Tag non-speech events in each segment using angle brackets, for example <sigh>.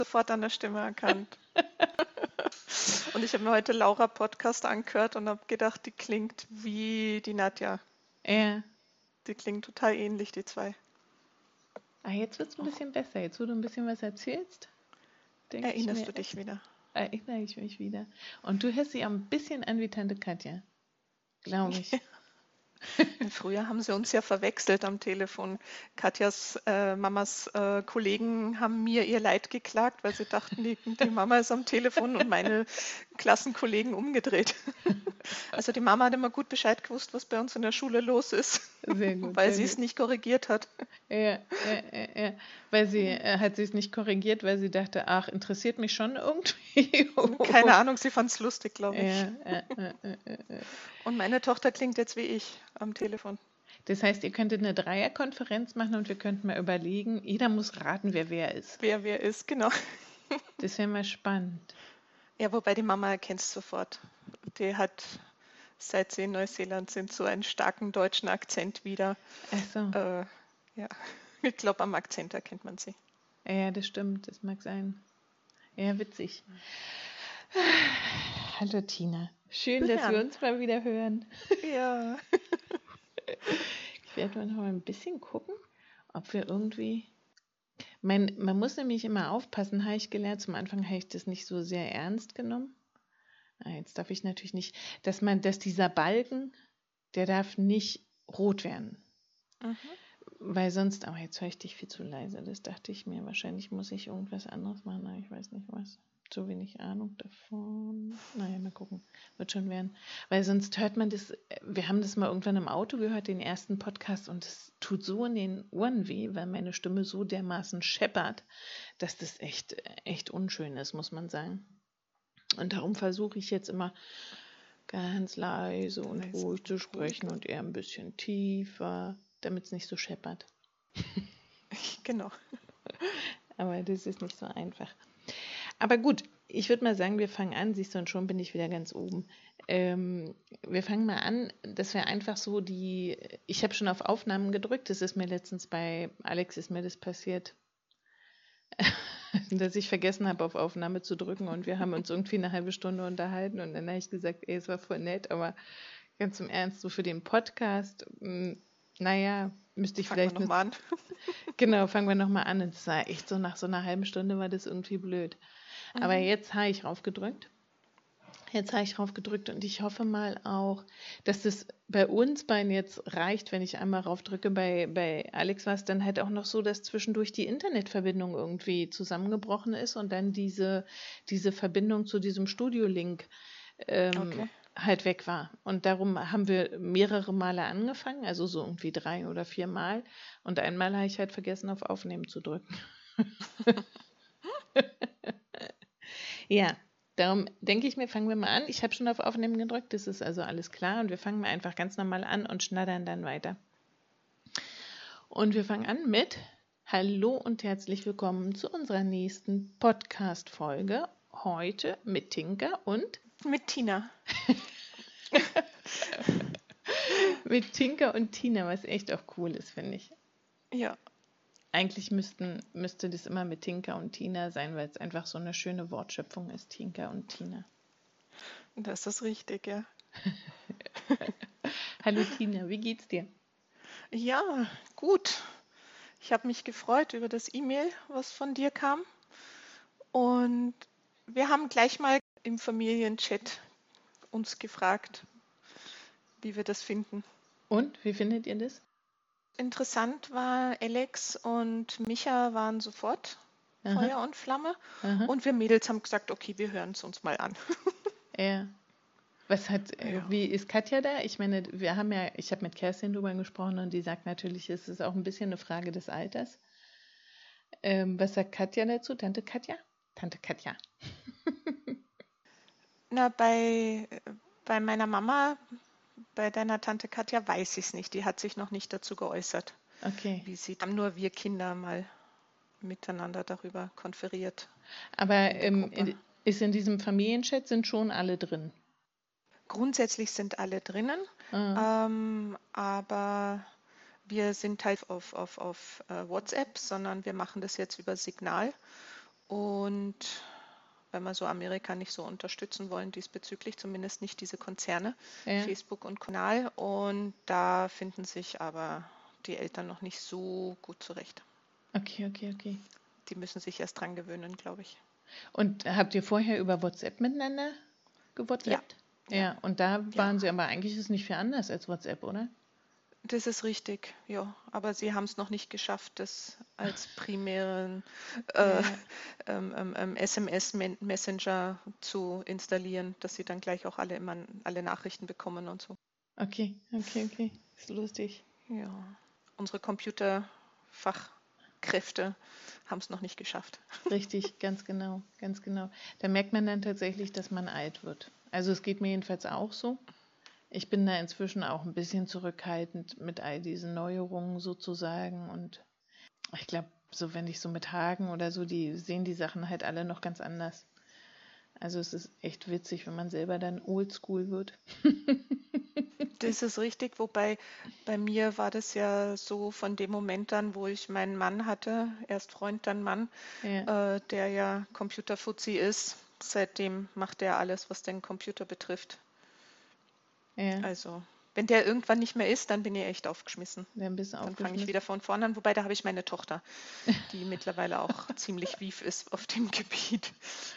sofort an der Stimme erkannt. <laughs> und ich habe mir heute Laura Podcast angehört und habe gedacht, die klingt wie die Nadja. Ja. Die klingen total ähnlich, die zwei. Ah, jetzt wird es ein bisschen besser. Jetzt, wo du ein bisschen was erzählst, Erinnerst mir, du dich wieder? Erinnere ich mich wieder. Und du hörst sie ein bisschen an wie Tante Katja. Glaube <laughs> ich. <laughs> Früher haben sie uns ja verwechselt am Telefon. Katjas äh, Mamas äh, Kollegen haben mir ihr Leid geklagt, weil sie dachten, die, die Mama ist am Telefon und meine Klassenkollegen umgedreht. <laughs> Also die Mama hat immer gut Bescheid gewusst, was bei uns in der Schule los ist, <laughs> gut. weil sie es nicht korrigiert hat. Ja, ja, ja. Weil sie äh, hat sie es nicht korrigiert, weil sie dachte, ach, interessiert mich schon irgendwie. <laughs> Keine Ahnung, sie fand es lustig, glaube ich. Ja, ja, ja. Und meine Tochter klingt jetzt wie ich am Telefon. Das heißt, ihr könntet eine Dreierkonferenz machen und wir könnten mal überlegen, jeder muss raten, wer wer ist. Wer wer ist, genau. Das wäre mal spannend. Ja, wobei die Mama erkennt es sofort. Die hat, seit sie in Neuseeland sind, so einen starken deutschen Akzent wieder. Achso, Äh, ja, ich glaube, am Akzent erkennt man sie. ja, das stimmt, das mag sein. Ja, witzig. Hallo Tina. Schön, dass wir Ja. uns mal wieder hören. Ja. <laughs> Ich werde mal noch mal ein bisschen gucken, ob wir irgendwie. Mein, man muss nämlich immer aufpassen, habe ich gelernt. Zum Anfang habe ich das nicht so sehr ernst genommen. Ah, jetzt darf ich natürlich nicht, dass man, dass dieser Balken, der darf nicht rot werden. Mhm. Weil sonst, aber jetzt höre ich dich viel zu leise. Das dachte ich mir. Wahrscheinlich muss ich irgendwas anderes machen, aber ich weiß nicht was. Zu wenig Ahnung davon. Naja, mal gucken. Wird schon werden. Weil sonst hört man das, wir haben das mal irgendwann im Auto gehört, den ersten Podcast, und es tut so in den Ohren weh, weil meine Stimme so dermaßen scheppert, dass das echt, echt unschön ist, muss man sagen. Und darum versuche ich jetzt immer ganz leise und Leise ruhig zu sprechen und eher ein bisschen tiefer, damit es nicht so scheppert. <laughs> Genau. Aber das ist nicht so einfach. Aber gut, ich würde mal sagen, wir fangen an. Siehst du, und schon bin ich wieder ganz oben. Ähm, wir fangen mal an, dass wir einfach so die. Ich habe schon auf Aufnahmen gedrückt. Das ist mir letztens bei Alex ist mir das passiert, <laughs> dass ich vergessen habe, auf Aufnahme zu drücken und wir haben uns irgendwie eine halbe Stunde unterhalten und dann habe ich gesagt, ey, es war voll nett, aber ganz im Ernst, so für den Podcast, mh, naja, müsste ich Fangen wir vielleicht eine nochmal an. <laughs> Genau, fangen wir nochmal an. Und es war echt so, nach so einer halben Stunde war das irgendwie blöd. Aber Mhm. jetzt habe ich raufgedrückt. Jetzt habe ich raufgedrückt und ich hoffe mal auch, dass das bei uns beiden jetzt reicht, wenn ich einmal raufdrücke. Bei, bei Alex war es dann halt auch noch so, dass zwischendurch die Internetverbindung irgendwie zusammengebrochen ist und dann diese, diese Verbindung zu diesem Studio-Link ähm, Okay. halt weg war. Und darum haben wir mehrere Male angefangen, also so irgendwie drei oder vier Mal. Und einmal habe ich halt vergessen, auf Aufnehmen zu drücken. <laughs> ja, darum denke ich mir, fangen wir mal an. Ich habe schon auf Aufnehmen gedrückt, das ist also alles klar. Und wir fangen mal einfach ganz normal an und schnattern dann weiter. Und wir fangen an mit Hallo und herzlich willkommen zu unserer nächsten Podcast-Folge. Heute mit Tinka und Mit Tina. <laughs> mit Tinka und Tina, was echt auch cool ist, finde ich. Ja. Eigentlich müssten, müsste das immer mit Tinka und Tina sein, weil es einfach so eine schöne Wortschöpfung ist, Tinka und Tina. Das ist richtig, ja. <laughs> Hallo Tina, wie geht's dir? Ja, gut. Ich habe mich gefreut über das E-Mail, was von dir kam. Und wir haben gleich mal im Familienchat uns gefragt, wie wir das finden. Und, wie findet ihr das? Interessant war, Alex und Micha waren sofort Aha. Feuer und Flamme. Aha. Und wir Mädels haben gesagt, okay, wir hören es uns mal an. <laughs> Ja. Was hat, äh, Ja. wie ist Katja da? Ich meine, wir haben ja, ich habe mit Kerstin drüber gesprochen und die sagt natürlich, es ist auch ein bisschen eine Frage des Alters. Ähm, was sagt Katja dazu? Tante Katja? Tante Katja. <laughs> Na, bei, bei meiner Mama, bei deiner Tante Katja, weiß ich es nicht. Die hat sich noch nicht dazu geäußert, Okay. wie sie. Haben nur wir Kinder mal miteinander darüber konferiert. Aber ähm, in, ist in diesem Familienchat sind schon alle drin. Grundsätzlich sind alle drinnen, Ah, ähm, aber wir sind halt auf, auf, auf äh, WhatsApp, sondern wir machen das jetzt über Signal. Und wenn wir so Amerika nicht so unterstützen wollen diesbezüglich, zumindest nicht diese Konzerne, Ja. Facebook und Kanal. Und da finden sich aber die Eltern noch nicht so gut zurecht. Okay, okay, okay. Die müssen sich erst dran gewöhnen, glaube ich. Und habt ihr vorher über WhatsApp miteinander gewhatsappt? Ja. Ja. und da waren sie aber eigentlich ist nicht viel anders als WhatsApp, oder? Das ist richtig, ja. Aber sie haben es noch nicht geschafft, das als primären <laughs> äh, ähm, ähm, ähm, SMS-Messenger zu installieren, dass sie dann gleich auch alle, immer, alle Nachrichten bekommen und so. Okay, okay, okay. Ist lustig. Ja, unsere Computerfachkräfte haben es noch nicht geschafft. <laughs> Richtig, ganz genau, ganz genau. Da merkt man dann tatsächlich, dass man alt wird. Also es geht mir jedenfalls auch so. Ich bin da inzwischen auch ein bisschen zurückhaltend mit all diesen Neuerungen sozusagen. Und ich glaube, so wenn ich so mit Hagen oder so, die sehen die Sachen halt alle noch ganz anders. Also es ist echt witzig, wenn man selber dann oldschool wird. <laughs> Das ist richtig, wobei bei mir war das ja so von dem Moment an, wo ich meinen Mann hatte, erst Freund, dann Mann, Ja, äh, der ja Computerfuzzi ist. Seitdem macht er alles, was den Computer betrifft. Ja, Also, wenn der irgendwann nicht mehr ist, dann bin ich echt aufgeschmissen. ein bisschen Dann fange ich wieder von vorne an, wobei da habe ich meine Tochter, <laughs> die mittlerweile auch ziemlich wief ist auf dem Gebiet.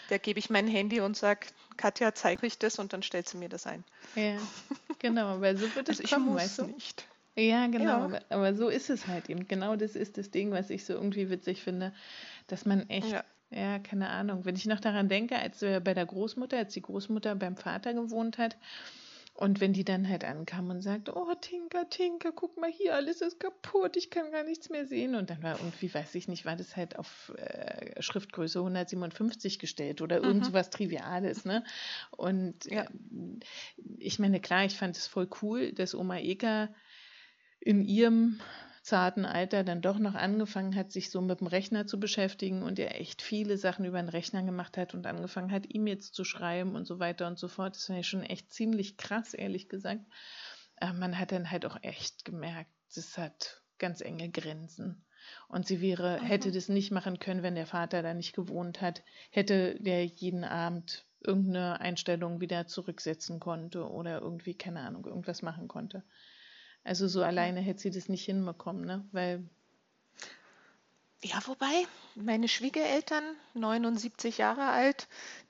Der gebe ich mein Handy und sage, Katja, zeig ich das und dann stellt sie mir das ein. Ja, genau, weil so wird es Also ich kommen, muss weißt du? nicht. Ja, genau, Ja. aber, aber so ist es halt eben. Genau das ist das Ding, was ich so irgendwie witzig finde, dass man echt, Ja. ja, keine Ahnung, wenn ich noch daran denke, als wir bei der Großmutter, als die Großmutter beim Vater gewohnt hat und wenn die dann halt ankam und sagte, oh Tinker, Tinker, guck mal hier, alles ist kaputt, ich kann gar nichts mehr sehen und dann war irgendwie, weiß ich nicht, war das halt auf äh, Schriftgröße 157 gestellt oder irgend Mhm. sowas Triviales, ne? Und Ja. äh, ich meine, klar, ich fand es voll cool, dass Oma Eka in ihrem zarten Alter dann doch noch angefangen hat, sich so mit dem Rechner zu beschäftigen und er echt viele Sachen über den Rechner gemacht hat und angefangen hat, E-Mails zu schreiben und so weiter und so fort. Das war ja schon echt ziemlich krass, ehrlich gesagt. Aber man hat dann halt auch echt gemerkt, das hat ganz enge Grenzen. Und sie wäre, hätte das nicht machen können, wenn der Vater da nicht gewohnt hat, hätte der jeden Abend irgendeine Einstellung wieder zurücksetzen konnte oder irgendwie, keine Ahnung, irgendwas machen konnte. Also so alleine hätte sie das nicht hinbekommen, ne? Weil, Ja, wobei, meine Schwiegereltern, 79 Jahre alt,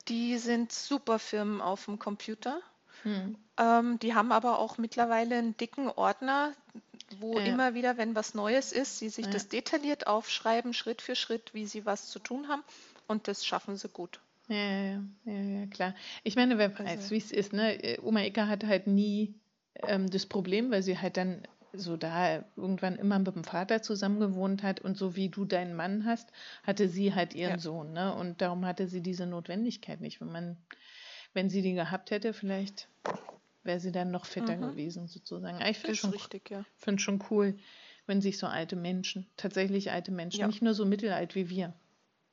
die sind super Firmen auf dem Computer. hm, Ähm, die haben aber auch mittlerweile einen dicken Ordner, wo Ja. immer wieder, wenn was Neues ist, sie sich Ja. das detailliert aufschreiben, Schritt für Schritt, wie sie was zu tun haben. Und das schaffen sie gut. ja, ja, ja, klar. Ich meine, wer weiß, Also- wie es ist, ne? Oma Eka hatte halt nie ähm, das Problem, weil sie halt dann so da irgendwann immer mit dem Vater zusammen gewohnt hat und so wie du deinen Mann hast, hatte sie halt ihren Ja. Sohn, ne? Und darum hatte sie diese Notwendigkeit nicht. Wenn man, wenn sie die gehabt hätte, vielleicht wäre sie dann noch fitter Mhm. gewesen, sozusagen. Aber ich finde schon, richtig, ja. find schon cool, wenn sich so alte Menschen, tatsächlich alte Menschen, Ja. nicht nur so mittelalt wie wir.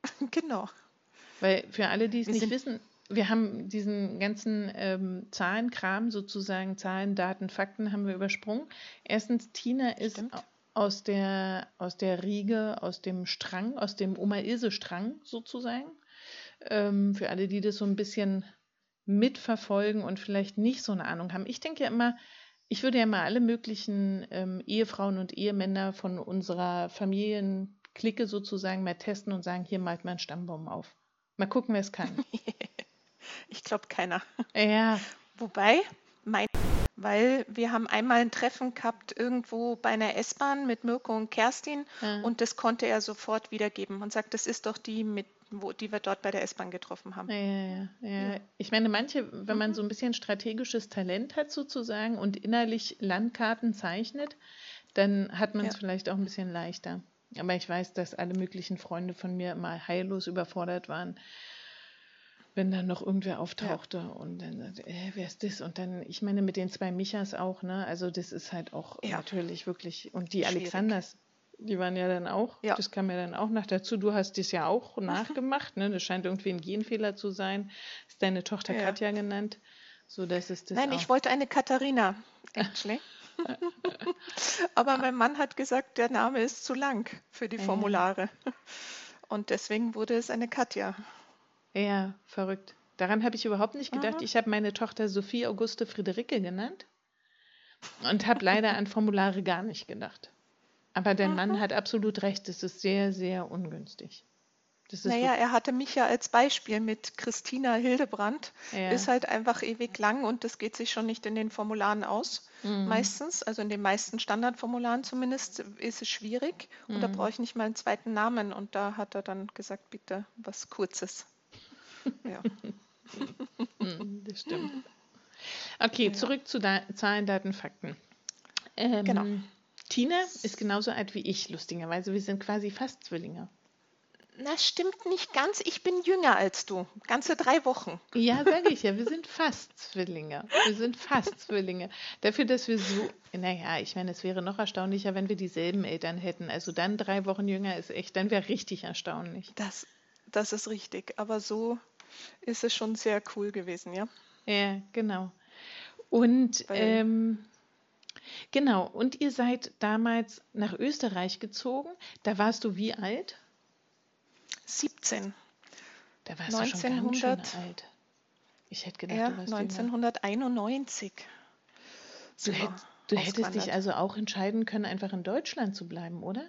<laughs> Genau. Weil für alle, die es nicht wissen, wir haben diesen ganzen ähm, Zahlenkram, sozusagen Zahlen, Daten, Fakten, haben wir übersprungen. Erstens, Tina ist Stimmt. aus der, aus der Riege, aus dem Strang, aus dem Oma-Ilse-Strang sozusagen. Ähm, für alle, die das so ein bisschen mitverfolgen und vielleicht nicht so eine Ahnung haben. Ich denke ja immer, ich würde ja mal alle möglichen ähm, Ehefrauen und Ehemänner von unserer Familienklicke sozusagen mal testen und sagen, hier malt mal einen Stammbaum auf. Mal gucken, wer es kann. <laughs> Ich glaube keiner. ja, Wobei, mein, weil wir haben einmal ein Treffen gehabt irgendwo bei einer S-Bahn mit Mirko und Kerstin Ja. und das konnte er sofort wiedergeben und sagt, das ist doch die, mit, wo, die wir dort bei der S-Bahn getroffen haben. Ja, ja, ja. Ich meine, manche, wenn man so ein bisschen strategisches Talent hat sozusagen und innerlich Landkarten zeichnet, dann hat man es vielleicht auch ein bisschen leichter. Aber ich weiß, dass alle möglichen Freunde von mir immer heillos überfordert waren, wenn dann noch irgendwer auftauchte und dann äh, wer ist das? Und dann, ich meine, mit den zwei Michas auch, ne? Also das ist halt auch Ja. natürlich wirklich, und die Schwierig. Alexanders, die waren ja dann auch, Ja. das kam ja dann auch noch dazu. Du hast das ja auch nachgemacht, ne? Das scheint irgendwie ein Genfehler zu sein. Ist deine Tochter Ja. Katja genannt, so dass es das Nein, auch. ich wollte eine Katharina, <laughs> actually. Aber mein Mann hat gesagt, der Name ist zu lang für die Ja. Formulare. Und deswegen wurde es eine Katja. Ja, verrückt. Daran habe ich überhaupt nicht gedacht. Mhm. Ich habe meine Tochter Sophie Auguste Friederike genannt und habe leider an Formulare gar nicht gedacht. Aber Mann Mhm. hat absolut recht, es ist sehr, sehr ungünstig. Das Naja, er hatte mich ja als Beispiel mit Christina Hildebrand. Ja. Ist halt einfach ewig lang und das geht sich schon nicht in den Formularen aus. Mhm. Meistens, also in den meisten Standardformularen zumindest, ist es schwierig. Und da Mhm. brauche ich nicht mal einen zweiten Namen. Und da hat er dann gesagt, bitte was Kurzes. Ja. <laughs> Mhm, das stimmt. Okay, Ja. zurück zu da Zahlen, Daten, Fakten. Ähm, Genau. Tina ist genauso alt wie ich, lustigerweise. Wir sind quasi fast Zwillinge. Na, stimmt nicht ganz. Ich bin jünger als du. Ganze drei Wochen. Ja, sage ich ja, wir sind fast Zwillinge. Wir sind fast Zwillinge. Dafür, dass wir so, naja, ich meine, es wäre noch erstaunlicher, wenn wir dieselben Eltern hätten. Also dann drei Wochen jünger ist echt, dann wäre richtig erstaunlich. Das, das ist richtig. Aber so ist es schon sehr cool gewesen, ja. Ja, genau. Und ähm, genau, und ihr seid damals nach Österreich gezogen. Da warst du wie alt? 17. Da warst du schon ganz schön 1900 alt. Ich hätte gedacht, Ja, du warst jünger. 1991. Du, hätt, du hättest dich also auch entscheiden können, einfach in Deutschland zu bleiben, oder?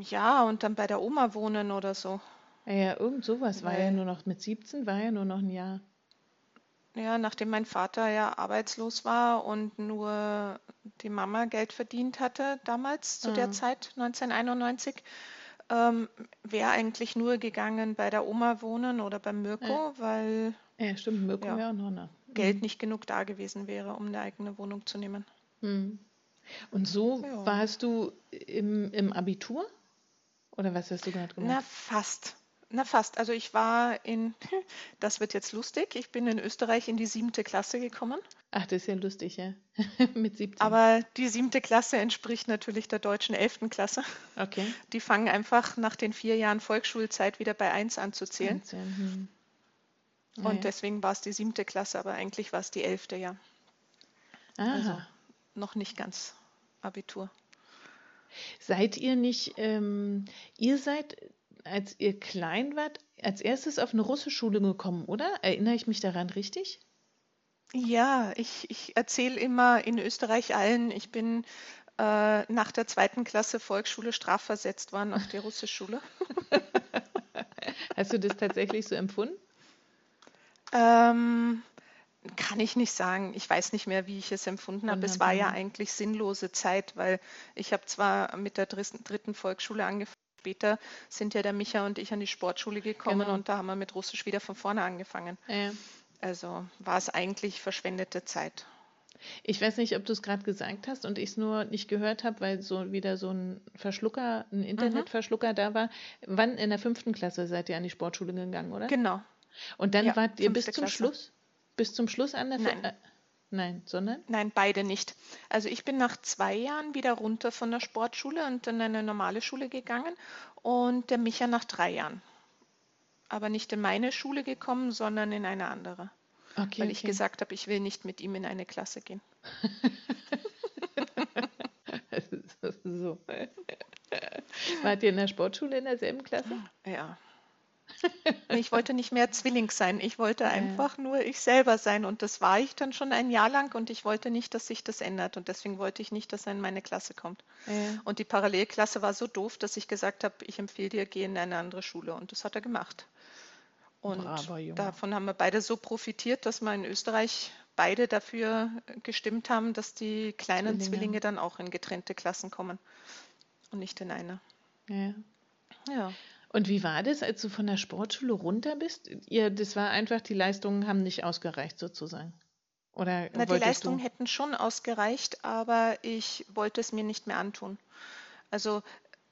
Ja, und dann bei der Oma wohnen oder so. Ja, Ja, irgend sowas war ja nur noch mit 17, war ja nur noch ein Jahr. Ja, nachdem mein Vater ja arbeitslos war und nur die Mama Geld verdient hatte damals zu der Ah. Zeit, 1991, ähm, wäre eigentlich nur gegangen bei der Oma wohnen oder beim Mirko, weil Ja, stimmt, Mirko Ja. ja auch noch. Ne? Geld nicht genug da gewesen wäre, um eine eigene Wohnung zu nehmen. Mhm. Und so Ja. warst du im, im Abitur? Oder was hast du gerade Na, gemacht? fast. Na, fast. Also ich war in, <laughs> das wird jetzt lustig, ich bin in Österreich in die siebte Klasse gekommen. Ach, das ist ja lustig, ja. <laughs> mit 17. Aber die siebte Klasse entspricht natürlich der deutschen elften Klasse. okay. Die fangen einfach nach den vier Jahren Volksschulzeit wieder bei 1 an zu zählen. Einzeln, hm. Und Ja, deswegen war es die siebte Klasse, aber eigentlich war es die elfte, ja. ja. Aha. Also noch nicht ganz Abitur. Seid ihr nicht, ähm, ihr seid, als ihr klein wart, als erstes auf eine russische Schule gekommen, oder? Erinnere ich mich daran richtig? Ja, ich, ich erzähle immer in Österreich allen, ich bin äh, nach der zweiten Klasse Volksschule strafversetzt worden auf die Russischschule. <laughs> Hast du das tatsächlich so empfunden? Ähm, kann ich nicht sagen. Ich weiß nicht mehr, wie ich es empfunden habe. Es war ja eigentlich sinnlose Zeit, weil ich habe zwar mit der dritten Volksschule angefangen, später sind ja der Micha und ich an die Sportschule gekommen Genau. und da haben wir mit Russisch wieder von vorne angefangen. Ja. Also war es eigentlich verschwendete Zeit. Ich weiß nicht, ob du es gerade gesagt hast und ich es nur nicht gehört habe, weil so wieder so ein Verschlucker, ein Internetverschlucker da war. Wann in der fünften Klasse seid ihr an die Sportschule gegangen, oder? Genau. Und dann Ja, wart ihr bis zum Klasse. Schluss? Bis zum Schluss an der Nein. Äh, Nein, sondern? Nein, beide nicht. Also ich bin nach zwei Jahren wieder runter von der Sportschule und in eine normale Schule gegangen und der Micha nach drei Jahren. Aber nicht in meine Schule gekommen, sondern in eine andere. Okay, weil ich okay. gesagt habe, ich will nicht mit ihm in eine Klasse gehen. <laughs> so. Wart ihr in der Sportschule in derselben Klasse? Ja. Ich wollte nicht mehr Zwilling sein. Ich wollte einfach nur ich selber sein. Und das war ich dann schon ein Jahr lang und ich wollte nicht, dass sich das ändert. Und deswegen wollte ich nicht, dass er in meine Klasse kommt. Ja. Und die Parallelklasse war so doof, dass ich gesagt habe, ich empfehle dir, geh in eine andere Schule. Und das hat er gemacht. Und Braver davon haben wir beide so profitiert, dass wir in Österreich beide dafür gestimmt haben, dass die kleinen Zwillinge. Zwillinge dann auch in getrennte Klassen kommen und nicht in eine. Ja. Ja. Und wie war das, als du von der Sportschule runter bist? Ihr, das war einfach, die Leistungen haben nicht ausgereicht sozusagen. Oder Na, die Leistungen du? hätten schon ausgereicht, aber ich wollte es mir nicht mehr antun. Also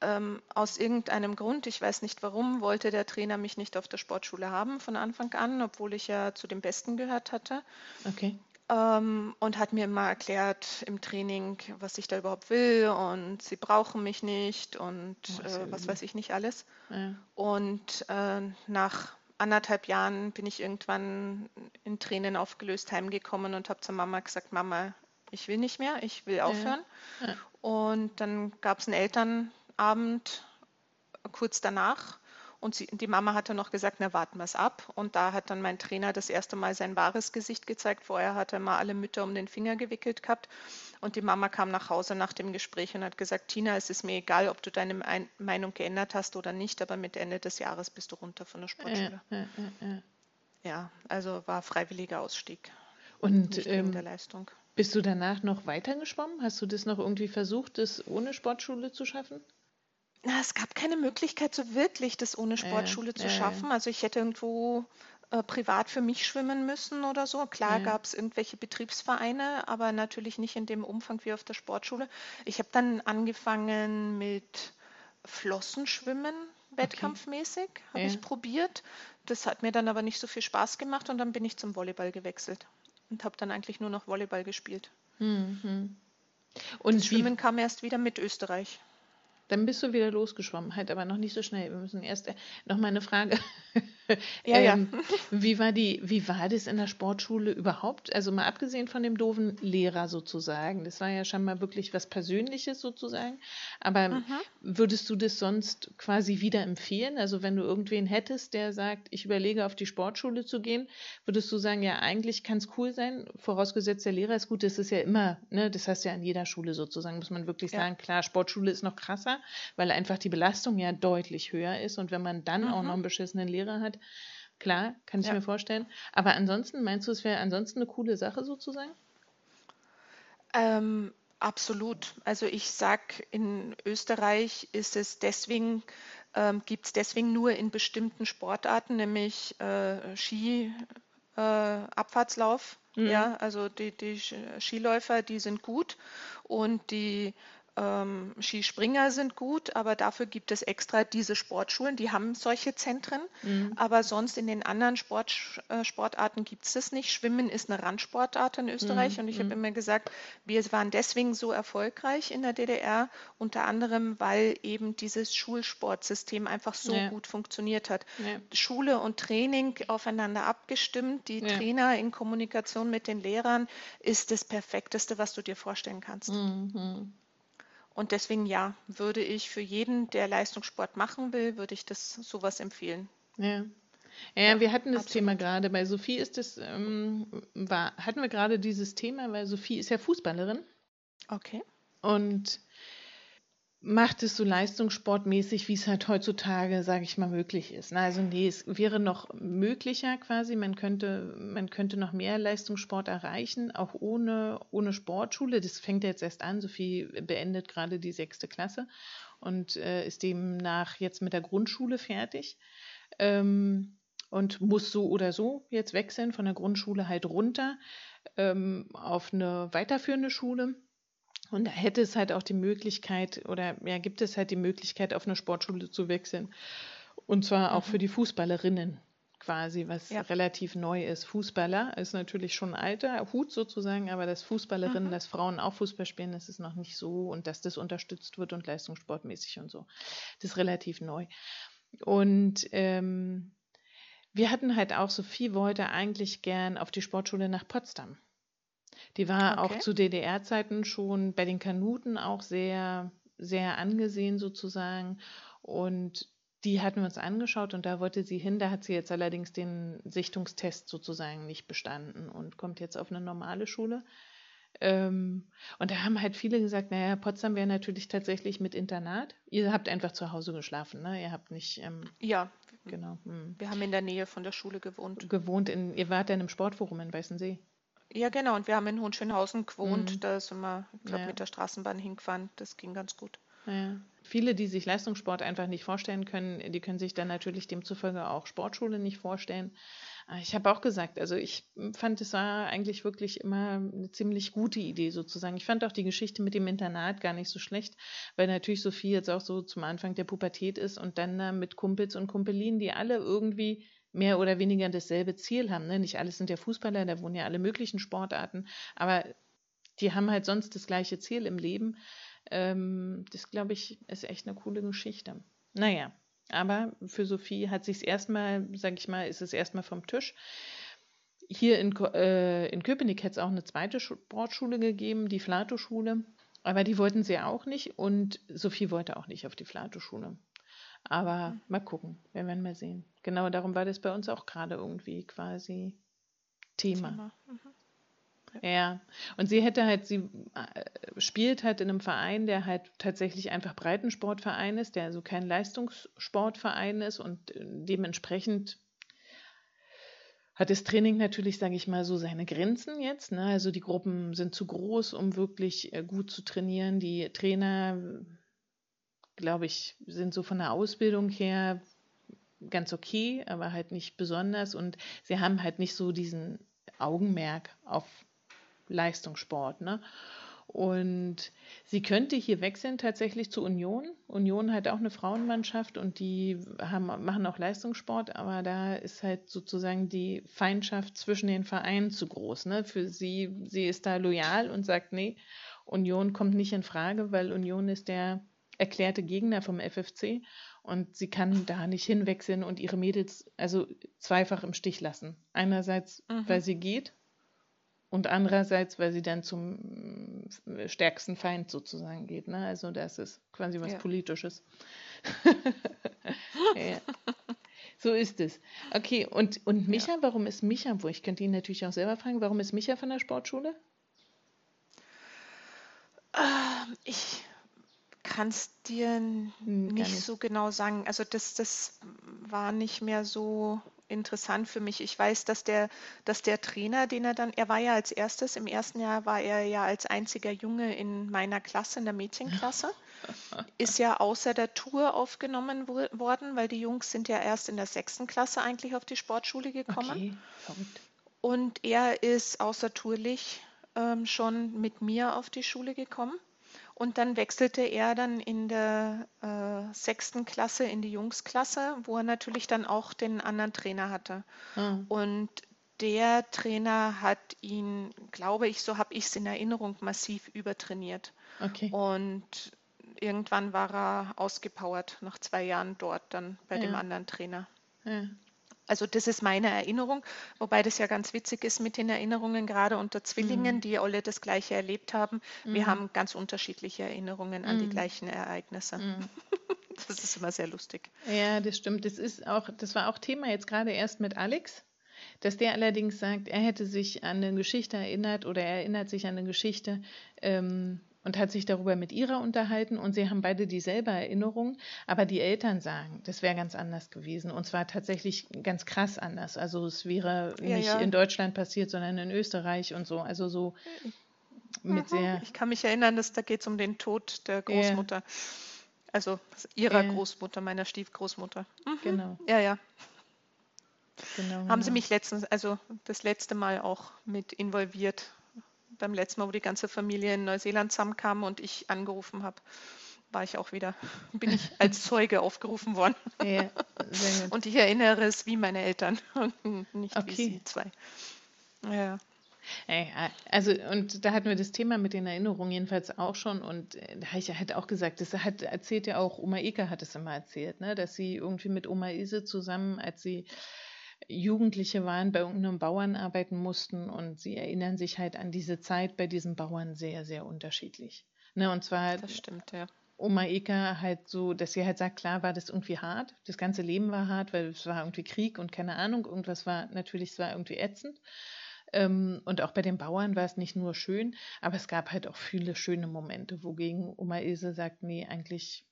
ähm, aus irgendeinem Grund, ich weiß nicht warum, wollte der Trainer mich nicht auf der Sportschule haben von Anfang an, obwohl ich ja zu den Besten gehört hatte. Okay. Ähm, und hat mir immer erklärt im Training, was ich da überhaupt will und sie brauchen mich nicht und Oh, ja äh, was weiß ich nicht alles. Ja. Und äh, nach anderthalb Jahren bin ich irgendwann in Tränen aufgelöst heimgekommen und habe zur Mama gesagt, Mama, ich will nicht mehr, ich will aufhören. Ja. Und dann gab es einen Abend kurz danach und sie, die Mama hatte noch gesagt, na warten wir es ab. Und da hat dann mein Trainer das erste Mal sein wahres Gesicht gezeigt. Vorher hat er mal alle Mütter um den Finger gewickelt gehabt. Und die Mama kam nach Hause nach dem Gespräch und hat gesagt, Tina, es ist mir egal, ob du deine Meinung geändert hast oder nicht, aber mit Ende des Jahres bist du runter von der Sportschule. Ja, ja, ja, ja also war freiwilliger Ausstieg. Und ähm, der Leistung. Bist du danach noch weiter geschwommen? Hast du das noch irgendwie versucht, das ohne Sportschule zu schaffen? Na, es gab keine Möglichkeit, so wirklich das ohne Sportschule zu schaffen. Also ich hätte irgendwo äh, privat für mich schwimmen müssen oder so. Klar gab es irgendwelche Betriebsvereine, aber natürlich nicht in dem Umfang wie auf der Sportschule. Ich habe dann angefangen mit Flossenschwimmen, wettkampfmäßig, okay. habe ich probiert. Das hat mir dann aber nicht so viel Spaß gemacht und dann bin ich zum Volleyball gewechselt und habe dann eigentlich nur noch Volleyball gespielt. Mhm. Und das Schwimmen kam erst wieder mit Österreich. Dann bist du wieder losgeschwommen, halt aber noch nicht so schnell. Wir müssen erst äh, noch mal eine Frage. <laughs> ja, ähm, ja. wie war die, wie war das in der Sportschule überhaupt? Also mal abgesehen von dem doofen Lehrer sozusagen. Das war ja schon mal wirklich was Persönliches sozusagen. Aber mhm. würdest du das sonst quasi wieder empfehlen? Also wenn du irgendwen hättest, der sagt, ich überlege auf die Sportschule zu gehen, würdest du sagen, ja, eigentlich kann es cool sein, vorausgesetzt der Lehrer ist gut, das ist ja immer, ne, das heißt ja an jeder Schule sozusagen, muss man wirklich ja. sagen, klar, Sportschule ist noch krasser weil einfach die Belastung ja deutlich höher ist. Und wenn man dann mhm. auch noch einen beschissenen Lehrer hat, klar, kann ich ja. mir vorstellen. Aber ansonsten, meinst du, es wäre ansonsten eine coole Sache sozusagen? Ähm, absolut. Also ich sage, in Österreich ist es deswegen, ähm, gibt es deswegen nur in bestimmten Sportarten, nämlich äh, Ski, äh, Abfahrtslauf. Mhm. Ja, also die, die Skiläufer, die sind gut und die ähm, Skispringer sind gut, aber dafür gibt es extra diese Sportschulen, die haben solche Zentren. Mhm. Aber sonst in den anderen Sport, äh, Sportarten gibt es das nicht. Schwimmen ist eine Randsportart in Österreich mhm. und ich habe mhm. immer gesagt, wir waren deswegen so erfolgreich in der DDR, unter anderem, weil eben dieses Schulsportsystem einfach so ja. gut funktioniert hat. Ja. Schule und Training aufeinander abgestimmt, die ja. Trainer in Kommunikation mit den Lehrern ist das Perfekteste, was du dir vorstellen kannst. Mhm. Und deswegen ja, würde ich für jeden, der Leistungssport machen will, würde ich das sowas empfehlen. Ja. Ja, ja wir hatten das absolut. Thema gerade. Bei Sophie ist es, ähm, war, hatten wir gerade dieses Thema, weil Sophie ist ja Fußballerin. Okay. Und macht es so leistungssportmäßig, wie es halt heutzutage, sage ich mal, möglich ist. Na, also nee, es wäre noch möglicher quasi, man könnte, man könnte noch mehr Leistungssport erreichen, auch ohne, ohne Sportschule. Das fängt jetzt erst an, Sophie beendet gerade die sechste Klasse und äh, ist demnach jetzt mit der Grundschule fertig. Ähm, und muss so oder so jetzt wechseln von der Grundschule halt runter ähm, auf eine weiterführende Schule und da hätte es halt auch die Möglichkeit oder ja, gibt es halt die Möglichkeit, auf eine Sportschule zu wechseln. Und zwar auch mhm. für die Fußballerinnen quasi, was ja. relativ neu ist. Fußballer ist natürlich schon alter Hut sozusagen, aber dass Fußballerinnen, mhm. dass Frauen auch Fußball spielen, das ist noch nicht so und dass das unterstützt wird und leistungssportmäßig und so. Das ist relativ neu. Und ähm, wir hatten halt auch, Sophie wollte eigentlich gern auf die Sportschule nach Potsdam. Die war okay. auch zu DDR-Zeiten schon bei den Kanuten auch sehr, sehr angesehen sozusagen. Und die hatten wir uns angeschaut und da wollte sie hin. Da hat sie jetzt allerdings den Sichtungstest sozusagen nicht bestanden und kommt jetzt auf eine normale Schule. Ähm, und da haben halt viele gesagt, naja, Potsdam wäre natürlich tatsächlich mit Internat. Ihr habt einfach zu Hause geschlafen, ne? Ihr habt nicht. Ähm, ja, genau. Hm. Wir haben in der Nähe von der Schule gewohnt. Gewohnt in, ihr wart dann im Sportforum in Weißensee. Ja, genau. Und wir haben in Hohenschönhausen gewohnt. Mhm. Da sind wir, ich glaube, ja. mit der Straßenbahn hingefahren. Das ging ganz gut. Ja. Viele, die sich Leistungssport einfach nicht vorstellen können, die können sich dann natürlich demzufolge auch Sportschule nicht vorstellen. Ich habe auch gesagt, also ich fand, es war eigentlich wirklich immer eine ziemlich gute Idee sozusagen. Ich fand auch die Geschichte mit dem Internat gar nicht so schlecht, weil natürlich Sophie jetzt auch so zum Anfang der Pubertät ist und dann mit Kumpels und Kumpelinen, die alle irgendwie mehr oder weniger dasselbe Ziel haben. Ne? Nicht alles sind ja Fußballer, da wohnen ja alle möglichen Sportarten, aber die haben halt sonst das gleiche Ziel im Leben. Ähm, das, glaube ich, ist echt eine coole Geschichte. Naja, aber für Sophie hat sich es erstmal, sage ich mal, ist es erstmal vom Tisch. Hier in, äh, in Köpenick hätte es auch eine zweite Sportschule gegeben, die Flato-Schule. Aber die wollten sie auch nicht und Sophie wollte auch nicht auf die Flato-Schule. Aber mal gucken, wir werden mal sehen. Genau darum war das bei uns auch gerade irgendwie quasi Thema. Thema. Mhm. Ja. ja, und sie hätte halt, sie äh, spielt halt in einem Verein, der halt tatsächlich einfach Breitensportverein ist, der also kein Leistungssportverein ist und äh, dementsprechend hat das Training natürlich, sage ich mal, so seine Grenzen jetzt. Ne? Also die Gruppen sind zu groß, um wirklich äh, gut zu trainieren. Die Trainer, glaube ich, sind so von der Ausbildung her ganz okay, aber halt nicht besonders. Und sie haben halt nicht so diesen Augenmerk auf Leistungssport. Ne? Und sie könnte hier wechseln tatsächlich zu Union. Union hat auch eine Frauenmannschaft und die haben, machen auch Leistungssport, aber da ist halt sozusagen die Feindschaft zwischen den Vereinen zu groß. Ne? Für sie, sie ist da loyal und sagt, nee, Union kommt nicht in Frage, weil Union ist der erklärte Gegner vom FFC und sie kann da nicht hinwechseln und ihre Mädels also zweifach im Stich lassen. Einerseits, mhm. weil sie geht und andererseits, weil sie dann zum äh, stärksten Feind sozusagen geht. Ne? Also das ist quasi was ja. Politisches. <laughs> ja. So ist es. Okay, und, und Micha, ja. warum ist Micha, wo ich könnte ihn natürlich auch selber fragen, warum ist Micha von der Sportschule? Ähm, ich kann es dir hm, nicht, nicht so genau sagen. Also das, das war nicht mehr so interessant für mich. Ich weiß, dass der, dass der Trainer, den er dann, er war ja als erstes, im ersten Jahr war er ja als einziger Junge in meiner Klasse, in der Mädchenklasse, <laughs> ist ja außer der Tour aufgenommen wo, worden, weil die Jungs sind ja erst in der sechsten Klasse eigentlich auf die Sportschule gekommen. Okay. Und er ist außertourlich ähm, schon mit mir auf die Schule gekommen. Und dann wechselte er dann in der äh, sechsten Klasse in die Jungsklasse, wo er natürlich dann auch den anderen Trainer hatte. Mhm. Und der Trainer hat ihn, glaube ich, so habe ich es in Erinnerung, massiv übertrainiert. Okay. Und irgendwann war er ausgepowert nach zwei Jahren dort dann bei ja. dem anderen Trainer. Ja. Also das ist meine Erinnerung, wobei das ja ganz witzig ist mit den Erinnerungen, gerade unter Zwillingen, mhm. die alle das Gleiche erlebt haben. Mhm. Wir haben ganz unterschiedliche Erinnerungen an mhm. die gleichen Ereignisse. Mhm. <laughs> Das ist immer sehr lustig. Ja, das stimmt. Das ist auch, das war auch Thema jetzt gerade erst mit Alex, dass der allerdings sagt, er hätte sich an eine Geschichte erinnert oder er erinnert sich an eine Geschichte, ähm, und hat sich darüber mit ihrer unterhalten und sie haben beide dieselbe Erinnerung, aber die Eltern sagen, das wäre ganz anders gewesen und zwar tatsächlich ganz krass anders. Also es wäre ja, nicht ja. in Deutschland passiert, sondern in Österreich und so. Also so mit sehr. Ich kann mich erinnern, dass da geht es um den Tod der Großmutter. Ja. Also ihrer Großmutter, meiner Stiefgroßmutter. Mhm. Genau. Ja, ja. Genau, Haben genau. Sie mich letztens, also das letzte Mal auch mit involviert beim letzten Mal, wo die ganze Familie in Neuseeland zusammenkam und ich angerufen habe, war ich auch wieder, bin ich <laughs> als Zeuge aufgerufen worden. Ja, und ich erinnere es wie meine Eltern <laughs> und nicht okay. wie sie zwei. Ja. Also, und da hatten wir das Thema mit den Erinnerungen jedenfalls auch schon. Und äh, da habe ich ja halt auch gesagt, das hat, erzählt ja auch, Oma Eka hat es immer erzählt, ne, dass sie irgendwie mit Oma Ise zusammen, als sie Jugendliche waren, bei irgendeinem Bauern arbeiten mussten und sie erinnern sich halt an diese Zeit bei diesen Bauern sehr, sehr unterschiedlich. Ne, und zwar das stimmt, ja. Oma Eka halt so, dass sie halt sagt, klar war das irgendwie hart, das ganze Leben war hart, weil es war irgendwie Krieg und keine Ahnung, irgendwas war natürlich, es war irgendwie ätzend. Ähm, und auch bei den Bauern war es nicht nur schön, aber es gab halt auch viele schöne Momente, wogegen Oma Ilse sagt, nee, eigentlich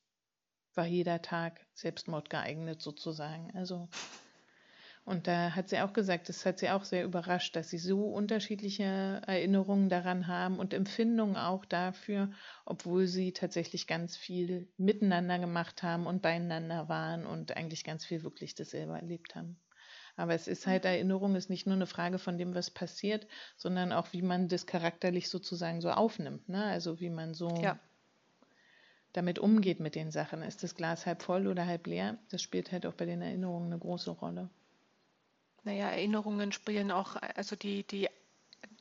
war jeder Tag Selbstmord geeignet sozusagen. Also und da hat sie auch gesagt, das hat sie auch sehr überrascht, dass sie so unterschiedliche Erinnerungen daran haben und Empfindungen auch dafür, obwohl sie tatsächlich ganz viel miteinander gemacht haben und beieinander waren und eigentlich ganz viel wirklich dasselbe erlebt haben. Aber es ist halt, Erinnerung ist nicht nur eine Frage von dem, was passiert, sondern auch, wie man das charakterlich sozusagen so aufnimmt. Ne? Also wie man so ja. damit umgeht mit den Sachen. Ist das Glas halb voll oder halb leer? Das spielt halt auch bei den Erinnerungen eine große Rolle. Naja, Erinnerungen spielen auch, also die, die,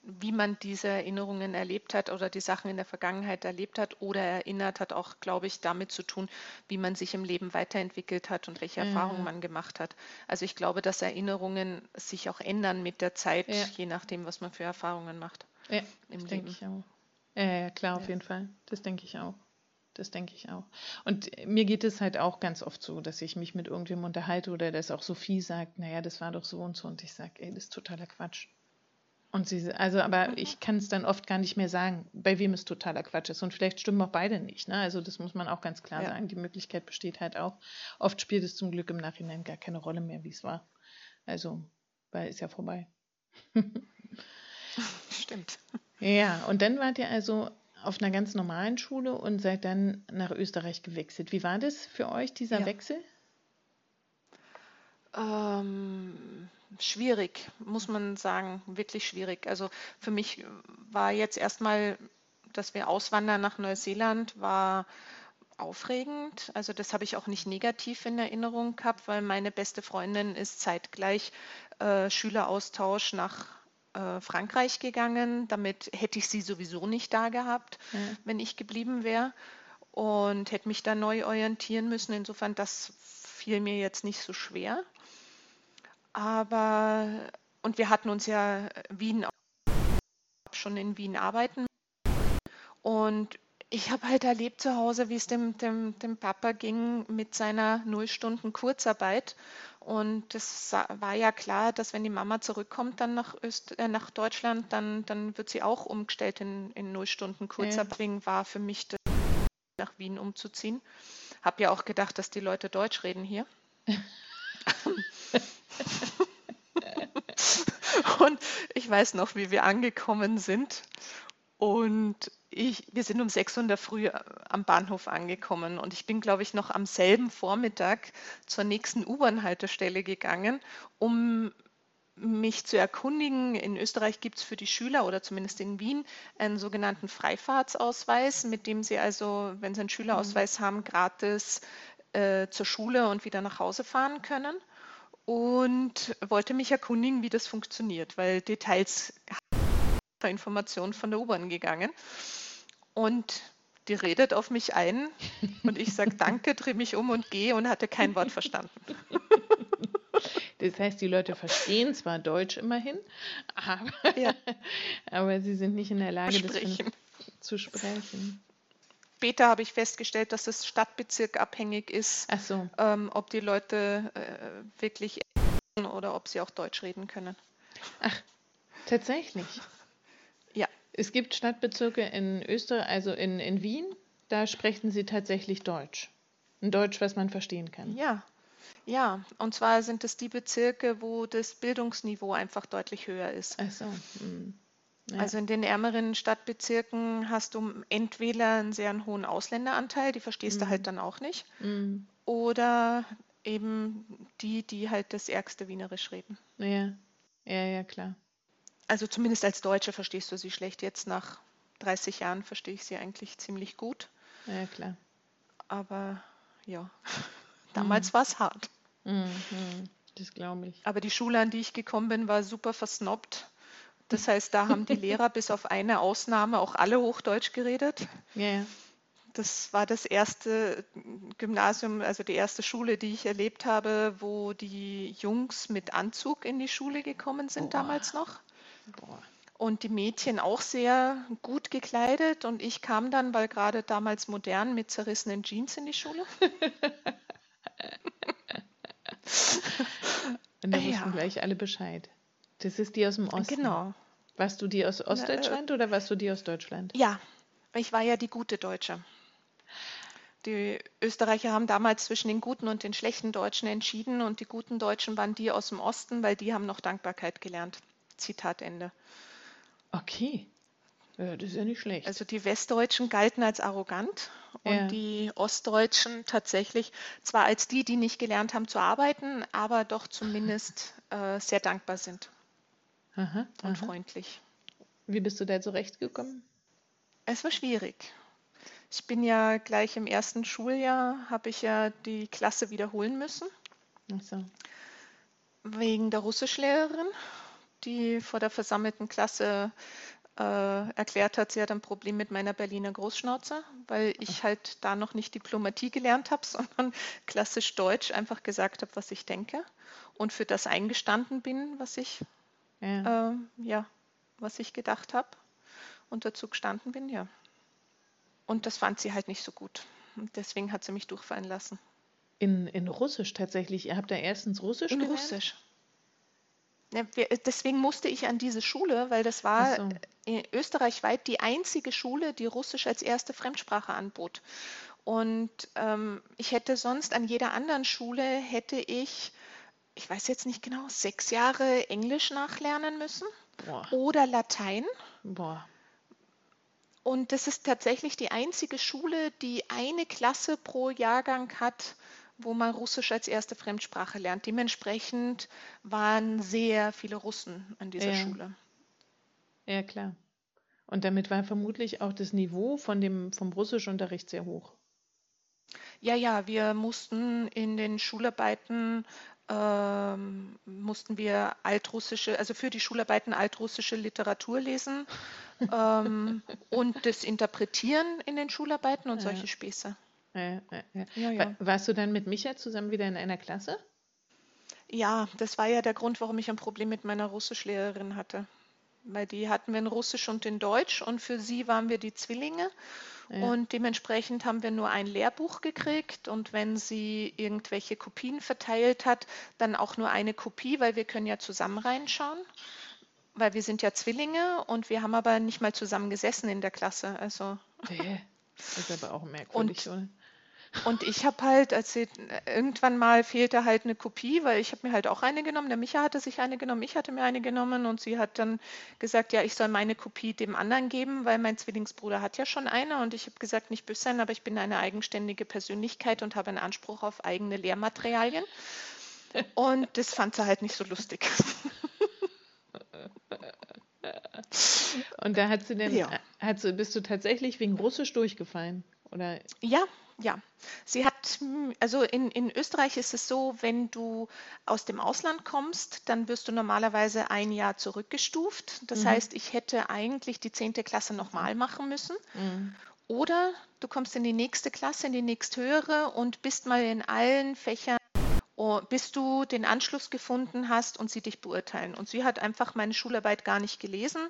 wie man diese Erinnerungen erlebt hat oder die Sachen in der Vergangenheit erlebt hat oder erinnert, hat auch, glaube ich, damit zu tun, wie man sich im Leben weiterentwickelt hat und welche Erfahrungen ja. man gemacht hat. Also ich glaube, dass Erinnerungen sich auch ändern mit der Zeit, ja. je nachdem, was man für Erfahrungen macht ja, im Leben. Ich auch. Ja, ja klar, auf jeden Fall. Das denke ich auch. Das denke ich auch. Und mir geht es halt auch ganz oft so, dass ich mich mit irgendjemandem unterhalte oder dass auch Sophie sagt, naja, das war doch so und so. Und ich sage, ey, das ist totaler Quatsch. Und sie, also, aber mhm. ich kann es dann oft gar nicht mehr sagen, bei wem es totaler Quatsch ist. Und vielleicht stimmen auch beide nicht. Ne? Also das muss man auch ganz klar ja. sagen. Die Möglichkeit besteht halt auch. Oft spielt es zum Glück im Nachhinein gar keine Rolle mehr, wie es war. Also, weil ist ja vorbei. <laughs> Stimmt. Ja, und dann wart ihr also auf einer ganz normalen Schule und seid dann nach Österreich gewechselt. Wie war das für euch, dieser ja. Wechsel? Ähm, schwierig, muss man sagen, wirklich schwierig. Also für mich war jetzt erstmal, dass wir auswandern nach Neuseeland, war aufregend. Also das habe ich auch nicht negativ in Erinnerung gehabt, weil meine beste Freundin ist zeitgleich äh, Schüleraustausch nach äh, Frankreich gegangen. Damit hätte ich sie sowieso nicht da gehabt, ja. wenn ich geblieben wäre und hätte mich da neu orientieren müssen. Insofern, das fiel mir jetzt nicht so schwer. Aber, und wir hatten uns ja Wien schon in Wien arbeiten. Und ich habe halt erlebt zu Hause, wie es dem, dem, dem Papa ging mit seiner Nullstunden Kurzarbeit. Und es war ja klar, dass wenn die Mama zurückkommt dann nach, Öst, äh, nach Deutschland, dann, dann wird sie auch umgestellt in, in Nullstunden Kurzarbeit. Deswegen war für mich das, nach Wien umzuziehen. Habe ja auch gedacht, dass die Leute Deutsch reden hier. <laughs> <laughs> und ich weiß noch, wie wir angekommen sind. Und ich, wir sind um 6 Uhr in der Früh äh, am Bahnhof angekommen und ich bin, glaube ich, noch am selben Vormittag zur nächsten U-Bahn-Haltestelle gegangen, um mich zu erkundigen. In Österreich gibt es für die Schüler oder zumindest in Wien einen sogenannten Freifahrtsausweis, mit dem sie also, wenn sie einen Schülerausweis mhm. haben, gratis äh, zur Schule und wieder nach Hause fahren können und wollte mich erkundigen, wie das funktioniert, weil Details Informationen von der U-Bahn gegangen. Und die redet auf mich ein und ich sage Danke, drehe mich um und gehe und hatte kein Wort verstanden. Das heißt, die Leute verstehen zwar Deutsch immerhin, aber, ja. aber sie sind nicht in der Lage, das zu sprechen. Später habe ich festgestellt, dass es stadtbezirkabhängig ist, so. ähm, ob die Leute äh, wirklich oder ob sie auch Deutsch reden können. Ach, tatsächlich. Es gibt Stadtbezirke in Österreich, also in, in Wien, da sprechen sie tatsächlich Deutsch. Ein Deutsch, was man verstehen kann. Ja. Ja, und zwar sind es die Bezirke, wo das Bildungsniveau einfach deutlich höher ist. Ach so. Hm. Ja. Also in den ärmeren Stadtbezirken hast du entweder einen sehr hohen Ausländeranteil, die verstehst mhm. du halt mhm. dann auch nicht, mhm. oder eben die, die halt das ärgste Wienerisch reden. Ja, ja, ja, klar. Also zumindest als Deutsche verstehst du sie schlecht. Jetzt nach 30 Jahren verstehe ich sie eigentlich ziemlich gut. Ja, klar. Aber ja, <laughs> damals mhm. war es hart. Mhm. Das glaube ich. Aber die Schule, an die ich gekommen bin, war super versnobbt. Das heißt, da haben die <laughs> Lehrer bis auf eine Ausnahme auch alle Hochdeutsch geredet. Ja. Das war das erste Gymnasium, also die erste Schule, die ich erlebt habe, wo die Jungs mit Anzug in die Schule gekommen sind Boah. damals noch. Und die Mädchen auch sehr gut gekleidet. Und ich kam dann, weil gerade damals modern, mit zerrissenen Jeans in die Schule. <laughs> Und da wussten ja. gleich alle Bescheid. Das ist die aus dem Osten. Genau. Warst du die aus Ostdeutschland äh, oder warst du die aus Deutschland? Ja, ich war ja die gute Deutsche. Die Österreicher haben damals zwischen den guten und den schlechten Deutschen entschieden und die guten Deutschen waren die aus dem Osten, weil die haben noch Dankbarkeit gelernt. Zitat Ende. Okay. Ja, das ist ja nicht schlecht. Also die Westdeutschen galten als arrogant und ja. die Ostdeutschen tatsächlich zwar als die, die nicht gelernt haben zu arbeiten, aber doch zumindest äh, sehr dankbar sind aha, und aha. freundlich. Wie bist du da zurechtgekommen? Es war schwierig. Ich bin ja gleich im ersten Schuljahr, habe ich ja die Klasse wiederholen müssen. Ach so. Wegen der Russischlehrerin, die vor der versammelten Klasse äh, erklärt hat, sie hat ein Problem mit meiner Berliner Großschnauze, weil ich halt da noch nicht Diplomatie gelernt habe, <laughs> sondern klassisch Deutsch einfach gesagt habe, was ich denke und für das eingestanden bin, was ich ja, äh, ja was ich gedacht habe. und dazu gestanden bin, ja. Und das fand sie halt nicht so gut. Und deswegen hat sie mich durchfallen lassen. In, in Russisch tatsächlich. Ihr habt da erstens Russisch In gelernt? Russisch. Ja, wir, deswegen musste ich an diese Schule, weil das war so. in österreichweit die einzige Schule, die Russisch als erste Fremdsprache anbot. Und ähm, ich hätte sonst an jeder anderen Schule hätte ich, ich weiß jetzt nicht genau, sechs Jahre Englisch nachlernen müssen Boah. oder Latein. Boah. Und das ist tatsächlich die einzige Schule, die eine Klasse pro Jahrgang hat, wo man Russisch als erste Fremdsprache lernt. Dementsprechend waren sehr viele Russen an dieser Ja. Schule. Ja, klar. Und damit war vermutlich auch das Niveau von dem, vom Russischunterricht sehr hoch. Ja, ja, wir mussten in den Schularbeiten ähm, mussten wir altrussische, also für die Schularbeiten altrussische Literatur lesen <laughs> ähm, und das interpretieren in den Schularbeiten und Ja. solche Späße. Ja, ja, ja. Ja, Wa- ja. Warst du dann mit Micha zusammen wieder in einer Klasse? Ja, das war ja der Grund, warum ich ein Problem mit meiner Russischlehrerin hatte. Weil die hatten wir in Russisch und in Deutsch und für sie waren wir die Zwillinge. Ja. Und dementsprechend haben wir nur ein Lehrbuch gekriegt und wenn sie irgendwelche Kopien verteilt hat, dann auch nur eine Kopie, weil wir können ja zusammen reinschauen, weil wir sind ja Zwillinge und wir haben aber nicht mal zusammen gesessen in der Klasse. Also? Das ist aber auch merkwürdig, Und- oder? Und ich habe halt, als sie, irgendwann mal fehlte halt eine Kopie, weil ich habe mir halt auch eine genommen. Der Micha hatte sich eine genommen, ich hatte mir eine genommen und sie hat dann gesagt, ja, ich soll meine Kopie dem anderen geben, weil mein Zwillingsbruder hat ja schon eine. Und ich habe gesagt, nicht böse sein, aber ich bin eine eigenständige Persönlichkeit und habe einen Anspruch auf eigene Lehrmaterialien. Und das fand sie halt nicht so lustig. Und da hat sie denn, Ja. hat sie, bist du tatsächlich wegen Russisch durchgefallen? Oder Ja, ja. Sie hat, hm, also in, in Österreich ist es so, wenn du aus dem Ausland kommst, dann wirst du normalerweise ein Jahr zurückgestuft. Das Mhm. heißt, ich hätte eigentlich die 10. Klasse nochmal machen müssen. Mhm. Oder du kommst in die nächste Klasse, in die nächsthöhere und bist mal in allen Fächern, bis du den Anschluss gefunden hast und sie dich beurteilen. Und sie hat einfach meine Schularbeit gar nicht gelesen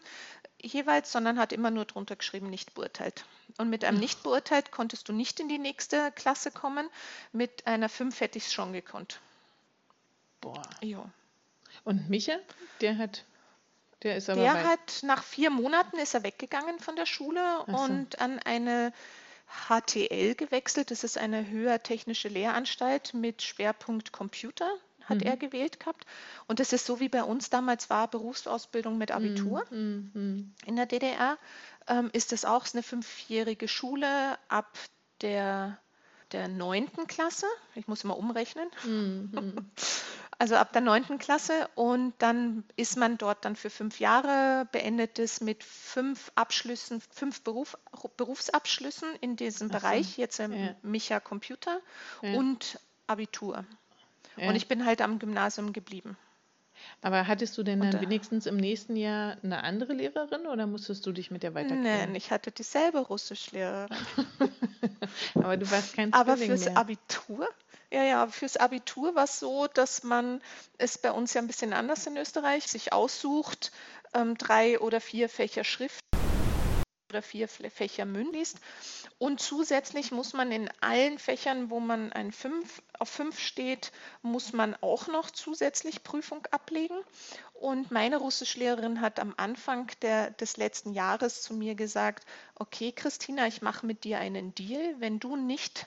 jeweils, sondern hat immer nur drunter geschrieben, nicht beurteilt. Und mit einem nicht beurteilt konntest du nicht in die nächste Klasse kommen. Mit einer 5 hätte ich es schon gekonnt. boah. Ja. Und Micha, der hat, der ist aber Der hat nach vier Monaten ist er weggegangen von der Schule so. und an eine HTL gewechselt. Das ist eine höhertechnische Lehranstalt mit Schwerpunkt Computer, hat Mhm. er gewählt gehabt. Und das ist so wie bei uns damals war, Berufsausbildung mit Abitur. Mhm. Mhm. In der DDR ähm, ist das auch eine fünfjährige Schule ab der, der neunten Klasse. Ich muss immer umrechnen. Mhm. <laughs> Also ab der neunten Klasse und dann ist man dort dann für fünf Jahre, beendet es mit fünf Abschlüssen, fünf Beruf, Berufsabschlüssen in diesem so, Bereich, jetzt im ja. Micha Computer Ja. und Abitur. Ja. Und ich bin halt am Gymnasium geblieben. Aber hattest du denn dann wenigstens im nächsten Jahr eine andere Lehrerin oder musstest du dich mit der weiterquälen? Nein, ich hatte dieselbe Russischlehrerin. <laughs> Aber du warst kein Aber Zwilling fürs mehr. Abitur, ja, ja, fürs Abitur war es so, dass man es bei uns ja ein bisschen anders in Österreich sich aussucht, ähm, drei oder vier Fächer Schrift oder vier Fächer mündlich liest. Und zusätzlich muss man in allen Fächern, wo man ein fünf, auf fünf steht, muss man auch noch zusätzlich Prüfung ablegen. Und meine Russischlehrerin hat am Anfang der, des letzten Jahres zu mir gesagt, okay, Christina, ich mache mit dir einen Deal. Wenn du nicht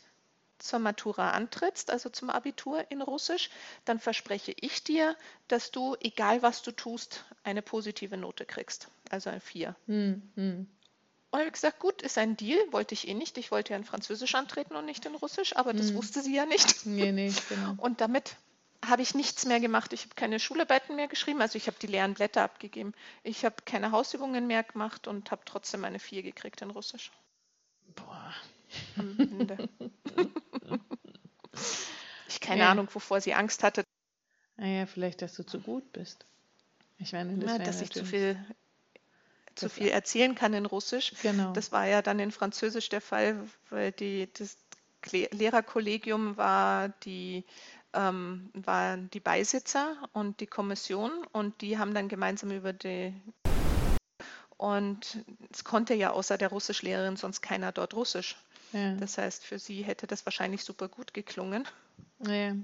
zur Matura antrittst, also zum Abitur in Russisch, dann verspreche ich dir, dass du, egal was du tust, eine positive Note kriegst. Also ein 4. Hm, hm. Und ich habe gesagt, gut, ist ein Deal, wollte ich eh nicht. Ich wollte ja in Französisch antreten und nicht in Russisch, aber das Hm. wusste sie ja nicht. Nee, nee, genau. <laughs> Und damit habe ich nichts mehr gemacht. Ich habe keine Schularbeiten mehr geschrieben, also ich habe die leeren Blätter abgegeben. Ich habe keine Hausübungen mehr gemacht und habe trotzdem eine 4 gekriegt in Russisch Boah. am Ende. <laughs> keine Ja. Ahnung, wovor sie Angst hatte, Naja, vielleicht, dass du zu gut bist. Ich meine, das wäre dass ich zu viel, zu viel erzählen kann in Russisch. Genau. Das war ja dann in Französisch der Fall, weil die, das Lehrerkollegium war die, ähm, waren die Beisitzer und die Kommission und die haben dann gemeinsam über die Und es konnte ja außer der Russischlehrerin sonst keiner dort Russisch. Ja. Das heißt, für sie hätte das wahrscheinlich super gut geklungen. Ja.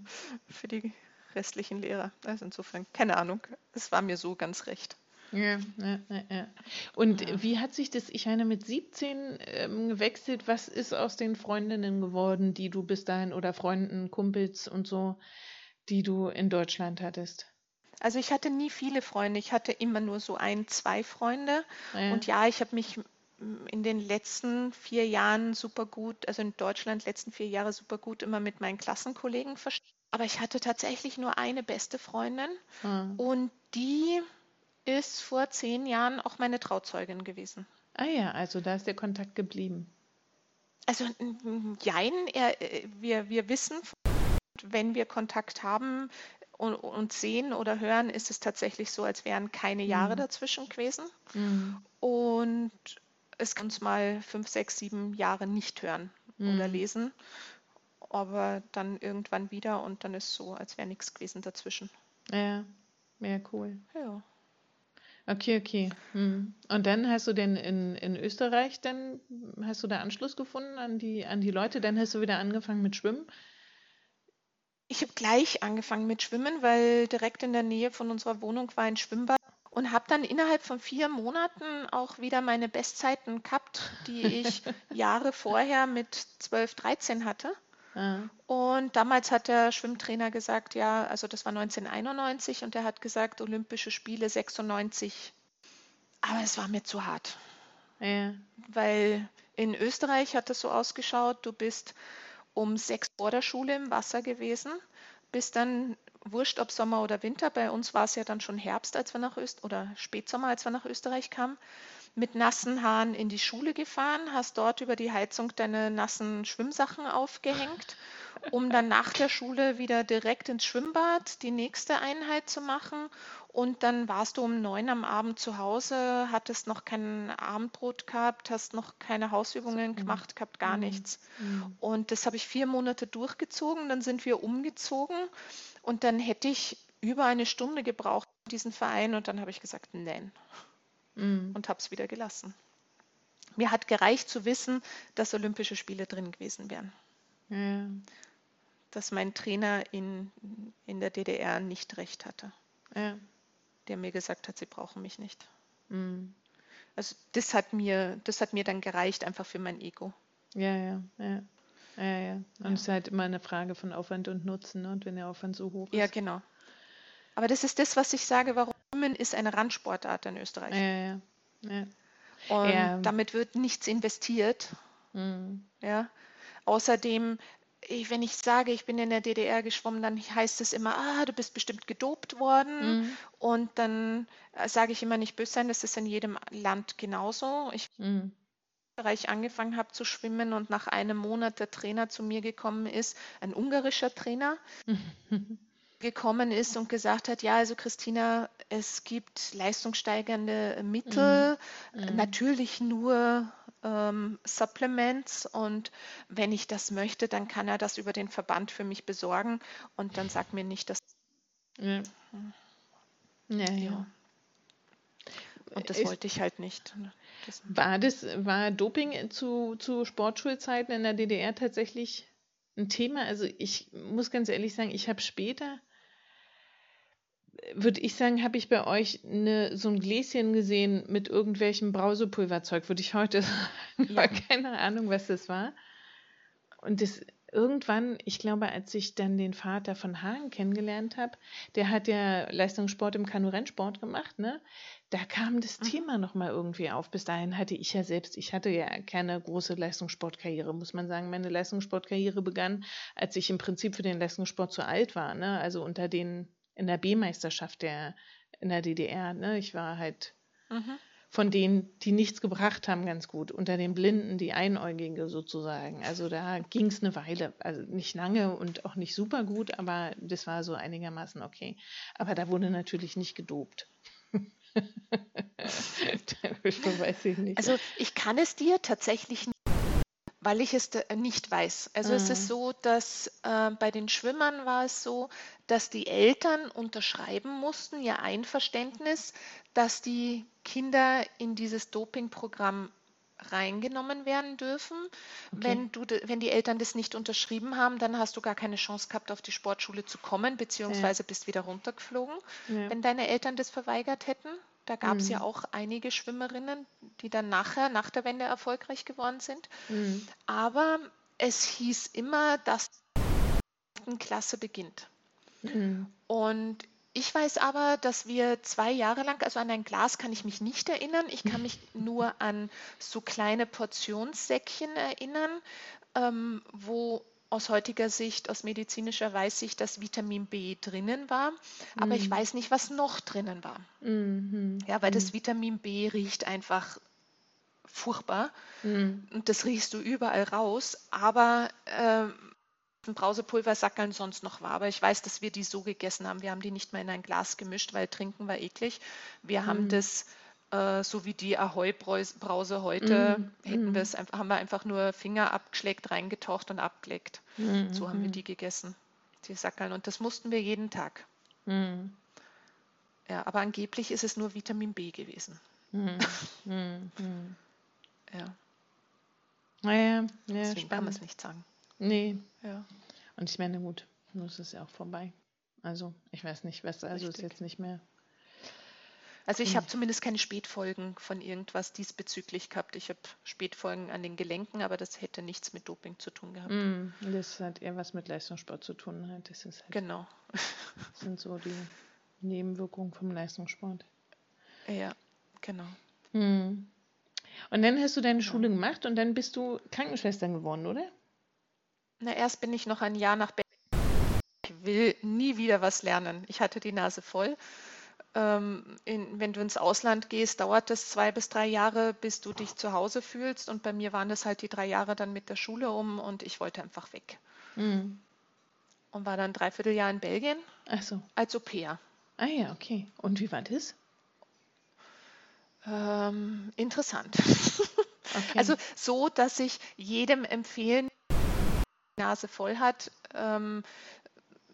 Für die restlichen Lehrer. Also insofern, keine Ahnung. Es war mir so ganz recht. Ja, ja, ja, ja. Und Ja. wie hat sich das, ich meine, mit 17 ähm, gewechselt, was ist aus den Freundinnen geworden, die du bis dahin oder Freunden, Kumpels und so, die du in Deutschland hattest? Also ich hatte nie viele Freunde. Ich hatte immer nur so ein, zwei Freunde. Ja. Und ja, ich habe mich in den letzten vier Jahren super gut, also in Deutschland letzten vier Jahre super gut immer mit meinen Klassenkollegen verstanden. Aber ich hatte tatsächlich nur eine beste Freundin Ah. und die ist vor zehn Jahren auch meine Trauzeugin gewesen. ah ja, also da ist der Kontakt geblieben. Also jein, er, äh, wir, wir wissen, wenn wir Kontakt haben und, und sehen oder hören, ist es tatsächlich so, als wären keine Jahre Mhm. dazwischen gewesen. Mhm. Und es kann uns mal fünf, sechs, sieben Jahre nicht hören oder Mhm. lesen, aber dann irgendwann wieder und dann ist so, als wäre nichts gewesen dazwischen. Ja, ja, cool. Ja. Okay, okay. Hm. Und dann hast du denn in, in Österreich, dann hast du da Anschluss gefunden an die, an die Leute, dann hast du wieder angefangen mit Schwimmen. Ich habe gleich angefangen mit Schwimmen, weil direkt in der Nähe von unserer Wohnung war ein Schwimmbad und habe dann innerhalb von vier Monaten auch wieder meine Bestzeiten gehabt, die ich <laughs> Jahre vorher mit 12, 13 hatte. Ah, Und damals hat der Schwimmtrainer gesagt, ja, also das war 1991 und er hat gesagt, Olympische Spiele 96. Aber es war mir zu hart, ja, weil in Österreich hat es so ausgeschaut, du bist um sechs vor der Schule im Wasser gewesen, bist dann, wurscht ob Sommer oder Winter, bei uns war es ja dann schon Herbst, als wir nach Öst oder Spätsommer, als wir nach Österreich kamen, mit nassen Haaren in die Schule gefahren, hast dort über die Heizung deine nassen Schwimmsachen aufgehängt, um dann nach der Schule wieder direkt ins Schwimmbad die nächste Einheit zu machen. Und dann warst du um neun am Abend zu Hause, hattest noch kein Abendbrot gehabt, hast noch keine Hausübungen gemacht gehabt, gar Mhm. nichts. hm, Und das habe ich vier Monate durchgezogen. Dann sind wir umgezogen und dann hätte ich über eine Stunde gebraucht, diesen Verein. Und dann habe ich gesagt, nein hm, und habe es wieder gelassen. Mir hat gereicht zu wissen, dass Olympische Spiele drin gewesen wären. ja, Dass mein Trainer in, in der DDR nicht recht hatte, ja, der mir gesagt hat, sie brauchen mich nicht. hm, Also das hat mir, das hat mir dann gereicht, einfach für mein Ego. ja, ja, ja, ja, ja. Und Ja. es ist halt immer eine Frage von Aufwand und Nutzen, ne? Und wenn der Aufwand so hoch Ja, ist. genau. Aber das ist das, was ich sage, warum Schwimmen ist eine Randsportart in Österreich. Ja, ja, ja. Und Ja. damit wird nichts investiert. Hm, Ja. Außerdem, ich, wenn ich sage, ich bin in der DDR geschwommen, dann heißt es immer, ah, du bist bestimmt gedopt worden. hm, Und dann äh, sage ich immer nicht böse sein, das ist in jedem Land genauso. Ich hm, Österreich angefangen habe zu schwimmen und nach einem Monat der Trainer zu mir gekommen ist, ein ungarischer Trainer <laughs> gekommen ist und gesagt hat, ja, also Christina, es gibt leistungssteigernde Mittel, Mhm. natürlich nur ähm, Supplements und wenn ich das möchte, dann kann er das über den Verband für mich besorgen und dann sag mir nicht, dass ja. Ja, ja. ja. Und das wollte ich halt nicht. Das, War das, war Doping zu, zu Sportschulzeiten in der DDR tatsächlich ein Thema? Also ich muss ganz ehrlich sagen, ich habe später, würde ich sagen, habe ich bei euch eine, so ein Gläschen gesehen mit irgendwelchem Brausepulverzeug, würde ich heute <laughs> sagen, Ja. aber keine Ahnung, was das war. Und das irgendwann, ich glaube, als ich dann den Vater von Hagen kennengelernt habe, der hat ja Leistungssport im Kanu-Rennsport gemacht, ne? Da kam das Mhm. Thema nochmal irgendwie auf. Bis dahin hatte ich ja selbst, ich hatte ja keine große Leistungssportkarriere, muss man sagen. Meine Leistungssportkarriere begann, als ich im Prinzip für den Leistungssport zu alt war, ne? Also unter den, in der B-Meisterschaft der, in der DDR, ne? Ich war halt mhm. von denen, die nichts gebracht haben, ganz gut. Unter den Blinden, die Einäugige sozusagen. Also da ging es eine Weile. Also nicht lange und auch nicht super gut, aber das war so einigermaßen okay. Aber da wurde natürlich nicht gedopt. <laughs> Also ich kann es dir tatsächlich nicht. Weil ich es nicht weiß. Also es ist Mhm. so, dass äh, bei den Schwimmern war es so, dass die Eltern unterschreiben mussten, ihr Einverständnis, dass die Kinder in dieses Dopingprogramm reingenommen werden dürfen. Okay. Wenn du, wenn die Eltern das nicht unterschrieben haben, dann hast du gar keine Chance gehabt, auf die Sportschule zu kommen, beziehungsweise bist wieder runtergeflogen, Ja. wenn deine Eltern das verweigert hätten. Da gab es ja Mhm. auch einige Schwimmerinnen, die dann nachher, nach der Wende erfolgreich geworden sind. Mhm. Aber es hieß immer, dass die Klasse beginnt. Mhm. Und ich weiß aber, dass wir zwei Jahre lang, also an ein Glas kann ich mich nicht erinnern. Ich kann mich <laughs> nur an so kleine Portionssäckchen erinnern, ähm, wo aus heutiger Sicht, aus medizinischer Weitsicht, das Vitamin B drinnen war. Aber ich Mhm. weiß nicht, was noch drinnen war. Mhm. Ja, weil das Vitamin B riecht einfach furchtbar. Mhm. Und das riechst du überall raus, aber ähm, ein Brausepulversackeln sonst noch war. Aber ich weiß, dass wir die so gegessen haben. Wir haben die nicht mehr in ein Glas gemischt, weil trinken war eklig. Wir haben Mhm. das, äh, so wie die Ahoi-Brause heute, Mhm. hätten Mhm. wir es haben wir einfach nur Finger abgeschleckt, reingetaucht und abgeleckt. Mhm. So haben wir die gegessen, die Sackeln. Und das mussten wir jeden Tag. Mhm. Ja, aber angeblich ist es nur Vitamin B gewesen. Mhm. <laughs> Mhm. Mhm. Ja, Naja, ja, deswegen kann man es nicht sagen. Nee. Ja. Und ich meine, gut, nun ist es ja auch vorbei. Also, ich weiß nicht, was, also ist Richtig. jetzt nicht mehr. Also ich Hm. habe zumindest keine Spätfolgen von irgendwas diesbezüglich gehabt. Ich habe Spätfolgen an den Gelenken, aber das hätte nichts mit Doping zu tun gehabt. Mm, das hat eher was mit Leistungssport zu tun. Halt. Das ist halt, Genau. <laughs> sind so die Nebenwirkungen vom Leistungssport. Ja, genau. Hm. Und dann hast du deine Ja. Schule gemacht und dann bist du Krankenschwester geworden, oder? Na, erst bin ich noch ein Jahr nach Berlin. Ich will nie wieder was lernen. Ich hatte die Nase voll. Ähm, in, wenn du ins Ausland gehst, dauert es zwei bis drei Jahre, bis du dich zu Hause fühlst. Und bei mir waren das halt die drei Jahre dann mit der Schule um und ich wollte einfach weg. Mm. Und war dann dreiviertel Jahr in Belgien Ach so. als Au pair. Ah ja, okay. Und wie war das? Ähm, interessant. <laughs> Okay. Also so, dass ich jedem empfehlen, die Nase voll hat, ähm,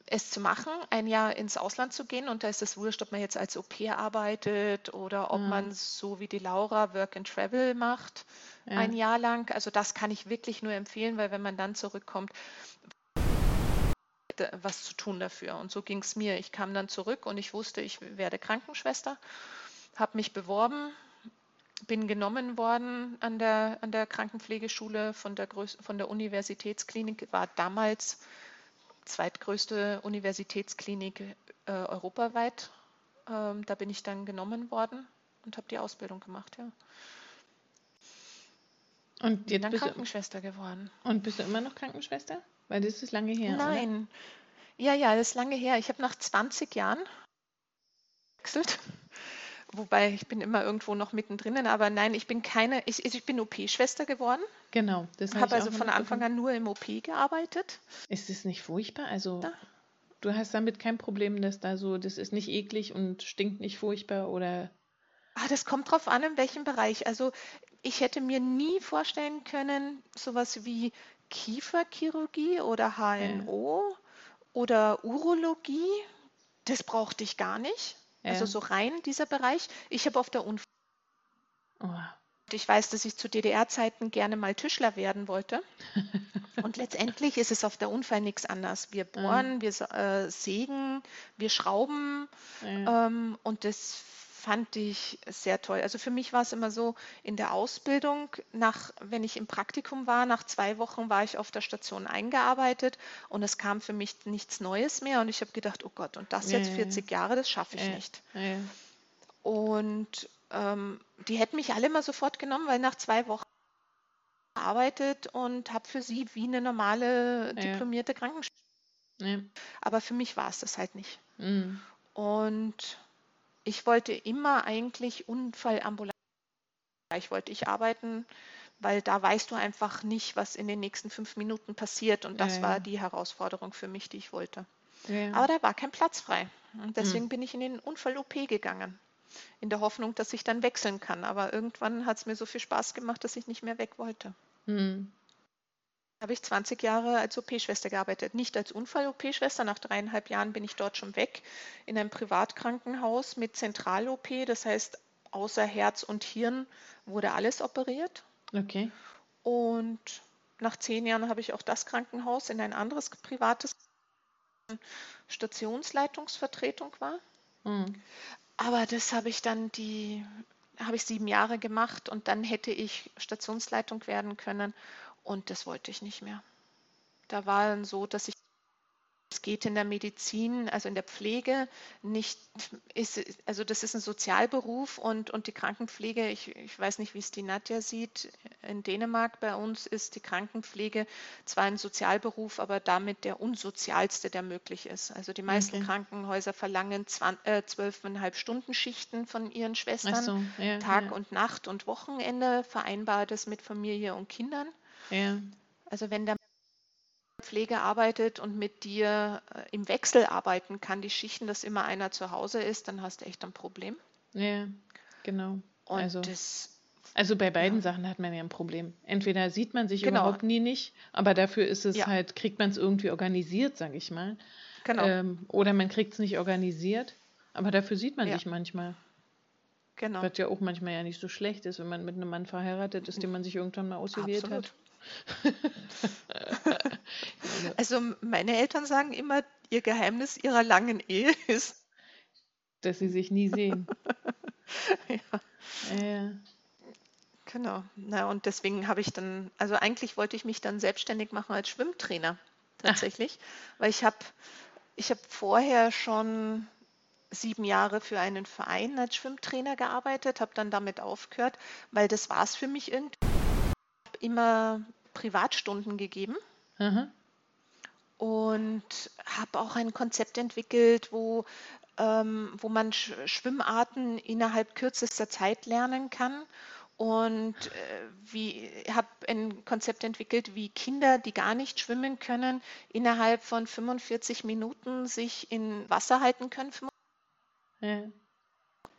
es zu machen, ein Jahr ins Ausland zu gehen. Und da ist es wurscht, ob man jetzt als Au pair arbeitet oder ob Ah. man so wie die Laura Work and Travel macht, ja. ein Jahr lang. Also das kann ich wirklich nur empfehlen, weil wenn man dann zurückkommt, was zu tun dafür. Und so ging es mir. Ich kam dann zurück und ich wusste, ich werde Krankenschwester, habe mich beworben, bin genommen worden an der, an der Krankenpflegeschule von der, Größ von der Universitätsklinik, war damals zweitgrößte Universitätsklinik äh, europaweit. Ähm, da bin ich dann genommen worden und habe die Ausbildung gemacht, ja. Und Bin jetzt dann bist du, Krankenschwester geworden. und bist du immer noch Krankenschwester? Weil das ist lange her, oder? Nein. Ja, ja, das ist lange her. Ich habe nach 20 Jahren gewechselt. Wobei ich bin immer irgendwo noch mittendrin, aber nein, ich bin keine, ich, ich bin OP-Schwester geworden, Genau, das habe also von Anfang an nur im OP gearbeitet. Ist es nicht furchtbar? Also, Ja. du hast damit kein Problem, dass da so, das ist nicht eklig und stinkt nicht furchtbar oder. Ah, das kommt drauf an, in welchem Bereich. Also ich hätte mir nie vorstellen können, sowas wie Kieferchirurgie oder HNO oder Urologie, das brauchte ich gar nicht. Also Ja. so rein dieser Bereich. Ich habe auf der Unfall Oh. Ich weiß, dass ich zu DDR-Zeiten gerne mal Tischler werden wollte. <laughs> Und letztendlich ist es auf der Unfall nichts anderes. Wir bohren, wir äh, sägen, wir schrauben Ja. ähm, und das fand ich sehr toll. Also für mich war es immer so, in der Ausbildung, nach, wenn ich im Praktikum war, nach zwei Wochen war ich auf der Station eingearbeitet und es kam für mich nichts Neues mehr und ich habe gedacht, oh Gott, und das jetzt ja, ja. 40 Jahre, das schaffe ich nicht. Und ähm, die hätten mich alle mal sofort genommen, weil nach zwei Wochen gearbeitet und habe für sie wie eine normale diplomierte Krankenschwester. Aber für mich war es das halt nicht. Mm. Und ich wollte immer eigentlich unfallambulant. Ich wollte ich arbeiten, weil da weißt du einfach nicht, was in den nächsten fünf Minuten passiert. Und das Ja, war ja. die Herausforderung für mich, die ich wollte. Ja. Aber da war kein Platz frei. Und deswegen Mhm. bin ich in den Unfall-OP gegangen. In der Hoffnung, dass ich dann wechseln kann. Aber irgendwann hat es mir so viel Spaß gemacht, dass ich nicht mehr weg wollte. Mm. Habe ich 20 Jahre als OP-Schwester gearbeitet. Nicht als Unfall-OP-Schwester. Nach dreieinhalb Jahren bin ich dort schon weg in einem Privatkrankenhaus mit Zentral-OP. Das heißt, außer Herz und Hirn wurde alles operiert. Okay. Und nach zehn Jahren habe ich auch das Krankenhaus in ein anderes privates Stationsleitungsvertretung war. Mhm. Aber das habe ich dann die, habe ich sieben Jahre gemacht und dann hätte ich Stationsleitung werden können und das wollte ich nicht mehr. Da war dann so, dass ich es geht in der Medizin, also in der Pflege nicht, ist, also das ist ein Sozialberuf und, und die Krankenpflege, ich, ich weiß nicht, wie es die Nadja sieht, in Dänemark bei uns ist die Krankenpflege zwar ein Sozialberuf, aber damit der unsozialste, der möglich ist. Also die meisten Okay. Krankenhäuser verlangen äh, zwölfeinhalb Stunden Schichten von ihren Schwestern, so, ja, Tag ja, und Nacht und Wochenende, vereinbart es mit Familie und Kindern. Ja, Also wenn der Pflege arbeitet und mit dir äh, im Wechsel arbeiten kann, die Schichten, dass immer einer zu Hause ist, dann hast du echt ein Problem. ja, genau. Und Also, das, also bei beiden ja, Sachen hat man ja ein Problem. Entweder sieht man sich genau, überhaupt nie nicht, aber dafür ist es ja, halt, kriegt man es irgendwie organisiert, sag ich mal. genau, Ähm, oder man kriegt es nicht organisiert, aber dafür sieht man ja, sich manchmal. genau, Was ja auch manchmal ja nicht so schlecht ist, wenn man mit einem Mann verheiratet ist, den man sich irgendwann mal ausgewählt absolut. hat. <laughs> Also, meine Eltern sagen immer, ihr Geheimnis ihrer langen Ehe ist, dass sie sich nie sehen. <laughs> ja, ja. genau. Na, und deswegen habe ich dann, also eigentlich wollte ich mich dann selbstständig machen als Schwimmtrainer Ach, tatsächlich, weil ich habe, ich habe vorher schon sieben Jahre für einen Verein als Schwimmtrainer gearbeitet, habe dann damit aufgehört, weil das war es für mich irgendwie. Ich habe immer Privatstunden gegeben aha, und habe auch ein Konzept entwickelt, wo, ähm, wo man Sch Schwimmarten innerhalb kürzester Zeit lernen kann. Und äh, habe ein Konzept entwickelt, wie Kinder, die gar nicht schwimmen können, innerhalb von 45 Minuten sich in Wasser halten können. ja,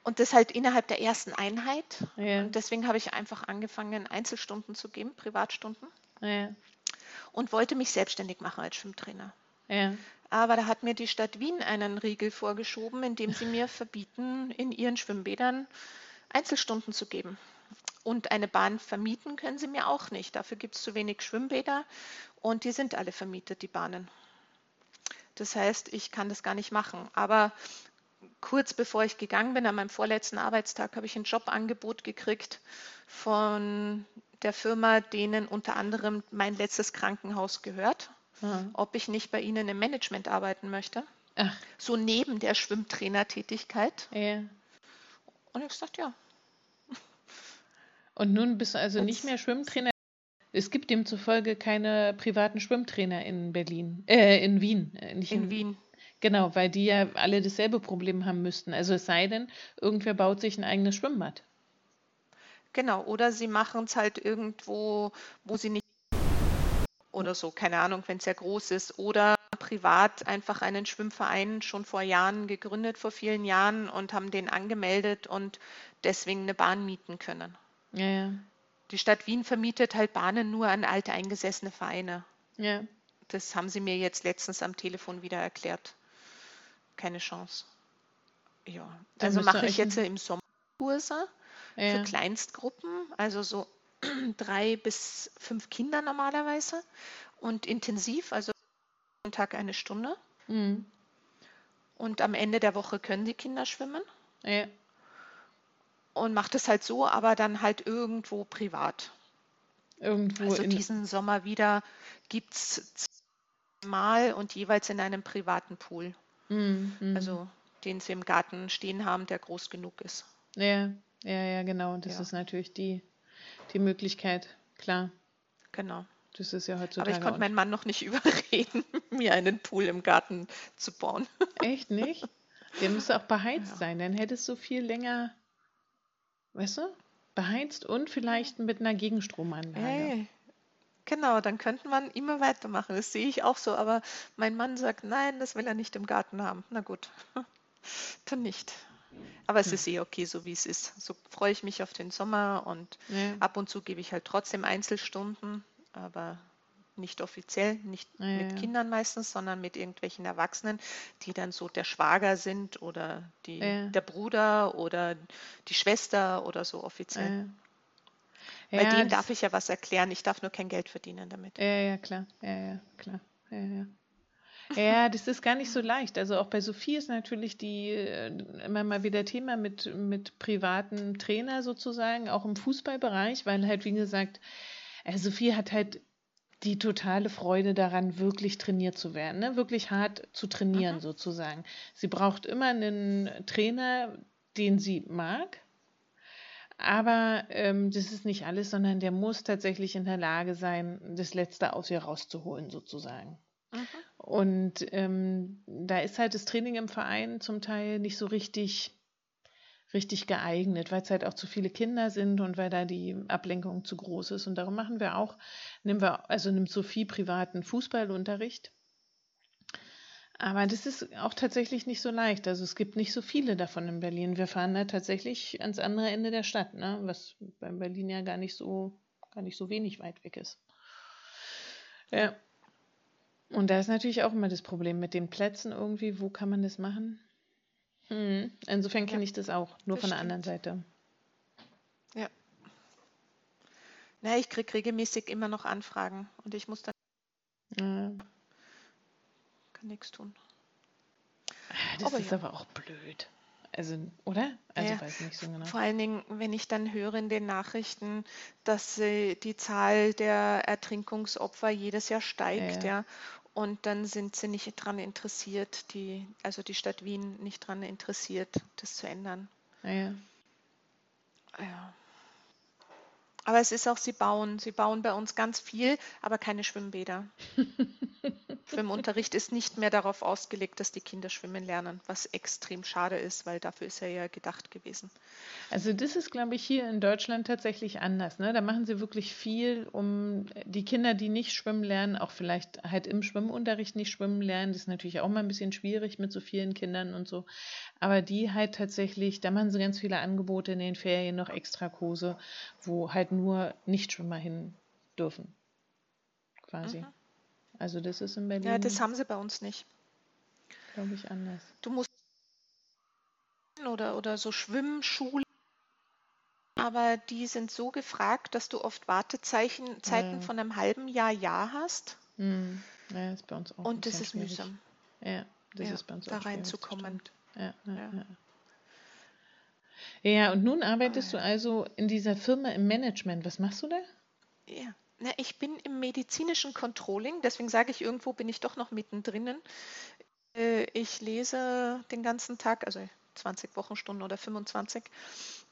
Und das halt innerhalb der ersten Einheit. ja, Und deswegen habe ich einfach angefangen, Einzelstunden zu geben, Privatstunden, ja, und wollte mich selbstständig machen als Schwimmtrainer. ja, Aber da hat mir die Stadt Wien einen Riegel vorgeschoben, indem sie mir verbieten, in ihren Schwimmbädern Einzelstunden zu geben. Und eine Bahn vermieten können sie mir auch nicht. Dafür gibt es zu wenig Schwimmbäder und die sind alle vermietet, die Bahnen. Das heißt, ich kann das gar nicht machen. Aber kurz bevor ich gegangen bin, an meinem vorletzten Arbeitstag, habe ich ein Jobangebot gekriegt von der Firma, denen unter anderem mein letztes Krankenhaus gehört, aha. ob ich nicht bei ihnen im Management arbeiten möchte, Ach, so neben der Schwimmtrainertätigkeit. ja. Und ich habe gesagt, ja, <laughs> Und nun bist du also nicht jetzt mehr Schwimmtrainer. Es gibt demzufolge keine privaten Schwimmtrainer in Berlin, äh, in Wien, äh, nicht in in, Wien. genau, weil die ja alle dasselbe Problem haben müssten. Also es sei denn, irgendwer baut sich ein eigenes Schwimmbad. Genau, oder sie machen es halt irgendwo, wo sie nicht oder so, keine Ahnung, wenn es sehr groß ist, oder privat einfach einen Schwimmverein schon vor Jahren gegründet, vor vielen Jahren und haben den angemeldet und deswegen eine Bahn mieten können. Ja, ja, Die Stadt Wien vermietet halt Bahnen nur an alte eingesessene Vereine. ja, Das haben sie mir jetzt letztens am Telefon wieder erklärt. Keine Chance. Ja, also mache ich jetzt im Sommer Kurse für Kleinstgruppen, also so <clears throat> drei bis fünf Kinder normalerweise und intensiv, also jeden Tag eine Stunde. mhm, Und am Ende der Woche können die Kinder schwimmen ja, und macht es halt so, aber dann halt irgendwo privat. irgendwo Also in, diesen Sommer wieder gibt es mal und jeweils in einem privaten Pool. mhm. Also den sie im Garten stehen haben, der groß genug ist. ja, ja, ja, genau. Das Ja, ist natürlich die, die Möglichkeit, klar. genau. Das ist ja Aber ich heutzutage konnte meinen Mann noch nicht <laughs> überreden, mir einen Pool im Garten zu bauen. Echt nicht? Der müsste auch beheizt Ja. sein, dann hättest du viel länger, weißt du, beheizt und vielleicht mit einer Gegenstromanlage. Hey, genau, dann könnte man immer weitermachen. Das sehe ich auch so. Aber mein Mann sagt, nein, das will er nicht im Garten haben. Na gut, <laughs> dann nicht. Aber es Hm. ist eh okay, so wie es ist. So freue ich mich auf den Sommer und Ja, ab und zu gebe ich halt trotzdem Einzelstunden. Aber nicht offiziell, nicht Ja, mit ja. Kindern meistens, sondern mit irgendwelchen Erwachsenen, die dann so der Schwager sind oder die, der Bruder oder die Schwester oder so offiziell. Bei denen darf ich ja was erklären, ich darf nur kein Geld verdienen damit. Ja, ja, klar. Ja, ja, klar. Ja, ja. Ja, das ist gar nicht so leicht. Also auch bei Sophie ist natürlich die äh, immer mal wieder Thema mit, mit privaten Trainer sozusagen, auch im Fußballbereich, weil halt, wie gesagt, äh, Sophie hat halt die totale Freude daran, wirklich trainiert zu werden, ne? wirklich hart zu trainieren Mhm. sozusagen. Sie braucht immer einen Trainer, den sie mag, aber ähm, das ist nicht alles, sondern der muss tatsächlich in der Lage sein, das Letzte aus ihr rauszuholen, sozusagen. Mhm. Und ähm, da ist halt das Training im Verein zum Teil nicht so richtig, richtig geeignet, weil es halt auch zu viele Kinder sind und weil da die Ablenkung zu groß ist. Und darum machen wir auch, nehmen wir, also nimmt Sophie privaten Fußballunterricht. Aber das ist auch tatsächlich nicht so leicht. Also es gibt nicht so viele davon in Berlin. Wir fahren da tatsächlich ans andere Ende der Stadt, ne? was bei Berlin ja gar nicht so, gar nicht so wenig weit weg ist. Ja. Und da ist natürlich auch immer das Problem mit den Plätzen irgendwie. Wo kann man das machen? Hm. Insofern kenne Ja, ich das auch, nur das von der stimmt. anderen Seite. Ja. Na, ich kriege regelmäßig immer noch Anfragen und ich muss dann Ja. kann nichts tun. Das Aber ist ja. aber auch blöd. Also, oder? Also, Ja, weiß nicht so genau. Vor allen Dingen, wenn ich dann höre in den Nachrichten, dass äh, die Zahl der Ertrinkungsopfer jedes Jahr steigt, Ja. ja. Und dann sind sie nicht daran interessiert, die, also die Stadt Wien nicht daran interessiert, das zu ändern. Ja, ja. Ja. Aber es ist auch, sie bauen, sie bauen bei uns ganz viel, aber keine Schwimmbäder. <laughs> Schwimmunterricht ist nicht mehr darauf ausgelegt, dass die Kinder schwimmen lernen, was extrem schade ist, weil dafür ist er ja gedacht gewesen. Also das ist, glaube ich, hier in Deutschland tatsächlich anders. Ne? Da machen sie wirklich viel, um die Kinder, die nicht schwimmen lernen, auch vielleicht halt im Schwimmunterricht nicht schwimmen lernen. Das ist natürlich auch mal ein bisschen schwierig mit so vielen Kindern und so. Aber die halt tatsächlich, da machen sie ganz viele Angebote in den Ferien, noch Extrakurse, wo halt nur Nichtschwimmer hin dürfen. Quasi. Mhm. Also das ist in Ja, Berlin, das haben sie bei uns nicht. glaube ich, anders. Du musst oder, oder so Schwimmschulen, aber die sind so gefragt, dass du oft Wartezeichen Zeiten Ja. von einem halben Jahr, Jahr hast. Hm. Ja, ist bei uns auch Und das ist schwierig. mühsam, Ja, das ja, ist bei uns da auch das reinzukommen. stimmt. Ja, ja, und nun arbeitest Ah, du also in dieser Firma im Management. Was machst du da? Ja, na, ich bin im medizinischen Controlling, deswegen sage ich, irgendwo bin ich doch noch mittendrin. Äh, Ich lese den ganzen Tag, also 20 Wochenstunden oder 25,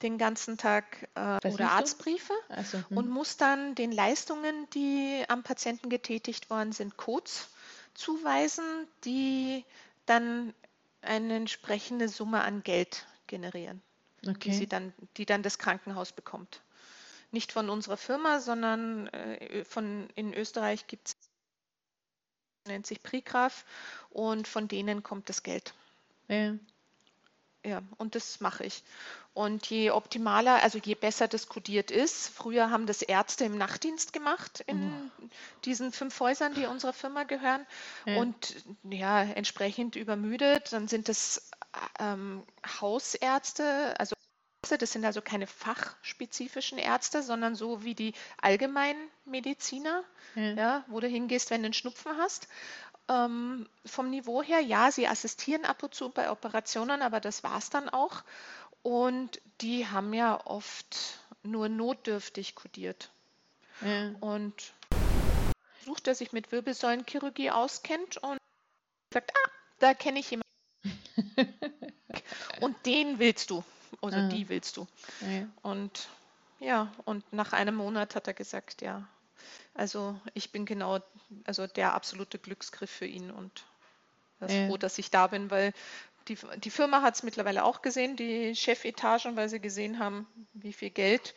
den ganzen Tag äh, oder? Arztbriefe Also, und hm. muss dann den Leistungen, die am Patienten getätigt worden sind, Codes zuweisen, die dann eine entsprechende Summe an Geld generieren, die sie okay. dann, die dann das Krankenhaus bekommt. Nicht von unserer Firma, sondern äh, von in Österreich gibt es, nennt sich Prigraf und von denen kommt das Geld. Ja, Ja, und das mache ich. Und je optimaler, also je besser das kodiert ist, früher haben das Ärzte im Nachtdienst gemacht in diesen fünf Häusern, die unserer Firma gehören. ja, Und ja, entsprechend übermüdet, dann sind es ähm, Hausärzte, also das sind also keine fachspezifischen Ärzte, sondern so wie die Allgemeinmediziner, ja. ja, wo du hingehst, wenn du einen Schnupfen hast. Ähm, vom Niveau her, ja, sie assistieren ab und zu bei Operationen, aber das war es dann auch. Und die haben ja oft nur notdürftig kodiert. ja. Und sucht, der sich mit Wirbelsäulenchirurgie auskennt und sagt, ah, da kenne ich jemanden. <laughs> Und den willst du. Oder Ah. die willst du. ja. Und ja, und nach einem Monat hat er gesagt, ja, also ich bin genau, also der absolute Glücksgriff für ihn und ist Ja. froh, dass ich da bin, weil die, die Firma hat es mittlerweile auch gesehen, die Chefetagen, weil sie gesehen haben, wie viel Geld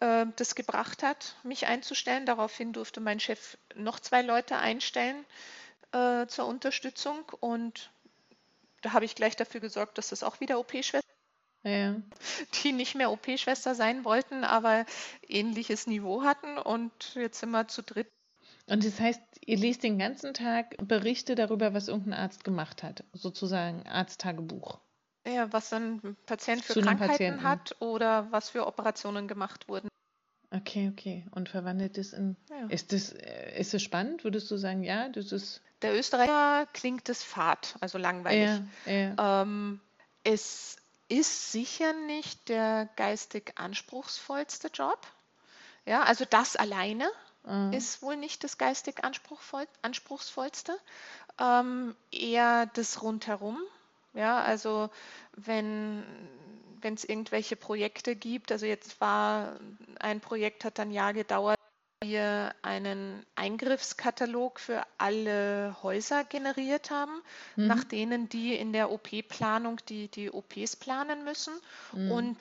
äh, das gebracht hat, mich einzustellen. Daraufhin durfte mein Chef noch zwei Leute einstellen äh, zur Unterstützung und da habe ich gleich dafür gesorgt, dass das auch wieder OP-Schwestern ja. die nicht mehr OP-Schwester sein wollten, aber ähnliches Niveau hatten. Und jetzt sind wir zu dritt. Und das heißt, ihr liest den ganzen Tag Berichte darüber, was irgendein Arzt gemacht hat, sozusagen Arzttagebuch. Ja, was ein Patient für Krankheiten hat oder was für Operationen gemacht wurden. Okay, okay. Und verwandelt es in. Ja. Ist das, äh, ist es spannend? Würdest du sagen, ja, das ist. Der Österreicher klingt es fad, also langweilig. Ja, ja. Ähm, es ist sicher nicht der geistig anspruchsvollste Job. Ja, also das alleine mhm. ist wohl nicht das geistig anspruchsvoll, anspruchsvollste. Ähm, eher das rundherum. Ja, also wenn wenn es irgendwelche Projekte gibt. Also jetzt war ein Projekt, hat ein Jahr gedauert, wir einen Eingriffskatalog für alle Häuser generiert haben, mhm. nach denen die in der OP-Planung die, die OPs planen müssen. Mhm. Und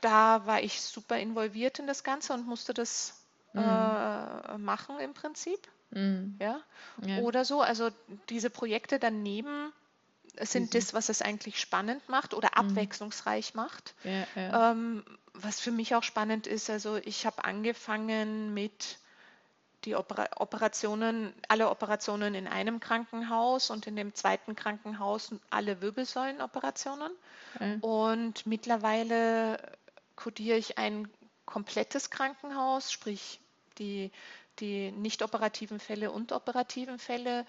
da war ich super involviert in das Ganze und musste das mhm. äh, machen im Prinzip. Mhm. Ja? ja? Oder so. Also diese Projekte daneben sind das, was es eigentlich spannend macht oder mhm. abwechslungsreich macht. Ja, ja. Ähm, was für mich auch spannend ist, also ich habe angefangen mit die Opera Operationen, alle Operationen in einem Krankenhaus und in dem zweiten Krankenhaus alle Wirbelsäulenoperationen. Ja. Und mittlerweile kodiere ich ein komplettes Krankenhaus, sprich die, die nicht operativen Fälle und operativen Fälle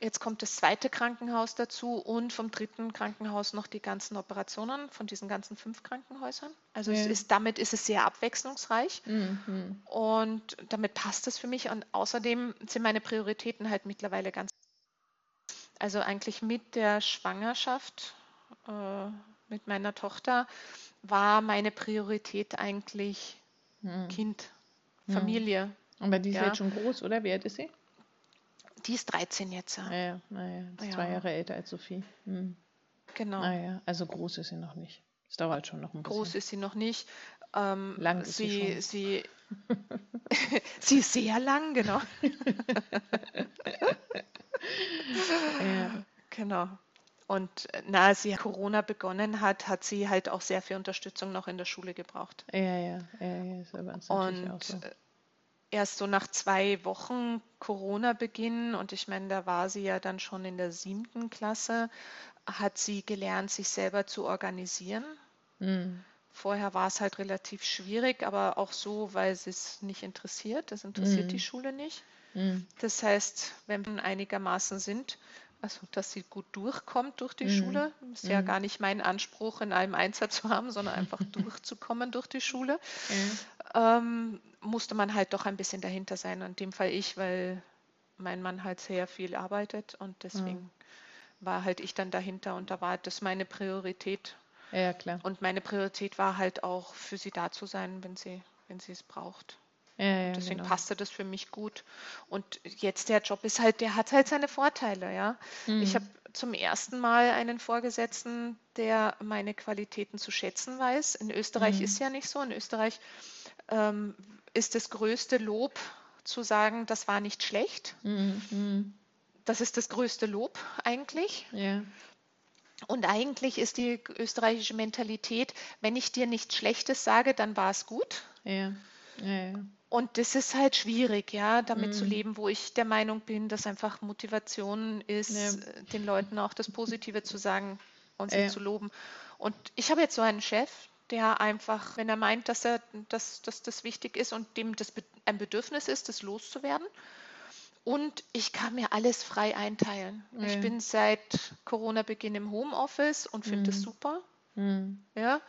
Jetzt kommt das zweite Krankenhaus dazu und vom dritten Krankenhaus noch die ganzen Operationen von diesen ganzen fünf Krankenhäusern. Also ja. ist, damit ist es sehr abwechslungsreich mhm. und damit passt es für mich. Und außerdem sind meine Prioritäten halt mittlerweile ganz. Also eigentlich mit der Schwangerschaft äh, mit meiner Tochter war meine Priorität eigentlich mhm. Kind, mhm. Familie. Aber die ist ja. jetzt schon groß, oder? Wie alt ist sie? Die ist 13 jetzt. Ja, ja, naja, ja. zwei Jahre älter als Sophie. Hm. Genau. Naja, also groß ist sie noch nicht. Es dauert schon noch ein bisschen. Groß ist sie noch nicht. Ähm, lang ist sie, sie, sie, <laughs> <laughs> sie ist sehr lang, genau. <laughs> ja. Genau. Und na, als sie Corona begonnen hat, hat sie halt auch sehr viel Unterstützung noch in der Schule gebraucht. Ja, ja, ja, ja ist aber Und auch so erst so nach zwei Wochen Corona-Beginn, und ich meine, da war sie ja dann schon in der siebten Klasse, hat sie gelernt, sich selber zu organisieren. Mhm. Vorher war es halt relativ schwierig, aber auch so, weil sie es nicht interessiert. Das interessiert mhm. die Schule nicht. Mhm. Das heißt, wenn wir einigermaßen sind, also dass sie gut durchkommt durch die mhm. Schule, ist ja mhm. gar nicht mein Anspruch, in allem Einsatz zu haben, sondern einfach <laughs> durchzukommen durch die Schule. Ähm, musste man halt doch ein bisschen dahinter sein. In dem Fall ich, weil mein Mann halt sehr viel arbeitet und deswegen mhm. war halt ich dann dahinter und da war das meine Priorität. Ja, klar. Und meine Priorität war halt auch für sie da zu sein, wenn sie, wenn sie es braucht. Ja, ja, deswegen genau. passte das für mich gut. Und jetzt der Job ist halt, der hat halt seine Vorteile, ja. Mhm. Ich habe zum ersten Mal einen Vorgesetzten, der meine Qualitäten zu schätzen weiß. In Österreich mhm. ist ja nicht so. In Österreich ähm, ist das größte Lob zu sagen, das war nicht schlecht. Mhm. Das ist das größte Lob eigentlich. Ja. Und eigentlich ist die österreichische Mentalität, wenn ich dir nichts Schlechtes sage, dann war es gut. Ja. Ja, Und das ist halt schwierig, ja, damit mm. zu mhm. leben, wo ich der Meinung bin, dass einfach Motivation ist, den Leuten auch das Positive zu sagen und sie zu loben. Und ich habe jetzt so einen Chef, der einfach, wenn er meint, dass, er, dass, dass das wichtig ist und dem das ein Bedürfnis ist, das loszuwerden. Und ich kann mir alles frei einteilen. Ja. Ich bin seit Corona-Beginn im Homeoffice und finde mhm. das super. Mhm. Ja,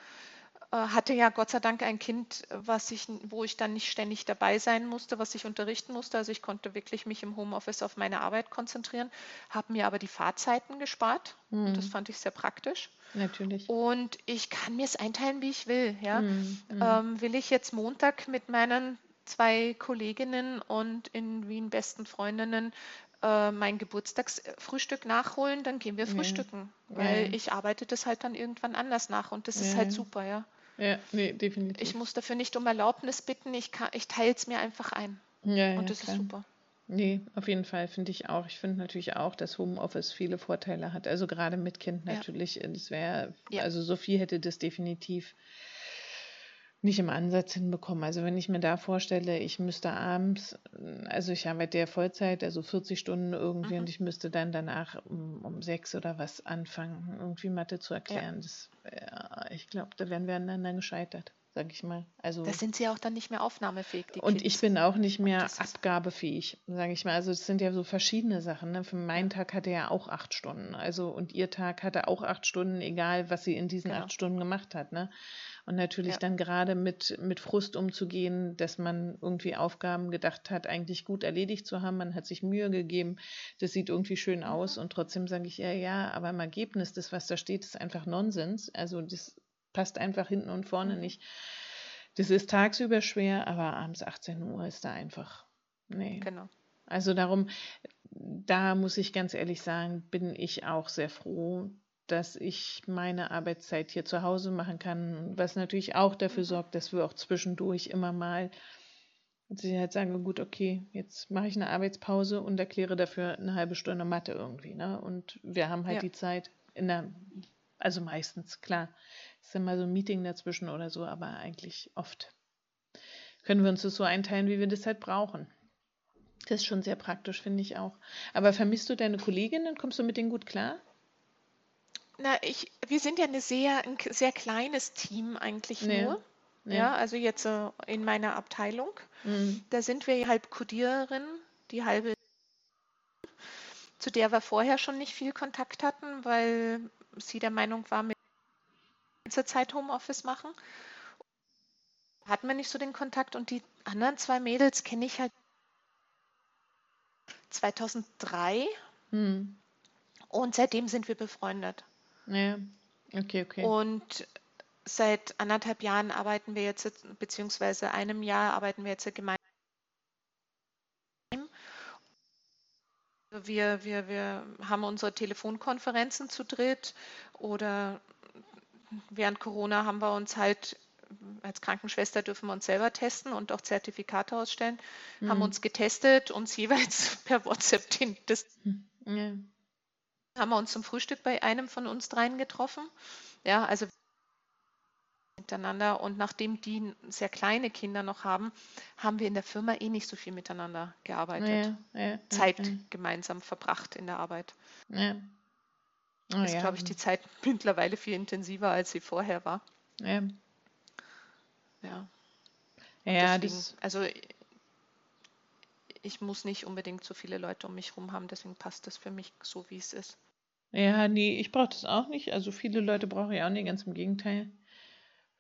hatte ja Gott sei Dank ein Kind, was ich, wo ich dann nicht ständig dabei sein musste, was ich unterrichten musste. Also ich konnte wirklich mich im Homeoffice auf meine Arbeit konzentrieren, habe mir aber die Fahrzeiten gespart. Mhm. Und das fand ich sehr praktisch. Natürlich. Und ich kann mir es einteilen, wie ich will. Ja? Mhm. Ähm, will ich jetzt Montag mit meinen zwei Kolleginnen und in Wien besten Freundinnen äh, mein Geburtstagsfrühstück nachholen, dann gehen wir frühstücken. Ja. Weil ja. ich arbeite das halt dann irgendwann anders nach und das ja. ist halt super, ja. Ja, nee, definitiv. Ich muss dafür nicht um Erlaubnis bitten, ich, ich teile es mir einfach ein. Ja, und das klar. ist super. Nee, auf jeden Fall finde ich auch. Ich finde natürlich auch, dass Homeoffice viele Vorteile hat. Also gerade mit Kind natürlich. Ja. Das wäre, ja. also Sophie hätte das definitiv nicht im Ansatz hinbekommen. Also wenn ich mir da vorstelle, ich müsste abends, also ich arbeite ja Vollzeit, also 40 Stunden irgendwie mhm. und ich müsste dann danach um, um sechs oder was anfangen, irgendwie Mathe zu erklären. Ja. Das, ja, ich glaube, da wären wir aneinander gescheitert sage ich mal. Also da sind sie auch dann nicht mehr aufnahmefähig. und Kids. ich bin auch nicht mehr abgabefähig, sage ich mal. Also es sind ja so verschiedene Sachen. Ne? Für meinen Tag hatte er ja auch acht Stunden. Also und ihr Tag hatte auch acht Stunden, egal was sie in diesen genau. acht Stunden gemacht hat. Ne? Und natürlich ja. dann gerade mit, mit Frust umzugehen, dass man irgendwie Aufgaben gedacht hat, eigentlich gut erledigt zu haben. Man hat sich Mühe gegeben, das sieht irgendwie schön aus. Und trotzdem sage ich, ja, ja, aber im Ergebnis, das, was da steht, ist einfach Nonsens. Also das passt einfach hinten und vorne mhm. nicht. Das ist tagsüber schwer, aber abends 18 Uhr ist da einfach. Nee. Genau. Also darum, da muss ich ganz ehrlich sagen, bin ich auch sehr froh, dass ich meine Arbeitszeit hier zu Hause machen kann, was natürlich auch dafür mhm. sorgt, dass wir auch zwischendurch immer mal Sicherheit sagen, gut, okay, jetzt mache ich eine Arbeitspause und erkläre dafür eine halbe Stunde Mathe irgendwie. Ne? Und wir haben halt ja. die Zeit in der, also meistens, klar, ist immer so ein Meeting dazwischen oder so, aber eigentlich oft können wir uns das so einteilen, wie wir das halt brauchen. Das ist schon sehr praktisch, finde ich auch. Aber vermisst du deine Kolleginnen? Kommst du mit denen gut klar? Na, ich, wir sind ja eine sehr, ein sehr kleines Team eigentlich nee. nur. Nee. Ja, also jetzt äh, in meiner Abteilung. Mhm. Da sind wir halb Codiererin, die halbe, zu der wir vorher schon nicht viel Kontakt hatten, weil sie der Meinung war, mit ganze Zeit Homeoffice machen. Hatten wir nicht so den Kontakt und die anderen zwei Mädels kenne ich halt 2003 hm. und seitdem sind wir befreundet. Ja, okay, okay. Und seit anderthalb Jahren arbeiten wir jetzt, beziehungsweise einem Jahr arbeiten wir jetzt gemeinsam. Wir, wir, wir haben unsere Telefonkonferenzen zu dritt oder während Corona haben wir uns halt als Krankenschwester dürfen wir uns selber testen und auch Zertifikate ausstellen, mhm. haben uns getestet, uns jeweils <laughs> per WhatsApp den, das ja. Haben wir uns zum Frühstück bei einem von uns dreien getroffen. Ja, also miteinander und nachdem die sehr kleine Kinder noch haben, haben wir in der Firma eh nicht so viel miteinander gearbeitet. Ja, ja, Zeit gemeinsam verbracht in der Arbeit. Ja. Oh, ist, ja. glaube ich, die Zeit <laughs> mittlerweile viel intensiver, als sie vorher war. Ja. Ja. Ja, deswegen, also ich muss nicht unbedingt so viele Leute um mich herum haben, deswegen passt das für mich so, wie es ist. Ja, nee, ich brauche das auch nicht. Also viele Leute brauche ich auch nicht, ganz im Gegenteil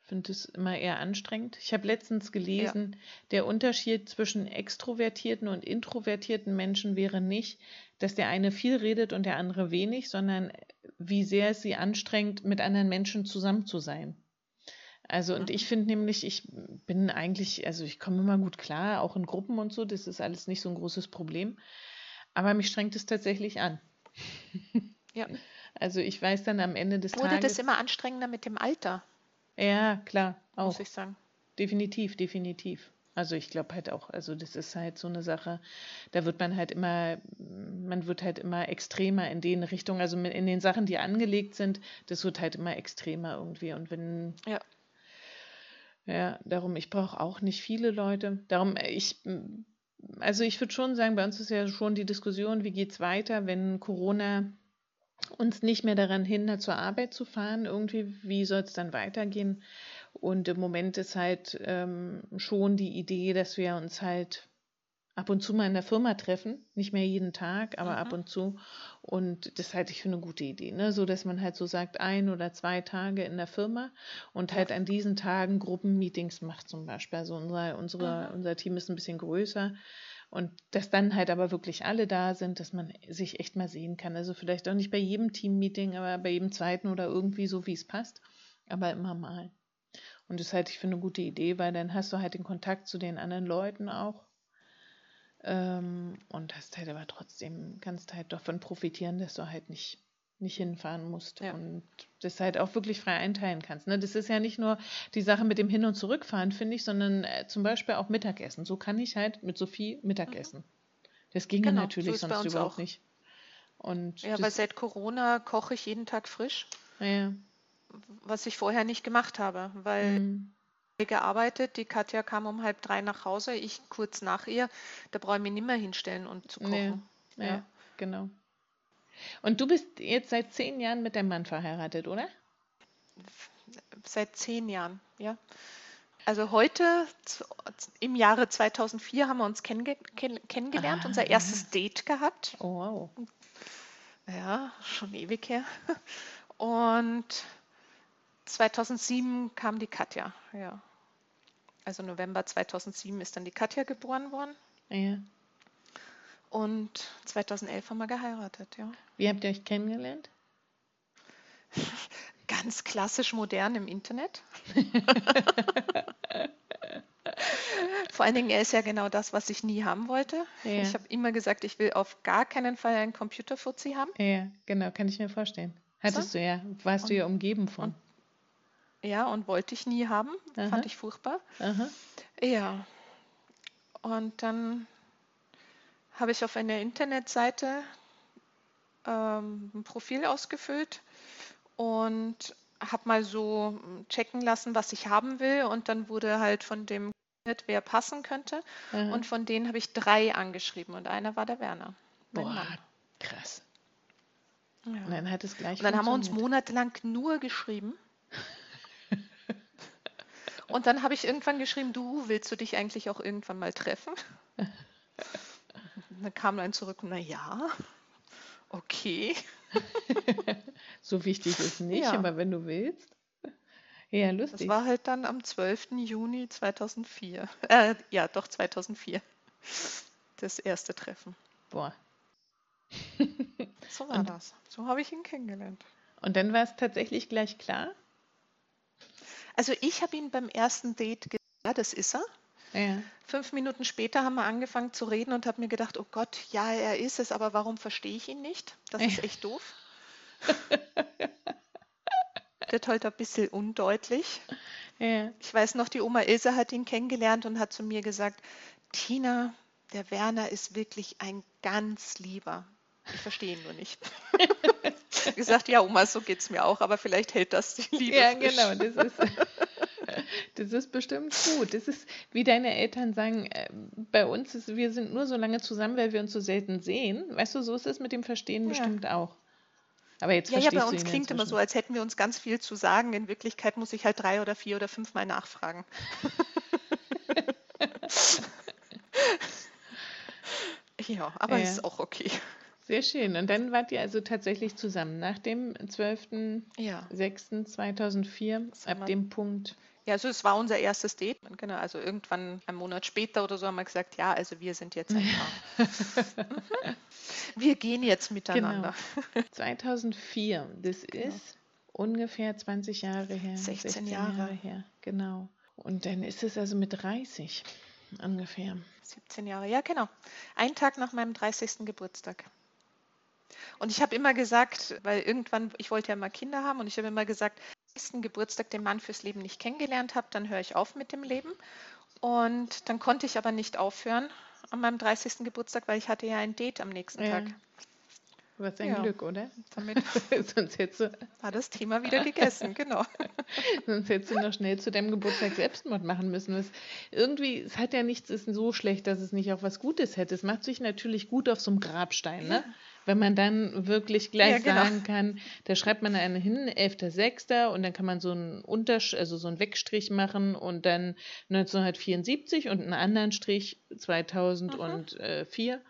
finde es immer eher anstrengend. Ich habe letztens gelesen, ja. der Unterschied zwischen extrovertierten und introvertierten Menschen wäre nicht, dass der eine viel redet und der andere wenig, sondern wie sehr es sie anstrengt, mit anderen Menschen zusammen zu sein. Also, und ich mhm. finde nämlich, ich bin eigentlich, also ich komme immer gut klar, auch in Gruppen und so, das ist alles nicht so ein großes Problem. Aber mich strengt es tatsächlich an. <laughs> Ja. Also ich weiß dann am Ende des Wurde Tages. Wurde das immer anstrengender mit dem Alter? Ja, klar, auch. Muss ich sagen. Definitiv, definitiv. Also ich glaube halt auch, also das ist halt so eine Sache, da wird man halt immer, man wird halt immer extremer in den Richtungen, also in den Sachen, die angelegt sind, das wird halt immer extremer irgendwie. Und wenn, ja, ja, darum, ich brauche auch nicht viele Leute. Darum, ich, also ich würde schon sagen, bei uns ist ja schon die Diskussion, wie geht es weiter, wenn Corona uns nicht mehr daran hindert, zur Arbeit zu fahren. Irgendwie, wie soll es dann weitergehen? Und im Moment ist halt ähm, schon die Idee, dass wir uns halt ab und zu mal in der Firma treffen, nicht mehr jeden Tag, aber mhm. ab und zu. Und das halte ich für eine gute Idee, ne? So dass man halt so sagt, ein oder zwei Tage in der Firma und halt an diesen Tagen Gruppenmeetings macht zum Beispiel. Also unser, unsere, mhm. unser Team ist ein bisschen größer und dass dann halt aber wirklich alle da sind, dass man sich echt mal sehen kann. Also vielleicht auch nicht bei jedem Team-Meeting, aber bei jedem zweiten oder irgendwie so, wie es passt. Aber immer mal. Und das halte ich für eine gute Idee, weil dann hast du halt den Kontakt zu den anderen Leuten auch. Ähm, und hast halt aber trotzdem, kannst halt davon profitieren, dass du halt nicht nicht hinfahren musst ja. und das halt auch wirklich frei einteilen kannst. Ne? Das ist ja nicht nur die Sache mit dem Hin- und Zurückfahren, finde ich, sondern äh, zum Beispiel auch Mittagessen. So kann ich halt mit Sophie Mittagessen. Das ging genau, natürlich so sonst überhaupt auch. nicht. Und ja, weil seit Corona koche ich jeden Tag frisch. Ja. Was ich vorher nicht gemacht habe, weil mhm. gearbeitet. Die Katja kam um halb drei nach Hause, ich kurz nach ihr. Da brauche ich mich nicht mehr hinstellen und zu kochen. Nee, ja, ja, genau. Und du bist jetzt seit zehn Jahren mit deinem Mann verheiratet, oder? Seit zehn Jahren, ja. Also heute, im Jahre 2004, haben wir uns kennenge kennengelernt, ah, unser erstes ja. Date gehabt. Oh, wow. Ja, schon ewig her. Und 2007 kam die Katja, ja. Also November 2007 ist dann die Katja geboren worden. Ja. Und 2011 haben wir geheiratet, ja. Wie habt ihr euch kennengelernt? <laughs> Ganz klassisch modern im Internet. <laughs> Vor allen Dingen, er ist ja genau das, was ich nie haben wollte. Ja. Ich habe immer gesagt, ich will auf gar keinen Fall einen Computerfuzzi haben. Ja, genau, kann ich mir vorstellen. Hattest so? du ja, warst und, du ja umgeben von. Und, ja, und wollte ich nie haben. Aha. Fand ich furchtbar. Aha. Ja. Und dann habe ich auf einer Internetseite ähm, ein Profil ausgefüllt und habe mal so checken lassen, was ich haben will. Und dann wurde halt von dem wer passen könnte. Mhm. Und von denen habe ich drei angeschrieben und einer war der Werner. Boah, Mann. krass. Ja. Und dann hat es gleich. Und dann haben wir uns monatelang nur geschrieben. <laughs> und dann habe ich irgendwann geschrieben, du willst du dich eigentlich auch irgendwann mal treffen? <laughs> dann kam ein zurück, na ja, <laughs> okay. <laughs> so wichtig ist nicht, ja. aber wenn du willst. Ja, lustig. Das war halt dann am 12. Juni 2004. Äh, ja, doch 2004. Das erste Treffen. Boah. So <laughs> war und, das. So habe ich ihn kennengelernt. Und dann war es tatsächlich gleich klar? Also ich habe ihn beim ersten Date gesagt, ja, das ist er. Ja. Fünf Minuten später haben wir angefangen zu reden und habe mir gedacht, oh Gott, ja, er ist es, aber warum verstehe ich ihn nicht? Das ist echt doof. <laughs> wird halt ein bisschen undeutlich. Ja. Ich weiß noch, die Oma Ilse hat ihn kennengelernt und hat zu mir gesagt, Tina, der Werner ist wirklich ein ganz lieber. Ich verstehe ihn nur nicht. <laughs> gesagt, ja, Oma, so geht es mir auch, aber vielleicht hält das die Liebe. Ja, frisch. genau, das ist, das ist bestimmt gut. Das ist, wie deine Eltern sagen, äh, bei uns ist, wir sind nur so lange zusammen, weil wir uns so selten sehen. Weißt du, so ist es mit dem Verstehen ja. bestimmt auch. Aber jetzt ja, ja, bei uns klingt immer so, als hätten wir uns ganz viel zu sagen. In Wirklichkeit muss ich halt drei oder vier oder fünf Mal nachfragen. <laughs> ja, aber ja. ist auch okay. Sehr schön. Und dann wart ihr also tatsächlich zusammen nach dem 12.06.2004, ja. ab dem Punkt. Ja, also es war unser erstes Date. Genau, also irgendwann einen Monat später oder so haben wir gesagt, ja, also wir sind jetzt ein Paar. Wir gehen jetzt miteinander. Genau. <laughs> 2004, das genau. ist ungefähr 20 Jahre her. 16, 16 Jahre. Jahre her, genau. Und dann ist es also mit 30 ungefähr. 17 Jahre, ja genau. Ein Tag nach meinem 30. Geburtstag. Und ich habe immer gesagt, weil irgendwann, ich wollte ja mal Kinder haben und ich habe immer gesagt, Geburtstag den Mann fürs Leben nicht kennengelernt habe, dann höre ich auf mit dem Leben. Und dann konnte ich aber nicht aufhören an meinem 30. Geburtstag, weil ich hatte ja ein Date am nächsten ja. Tag. Was ein ja. Glück, oder? Damit <laughs> Sonst hättest du <laughs> war das Thema wieder gegessen, genau. <laughs> Sonst hättest du noch schnell zu deinem Geburtstag Selbstmord machen müssen. Was irgendwie, es hat ja nichts, ist so schlecht, dass es nicht auch was Gutes hätte. Es macht sich natürlich gut auf so einem Grabstein, ne? Wenn man dann wirklich gleich ja, genau. sagen kann, da schreibt man einen hin, 11.06. und dann kann man so einen Untersch also so einen Wegstrich machen und dann 1974 und einen anderen Strich 2004. Mhm.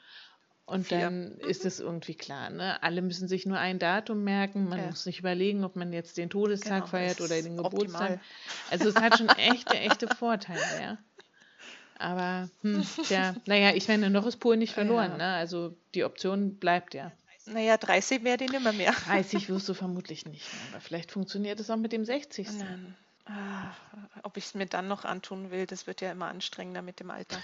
Und Vier. dann mhm. ist es irgendwie klar. Ne? Alle müssen sich nur ein Datum merken. Man ja. muss sich überlegen, ob man jetzt den Todestag genau, feiert oder den Geburtstag. Optimal. Also es hat schon echte, echte Vorteile, ja. Aber, hm, tja, naja, ich meine, noch ist Polen nicht verloren. Ja. Ne? Also die Option bleibt ja. Naja, 30 wäre die nimmer mehr. <laughs> 30 wirst du vermutlich nicht. Aber vielleicht funktioniert es auch mit dem 60. Nein. Ah, ob ich es mir dann noch antun will, das wird ja immer anstrengender mit dem Alter.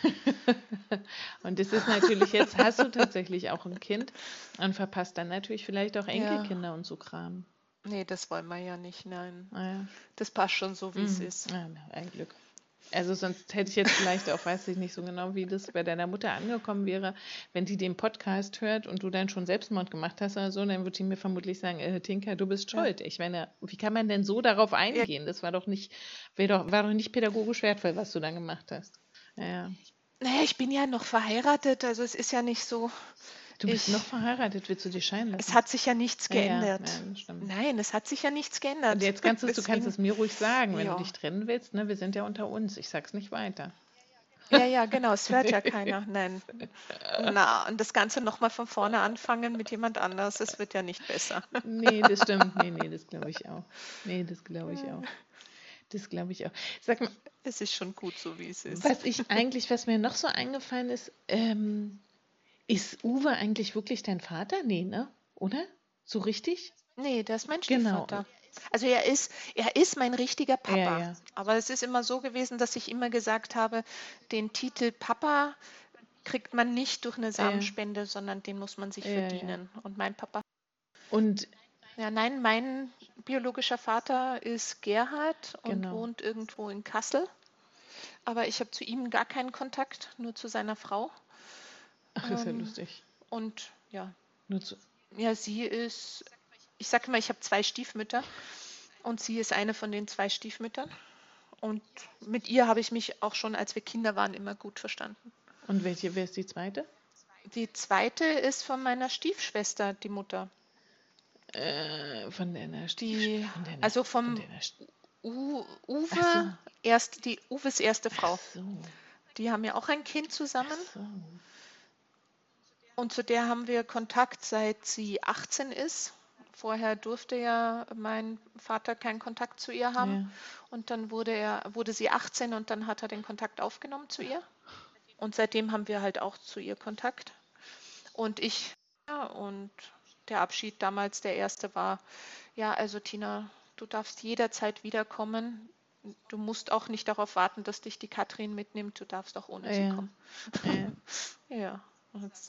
<laughs> und das ist natürlich, jetzt hast du tatsächlich auch ein Kind und verpasst dann natürlich vielleicht auch Enkelkinder ja. und so Kram. Nee, das wollen wir ja nicht, nein. Ah, ja. Das passt schon so, wie mhm. es ist. Ja, ein Glück. Also sonst hätte ich jetzt vielleicht auch, weiß ich nicht so genau, wie das bei deiner Mutter angekommen wäre, wenn die den Podcast hört und du dann schon Selbstmord gemacht hast oder so, dann würde die mir vermutlich sagen, äh, Tinka, du bist schuld. Ja. Ich meine, wie kann man denn so darauf eingehen? Das war doch nicht, doch, war doch nicht pädagogisch wertvoll, was du dann gemacht hast. Ja. Naja, ich bin ja noch verheiratet, also es ist ja nicht so. Du bist ich, noch verheiratet, willst du dich scheinen lassen? Es hat sich ja nichts geändert. Ja, ja, Nein, es hat sich ja nichts geändert. Und jetzt kannst du, du kannst es mir ruhig sagen, wenn ja. du dich trennen willst. Ne? Wir sind ja unter uns. Ich sag's nicht weiter. Ja, ja, genau, es hört ja <laughs> keiner. Nein. Na, und das Ganze nochmal von vorne anfangen mit jemand anders, es wird ja nicht besser. Nee, das stimmt. Nee, nee, das glaube ich auch. Nee, das glaube ich auch. Das glaube ich auch. Sag mal, es ist schon gut so, wie es ist. Was ich eigentlich, was mir noch so eingefallen ist, ähm, ist Uwe eigentlich wirklich dein Vater? Nee, ne? Oder? So richtig? Nee, der ist mein genau. Stiefvater. Genau. Also er ist, er ist mein richtiger Papa. Ja, ja. Aber es ist immer so gewesen, dass ich immer gesagt habe, den Titel Papa kriegt man nicht durch eine Samenspende, ja. sondern den muss man sich verdienen. Und mein Papa. Und ja, nein, mein biologischer Vater ist Gerhard und genau. wohnt irgendwo in Kassel. Aber ich habe zu ihm gar keinen Kontakt, nur zu seiner Frau. Ach, ist ja ähm, lustig. Und ja. Nur zu ja, sie ist, ich sage immer, ich habe zwei Stiefmütter und sie ist eine von den zwei Stiefmüttern. Und mit ihr habe ich mich auch schon, als wir Kinder waren, immer gut verstanden. Und welche, wer ist die zweite? Die zweite ist von meiner Stiefschwester, die Mutter. Äh, von deiner Stiefschwester? Also vom U Uwe, so. erst, die Uwes erste Frau. So. Die haben ja auch ein Kind zusammen. Und zu der haben wir Kontakt, seit sie 18 ist. Vorher durfte ja mein Vater keinen Kontakt zu ihr haben. Ja. Und dann wurde, er, wurde sie 18 und dann hat er den Kontakt aufgenommen zu ihr. Und seitdem haben wir halt auch zu ihr Kontakt. Und ich, ja, und der Abschied damals, der erste war, ja, also Tina, du darfst jederzeit wiederkommen. Du musst auch nicht darauf warten, dass dich die Katrin mitnimmt. Du darfst auch ohne ja. sie kommen. Ja. <laughs> ja.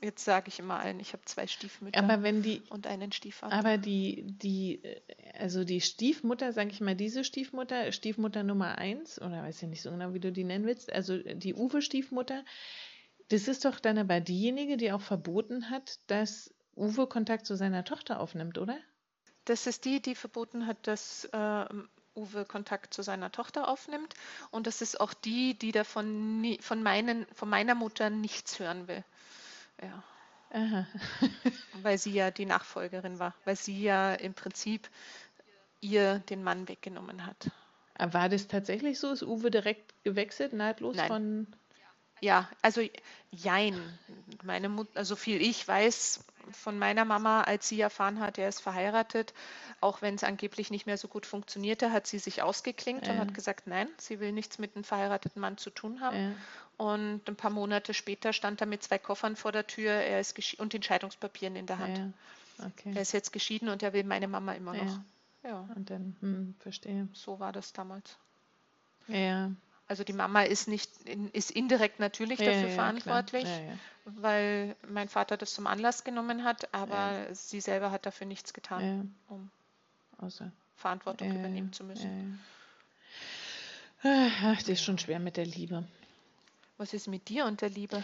Jetzt, sage ich immer allen, ich habe zwei Stiefmütter aber wenn die, und einen Stiefvater. Aber die, die, also die Stiefmutter, sage ich mal, diese Stiefmutter, Stiefmutter Nummer eins, oder weiß ich nicht so genau, wie du die nennen willst, also die Uwe-Stiefmutter, das ist doch dann aber diejenige, die auch verboten hat, dass Uwe Kontakt zu seiner Tochter aufnimmt, oder? Das ist die, die verboten hat, dass äh, Uwe Kontakt zu seiner Tochter aufnimmt. Und das ist auch die, die davon nie, von, meinen, von meiner Mutter nichts hören will. Ja. Aha. <laughs> weil sie ja die Nachfolgerin war, weil sie ja im Prinzip ihr den Mann weggenommen hat. War das tatsächlich so? Ist Uwe direkt gewechselt, nahtlos Nein. von. Ja, also jein. Meine Mutter, also viel ich weiß von meiner Mama, als sie erfahren hat, er ist verheiratet, auch wenn es angeblich nicht mehr so gut funktionierte, hat sie sich ausgeklinkt ja. und hat gesagt, nein, sie will nichts mit einem verheirateten Mann zu tun haben. Ja. Und ein paar Monate später stand er mit zwei Koffern vor der Tür er ist und Entscheidungspapieren in der Hand. Ja, okay. Er ist jetzt geschieden und er will meine Mama immer noch. Ja. ja. Und dann, hm, verstehe. So war das damals. Ja. Also die Mama ist nicht ist indirekt natürlich ja, dafür verantwortlich, weil mein Vater das zum Anlass genommen hat, aber sie selber hat dafür nichts getan, um Außer. Verantwortung übernehmen zu müssen. Ach, das ist schon schwer mit der Liebe. Was ist mit dir und der Liebe?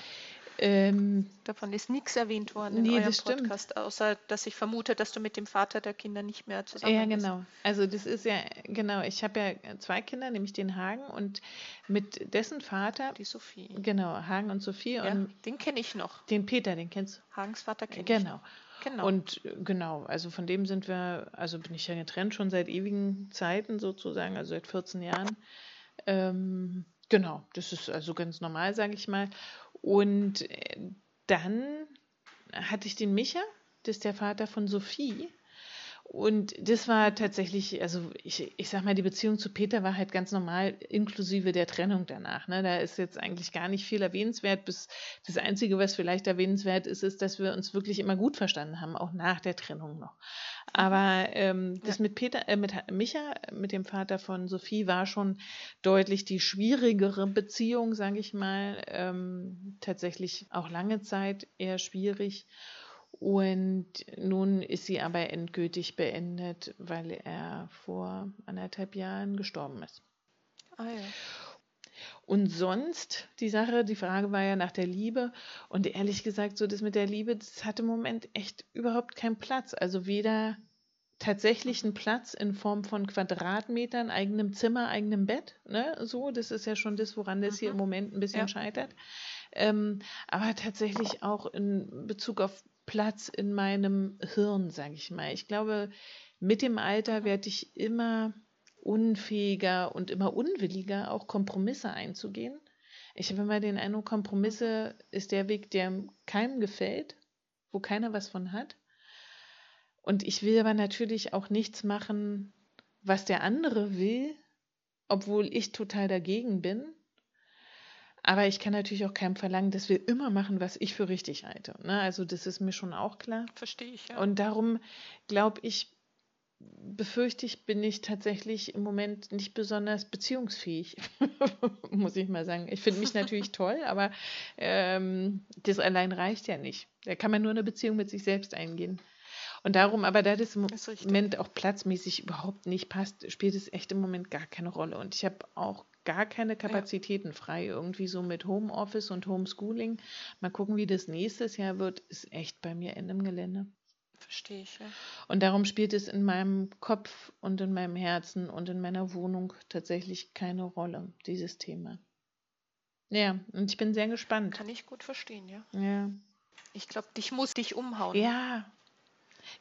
Ähm, Davon ist nichts erwähnt worden in nee, eurem Podcast, stimmt. außer dass ich vermute, dass du mit dem Vater der Kinder nicht mehr zusammen bist. Ja, genau. Also das ist ja, genau, ich habe ja zwei Kinder, nämlich den Hagen und mit dessen Vater. Die Sophie. Genau, Hagen und Sophie. Ja, und den kenne ich noch. Den Peter, den kennst du. Hagens Vater kenne ich. Genau. Genau. Und genau, also von dem sind wir, also bin ich ja getrennt schon seit ewigen Zeiten sozusagen, also seit 14 Jahren. Ähm, Genau, das ist also ganz normal, sage ich mal. Und äh, dann hatte ich den Micha, das ist der Vater von Sophie. Und das war tatsächlich, also ich, ich sag mal, die Beziehung zu Peter war halt ganz normal, inklusive der Trennung danach. Ne? Da ist jetzt eigentlich gar nicht viel erwähnenswert. Bis das Einzige, was vielleicht erwähnenswert ist, ist, dass wir uns wirklich immer gut verstanden haben, auch nach der Trennung noch. Aber ähm, das ja. mit Peter, äh, mit Micha, mit dem Vater von Sophie, war schon deutlich die schwierigere Beziehung, sage ich mal. Ähm, tatsächlich auch lange Zeit eher schwierig. Und nun ist sie aber endgültig beendet, weil er vor anderthalb Jahren gestorben ist. Ah ja. Und sonst, die Sache, die Frage war ja nach der Liebe. Und ehrlich gesagt, so das mit der Liebe, das hat im Moment echt überhaupt keinen Platz. Also weder tatsächlichen Platz in Form von Quadratmetern, eigenem Zimmer, eigenem Bett. Ne? So, das ist ja schon das, woran das hier im mhm. Moment ein bisschen ja. scheitert. Ähm, aber tatsächlich auch in Bezug auf Platz in meinem Hirn, sage ich mal. Ich glaube, mit dem Alter werde ich immer unfähiger und immer unwilliger, auch Kompromisse einzugehen. Ich habe immer den Eindruck, Kompromisse ist der Weg, der keinem gefällt, wo keiner was von hat. Und ich will aber natürlich auch nichts machen, was der andere will, obwohl ich total dagegen bin. Aber ich kann natürlich auch keinem verlangen, dass wir immer machen, was ich für richtig halte. Ne? Also das ist mir schon auch klar. Verstehe ich, ja. Und darum glaube ich, befürchte ich, bin ich tatsächlich im Moment nicht besonders beziehungsfähig, <laughs> muss ich mal sagen. Ich finde mich natürlich <laughs> toll, aber ähm, das allein reicht ja nicht. Da kann man nur eine Beziehung mit sich selbst eingehen. Und darum, aber da das im Moment auch platzmäßig überhaupt nicht passt, spielt es echt im Moment gar keine Rolle. Und ich habe auch gar keine Kapazitäten ja. frei. Irgendwie so mit Homeoffice und Homeschooling. Mal gucken, wie das nächstes Jahr wird, ist echt bei mir Ende im Gelände. Verstehe ich, ja. Und darum spielt es in meinem Kopf und in meinem Herzen und in meiner Wohnung tatsächlich keine Rolle, dieses Thema. Ja, und ich bin sehr gespannt. Kann ich gut verstehen, ja. Ja. Ich glaube, dich muss dich umhauen. Ja,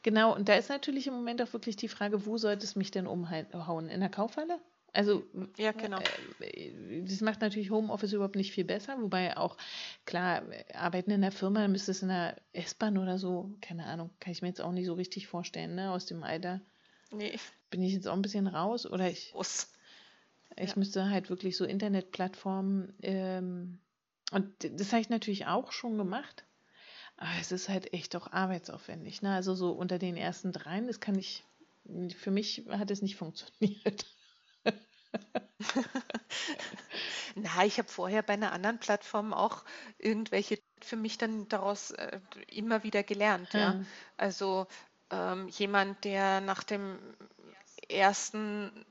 Genau, und da ist natürlich im Moment auch wirklich die Frage, wo sollte es mich denn umhauen? In der Kaufhalle? Also, ja, genau. Äh, das macht natürlich Homeoffice überhaupt nicht viel besser, wobei auch, klar, arbeiten in der Firma, dann müsste es in der S-Bahn oder so, keine Ahnung, kann ich mir jetzt auch nicht so richtig vorstellen, ne, aus dem Alter. Nee. Bin ich jetzt auch ein bisschen raus oder ich. Raus. Ich ja. müsste halt wirklich so Internetplattformen, ähm, und das habe ich natürlich auch schon gemacht. Aber es ist halt echt auch arbeitsaufwendig. Ne? Also so unter den ersten dreien, das kann ich, für mich hat es nicht funktioniert. Na, ich habe vorher bei einer anderen Plattform auch irgendwelche für mich dann daraus äh, immer wieder gelernt. Ja. ja. Also ähm, jemand, der nach dem ersten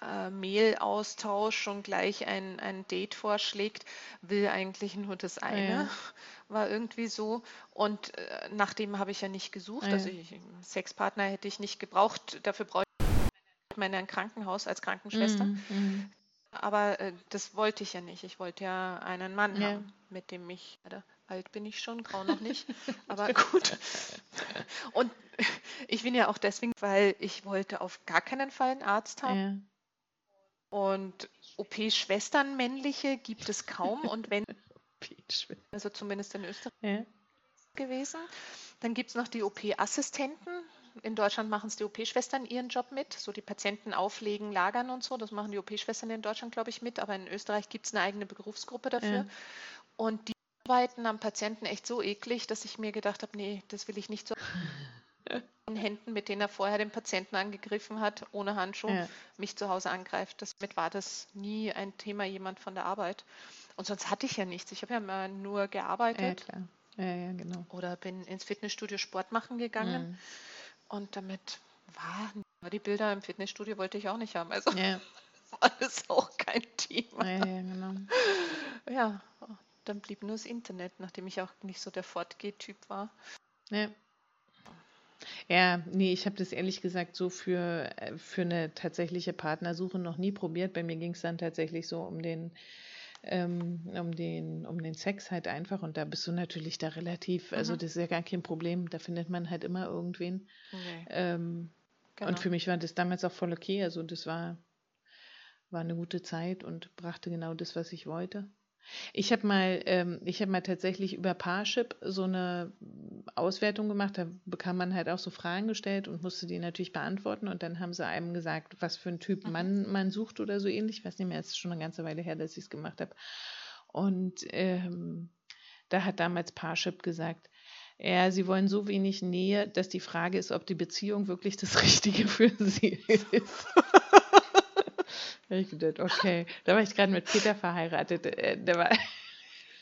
äh, Mail-Austausch schon gleich ein, ein Date vorschlägt, will eigentlich nur das eine. Ja. <laughs> War irgendwie so. Und äh, nach dem habe ich ja nicht gesucht. Ja. Also ich, Sexpartner hätte ich nicht gebraucht. Dafür brauche meine ein Krankenhaus als Krankenschwester. Mhm. mhm. Aber äh, das wollte ich ja nicht. Ich wollte ja einen Mann ja. haben, mit dem ich, alt bin ich schon, grau noch nicht, <laughs> aber gut. <laughs> Und ich bin ja auch deswegen, weil ich wollte auf gar keinen Fall einen Arzt haben. Ja. Und OP-Schwestern männliche gibt es kaum und wenn, <laughs> also zumindest in Österreich ja. gewesen. Dann gibt es noch die OP-Assistenten. In Deutschland machen es die OP-Schwestern ihren Job mit, so die Patienten auflegen, lagern und so. Das machen die OP-Schwestern in Deutschland, glaube ich, mit. Aber in Österreich gibt es eine eigene Berufsgruppe dafür. Ja. Und die arbeiten am Patienten echt so eklig, dass ich mir gedacht habe, nee, das will ich nicht so. <laughs> Händen, mit denen er vorher den Patienten angegriffen hat, ohne Handschuh, ja. mich zu Hause angreift. Damit war das nie ein Thema jemand von der Arbeit. Und sonst hatte ich ja nichts. Ich habe ja immer nur gearbeitet. Ja, klar. Ja, ja, genau. Oder bin ins Fitnessstudio Sport machen gegangen. Mhm. Und damit war die Bilder im Fitnessstudio wollte ich auch nicht haben. Also ja. <laughs> war das auch kein Thema. Ja, ja, genau. Ja, dann blieb nur das Internet, nachdem ich auch nicht so der Fortgeh-Typ war. Ja. Ja, nee, ich habe das ehrlich gesagt so für, äh, für eine tatsächliche Partnersuche noch nie probiert. Bei mir ging es dann tatsächlich so um den, ähm, um den, um den Sex halt einfach und da bist du natürlich da relativ, also mhm. also das ist ja gar kein Problem, da findet man halt immer irgendwen. Okay. Ähm, genau. Und für mich war das damals auch voll okay, also das war, war eine gute Zeit und brachte genau das, was ich wollte. Ich habe mal, ähm, ich habe mal tatsächlich über Parship so eine Auswertung gemacht. Da bekam man halt auch so Fragen gestellt und musste die natürlich beantworten. Und dann haben sie einem gesagt, was für ein Typ mhm. Mann man sucht oder so ähnlich. Ich weiß nicht mehr, es ist schon eine ganze Weile her, dass ich es gemacht habe. Und ähm, da hat damals Parship gesagt, ja, sie wollen so wenig Nähe, dass die Frage ist, ob die Beziehung wirklich das Richtige für sie ist. <laughs> <laughs> ich gedacht, okay, da war ich gerade mit Peter verheiratet. Äh, der war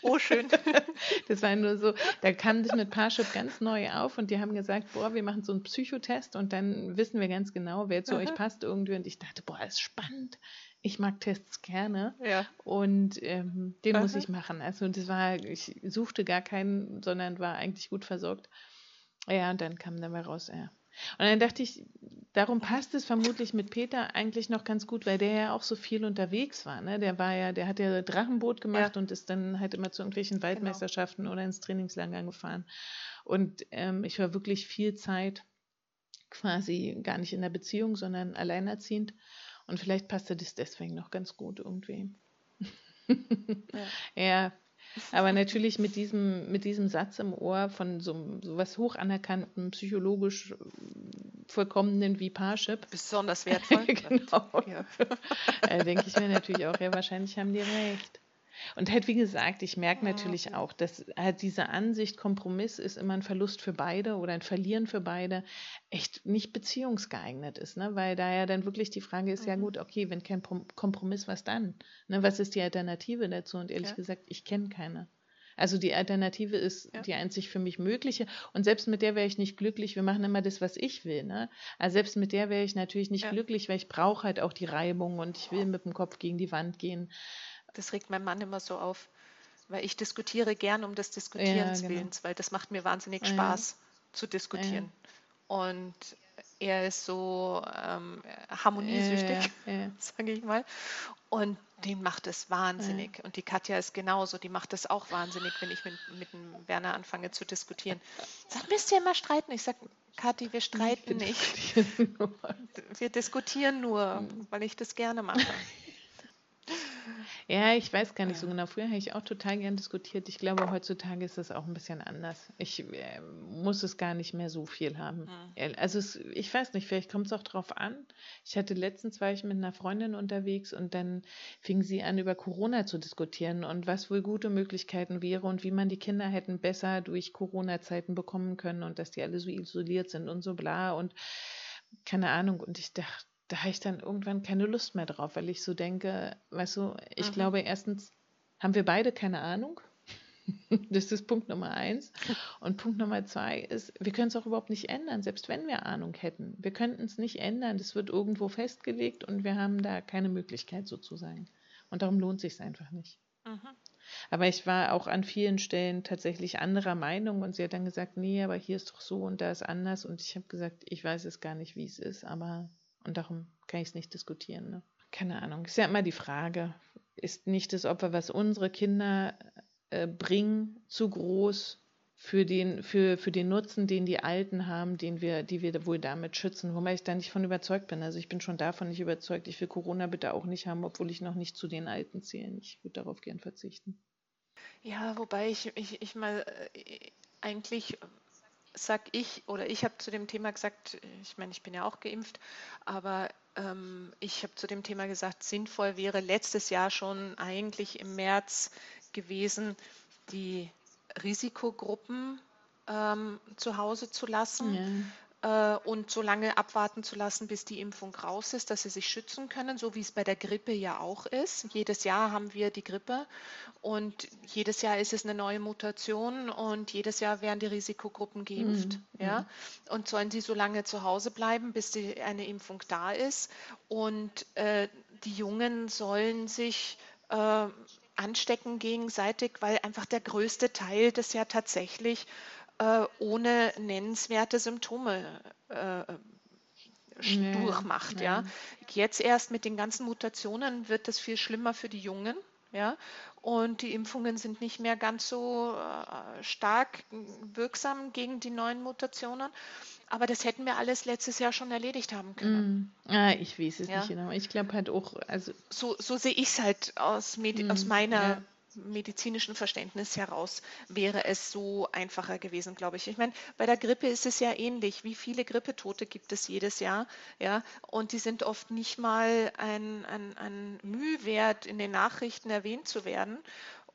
Oh, schön. <laughs> Das war nur so, da kam das mit Parship ganz neu auf und die haben gesagt, boah, wir machen so einen Psychotest und dann wissen wir ganz genau, wer zu Aha. euch passt irgendwie. Und ich dachte, boah, ist spannend. Ich mag Tests gerne ja. und ähm, den Aha. muss ich machen. Also das war, ich suchte gar keinen, sondern war eigentlich gut versorgt. Ja, und dann kam dabei raus, ja, und dann dachte ich, darum passt es vermutlich mit Peter eigentlich noch ganz gut, weil der ja auch so viel unterwegs war. Ne? Der war ja, der hat ja Drachenboot gemacht ja. und ist dann halt immer zu irgendwelchen genau. Waldmeisterschaften genau. oder ins Trainingslager gefahren. Und ähm, ich war wirklich viel Zeit quasi gar nicht in der Beziehung, sondern alleinerziehend. Und vielleicht passte das deswegen noch ganz gut irgendwie. ja. <laughs> ja, aber natürlich mit diesem, mit diesem Satz im Ohr von so, so was hoch anerkannten, psychologisch äh, vollkommenen wie Parship. Besonders <laughs> wertvoll. genau. Ja. <laughs> äh, denke ich mir natürlich auch, ja, wahrscheinlich haben die recht. Und halt, wie gesagt, ich merke natürlich auch, dass halt diese Ansicht, Kompromiss ist immer ein Verlust für beide oder ein Verlieren für beide, echt nicht beziehungsgeeignet ist, ne? Weil da ja dann wirklich die Frage ist, mhm. ja gut, okay, wenn kein Kompromiss, was dann? Ne? Was ist die Alternative dazu? Und ehrlich ja. gesagt, ich kenne keine. Also die Alternative ist ja. die einzig für mich mögliche. Und selbst mit der wäre ich nicht glücklich. Wir machen immer das, was ich will. Ne? Also selbst mit der wäre ich natürlich nicht ja. glücklich, weil ich brauche halt auch die Reibung und ich will mit dem Kopf gegen die Wand gehen. Das regt mein Mann immer so auf, weil ich diskutiere gern um des Diskutierens ja, genau. Willens, weil das macht mir wahnsinnig Spaß ja. zu diskutieren. Ja. Und er ist so ähm, harmoniesüchtig, <laughs> sage ich mal. Und den macht es wahnsinnig. Und die Katja ist genauso, die macht es auch wahnsinnig, wenn ich mit, mit dem Werner anfange zu diskutieren. Sag, müsst ihr immer streiten? Ich sage, Kathi, wir streiten nicht. Wir diskutieren nur, hm. weil ich das gerne mache. Ja, ich weiß gar nicht so genau. Früher habe ich auch total gern diskutiert. Ich glaube, heutzutage ist das auch ein bisschen anders. Ich äh, muss es gar nicht mehr so viel haben. Mhm. Also es, ich weiß nicht, vielleicht kommt es auch drauf an. Ich hatte letztens war ich mit einer Freundin unterwegs und dann fing sie an, über Corona zu diskutieren und was wohl gute Möglichkeiten wäre und wie man die Kinder hätten besser durch Corona-Zeiten bekommen können und dass die alle so isoliert sind und so bla und keine Ahnung. Und ich dachte, da habe ich dann irgendwann keine Lust mehr drauf, weil ich so denke, weißt du, ich mhm. glaube, erstens haben wir beide keine Ahnung. <laughs> Das ist Punkt Nummer eins. Und Punkt Nummer zwei ist, wir können es auch überhaupt nicht ändern, selbst wenn wir Ahnung hätten. Wir könnten es nicht ändern. Das wird irgendwo festgelegt und wir haben da keine Möglichkeit sozusagen. Und darum lohnt sich einfach nicht. Mhm. Aber ich war auch an vielen Stellen tatsächlich anderer Meinung und sie hat dann gesagt, nee, aber hier ist doch so und da ist anders. Und ich habe gesagt, ich weiß es gar nicht, wie es ist, aber und darum kann ich es nicht diskutieren. Ne? Keine Ahnung. Ist ja immer die Frage, ist nicht das Opfer, was unsere Kinder äh, bringen, zu groß für den, für, für den Nutzen, den die Alten haben, den wir, die wir wohl damit schützen, wobei ich da nicht von überzeugt bin. Also ich bin schon davon nicht überzeugt. Ich will Corona bitte auch nicht haben, obwohl ich noch nicht zu den Alten zähle. Ich würde darauf gern verzichten. Ja, wobei ich, ich, ich mal äh, eigentlich sag ich, oder ich habe zu dem Thema gesagt, ich meine, ich bin ja auch geimpft, aber ähm, ich habe zu dem Thema gesagt, sinnvoll wäre letztes Jahr schon eigentlich im März gewesen, die Risikogruppen ähm, zu Hause zu lassen. Ja äh, und so lange abwarten zu lassen, bis die Impfung raus ist, dass sie sich schützen können, so wie es bei der Grippe ja auch ist. Jedes Jahr haben wir die Grippe und jedes Jahr ist es eine neue Mutation und jedes Jahr werden die Risikogruppen geimpft. Mhm. Ja? Mhm. Und sollen sie so lange zu Hause bleiben, bis die, eine Impfung da ist. Und äh, die Jungen sollen sich äh, anstecken gegenseitig, weil einfach der größte Teil das ja tatsächlich äh, ohne nennenswerte Symptome äh, nee, durchmacht. Ja. Jetzt erst mit den ganzen Mutationen wird es viel schlimmer für die Jungen. Ja, und die Impfungen sind nicht mehr ganz so äh, stark wirksam gegen die neuen Mutationen. Aber das hätten wir alles letztes Jahr schon erledigt haben können. Mm. Ah, ich weiß es ja. nicht genau. Ich glaube halt auch, also. So, so sehe ich es halt aus, mm, aus meiner ja medizinischen Verständnis heraus wäre es so einfacher gewesen, glaube ich. Ich meine, bei der Grippe ist es ja ähnlich. Wie viele Grippetote gibt es jedes Jahr? Ja, und die sind oft nicht mal ein, ein, ein Mühe wert, in den Nachrichten erwähnt zu werden.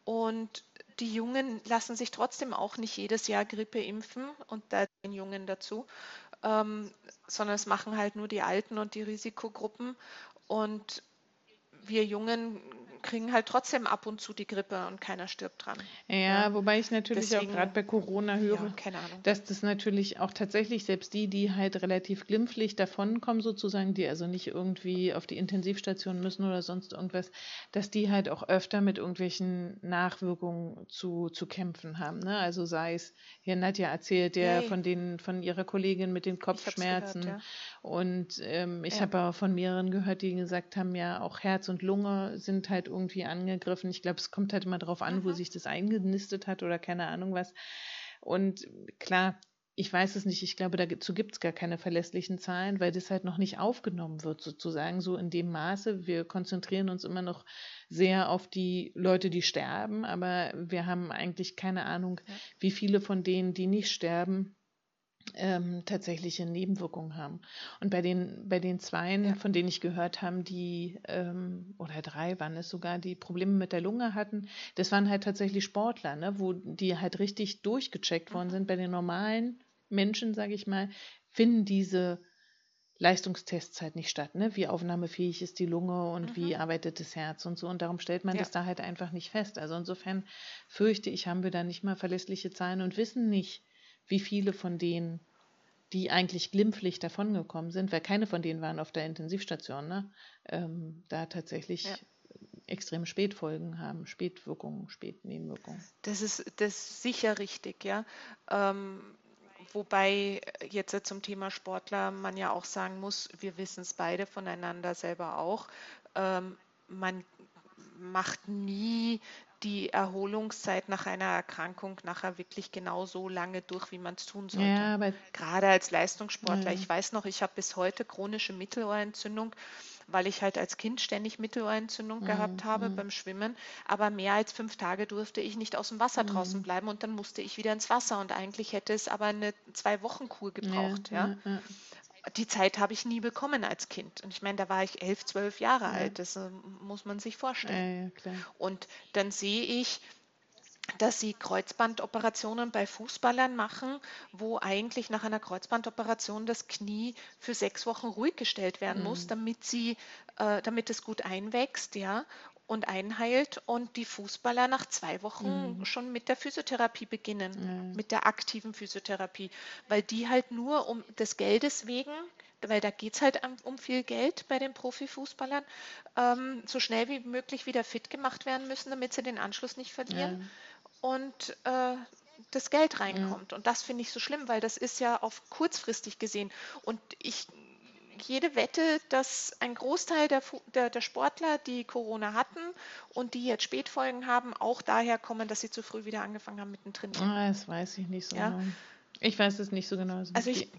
Und die Jungen lassen sich trotzdem auch nicht jedes Jahr Grippe impfen und da den Jungen dazu, ähm, sondern es machen halt nur die Alten und die Risikogruppen. Und wir Jungen kriegen halt trotzdem ab und zu die Grippe und keiner stirbt dran. Ja, ja. wobei ich natürlich Deswegen, auch gerade bei Corona höre, ja, dass das natürlich auch tatsächlich selbst die, die halt relativ glimpflich davonkommen, sozusagen, die also nicht irgendwie auf die Intensivstation müssen oder sonst irgendwas, dass die halt auch öfter mit irgendwelchen Nachwirkungen zu, zu kämpfen haben. Ne? Also sei es, hier Nadja erzählt ja hey. von den, von ihrer Kollegin mit den Kopfschmerzen. Gehört. Und ähm, ich habe aber von mehreren gehört, die gesagt haben, ja, auch Herz und Lunge sind halt irgendwie angegriffen. Ich glaube, es kommt halt immer darauf an, mhm. wo sich das eingenistet hat oder keine Ahnung was. Und klar, ich weiß es nicht. Ich glaube, dazu gibt es gar keine verlässlichen Zahlen, weil das halt noch nicht aufgenommen wird, sozusagen, so in dem Maße. Wir konzentrieren uns immer noch sehr auf die Leute, die sterben, aber wir haben eigentlich keine Ahnung, ja. wie viele von denen, die nicht sterben, ähm, tatsächliche Nebenwirkungen haben. Und bei den, bei den Zweien, ja. von denen ich gehört habe, die, ähm, oder drei waren es sogar, die Probleme mit der Lunge hatten, das waren halt tatsächlich Sportler, ne, wo die halt richtig durchgecheckt worden mhm. sind. Bei den normalen Menschen, sage ich mal, finden diese Leistungstests halt nicht statt, ne? Wie aufnahmefähig ist die Lunge und mhm. wie arbeitet das Herz und so. Und darum stellt man ja. das da halt einfach nicht fest. Also insofern fürchte ich, haben wir da nicht mal verlässliche Zahlen und wissen nicht, wie viele von denen, die eigentlich glimpflich davongekommen sind, weil keine von denen waren auf der Intensivstation, ne? Ähm, da tatsächlich ja. extreme Spätfolgen haben, Spätwirkungen, Spätnebenwirkungen. Das ist, das ist sicher richtig, ja. Ähm, wobei jetzt zum Thema Sportler man ja auch sagen muss, wir wissen es beide voneinander selber auch. Ähm, man macht nie die Erholungszeit nach einer Erkrankung nachher wirklich genauso lange durch, wie man es tun sollte. Ja, Gerade als Leistungssportler. Ja. Ich weiß noch, ich habe bis heute chronische Mittelohrentzündung, weil ich halt als Kind ständig Mittelohrentzündung mhm. gehabt habe mhm. beim Schwimmen. Aber mehr als fünf Tage durfte ich nicht aus dem Wasser mhm. draußen bleiben und dann musste ich wieder ins Wasser. Und eigentlich hätte es aber eine Zwei-Wochen-Kur gebraucht. Ja, ja die Zeit habe ich nie bekommen als Kind. Und ich meine, da war ich elf, zwölf Jahre ja. alt. Das äh, muss man sich vorstellen. Ja, ja, und dann sehe ich, dass sie Kreuzbandoperationen bei Fußballern machen, wo eigentlich nach einer Kreuzbandoperation das Knie für sechs Wochen ruhig gestellt werden mhm. muss, damit sie, äh, damit es gut einwächst, ja, und einheilt und die Fußballer nach zwei Wochen mhm. schon mit der Physiotherapie beginnen, mhm. mit der aktiven Physiotherapie, weil die halt nur um des Geldes wegen, weil da geht es halt um viel Geld bei den Profifußballern, ähm, so schnell wie möglich wieder fit gemacht werden müssen, damit sie den Anschluss nicht verlieren. Ja. Und äh, das Geld reinkommt. Und das finde ich so schlimm, weil das ist ja auf kurzfristig gesehen. Und ich jede Wette, dass ein Großteil der, der, der, Sportler, die Corona hatten und die jetzt Spätfolgen haben, auch daher kommen, dass sie zu früh wieder angefangen haben mit dem Trainieren. Ah, das weiß ich nicht so ja? genau. Ich weiß es nicht so genau. Also ich,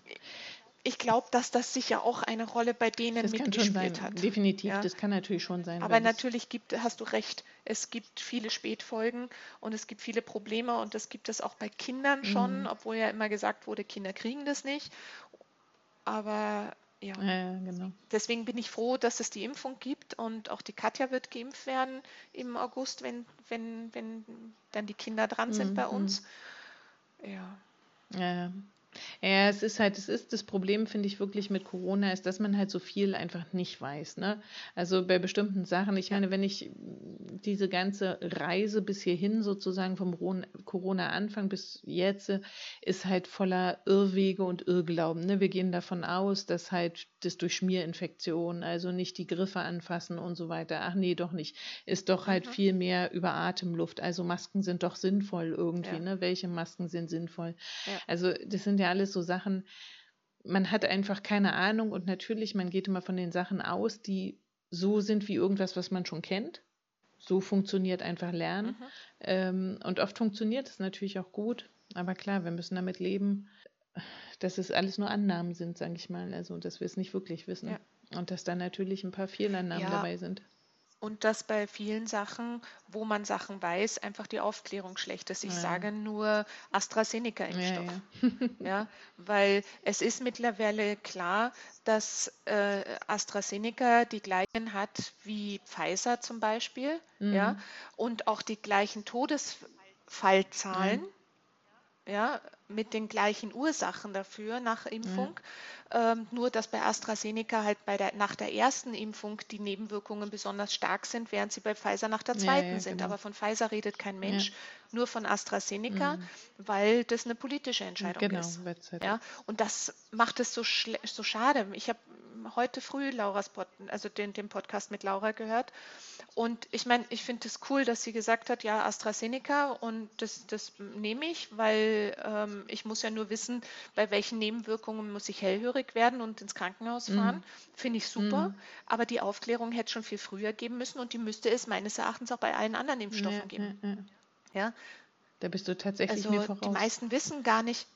ich glaube, dass das sicher auch eine Rolle bei denen das mitgespielt hat. Definitiv, ja? das kann natürlich schon sein. Aber natürlich gibt, hast du recht, es gibt viele Spätfolgen und es gibt viele Probleme und das gibt es auch bei Kindern schon, mhm. obwohl ja immer gesagt wurde, Kinder kriegen das nicht. Aber ja. ja, genau. Deswegen bin ich froh, dass es die Impfung gibt und auch die Katja wird geimpft werden im August, wenn, wenn, wenn dann die Kinder dran sind mhm. bei uns. Ja. Ja, ja, es ist halt, es ist das Problem, finde ich wirklich mit Corona, ist, dass man halt so viel einfach nicht weiß. Ne? Also bei bestimmten Sachen, ich meine, wenn ich diese ganze Reise bis hierhin sozusagen vom Corona-Anfang bis jetzt, ist halt voller Irrwege und Irrglauben. Ne? Wir gehen davon aus, dass halt das durch Schmierinfektionen, also nicht die Griffe anfassen und so weiter. Ach nee, doch nicht. Ist doch halt mhm. viel mehr über Atemluft. Also Masken sind doch sinnvoll irgendwie. Ja. Ne? Welche Masken sind sinnvoll? Ja. Also das sind ja alles so Sachen, man hat einfach keine Ahnung und natürlich, man geht immer von den Sachen aus, die so sind wie irgendwas, was man schon kennt. So funktioniert einfach Lernen. Mhm. Ähm, und oft funktioniert es natürlich auch gut, aber klar, wir müssen damit leben, dass es alles nur Annahmen sind, sage ich mal. Also, dass wir es nicht wirklich wissen. Ja. Und dass da natürlich ein paar Fehlannahmen ja. dabei sind. Und dass bei vielen Sachen, wo man Sachen weiß, einfach die Aufklärung schlecht ist. Ich ja. sage nur AstraZeneca-Impfstoff. Ja, ja. <laughs> <laughs> ja, weil es ist mittlerweile klar, dass äh, AstraZeneca die gleichen hat wie Pfizer zum Beispiel. Mhm. Ja, und auch die gleichen Todesfallzahlen. Ja, mit den gleichen Ursachen dafür nach Impfung. Ja. Ähm, nur, dass bei AstraZeneca halt bei der, nach der ersten Impfung die Nebenwirkungen besonders stark sind, während sie bei Pfizer nach der zweiten ja, ja, sind. Genau. Aber von Pfizer redet kein Mensch, nur von AstraZeneca, mhm. weil das eine politische Entscheidung genau, ist. Halt ja? Und das macht es so, so schade. Ich habe heute früh Laura's Pod, also den, den Podcast mit Laura gehört. Und ich meine, ich finde es das cool, dass sie gesagt hat, ja, AstraZeneca und das, das nehme ich, weil ähm, ich muss ja nur wissen, bei welchen Nebenwirkungen muss ich hellhörig werden und ins Krankenhaus mhm. fahren. Mhm. Finde ich super. Mhm. Aber die Aufklärung hätte schon viel früher geben müssen und die müsste es meines Erachtens auch bei allen anderen Impfstoffen ja, geben. Ja, ja. Da bist du tatsächlich also, mir voraus. Die meisten wissen gar nicht,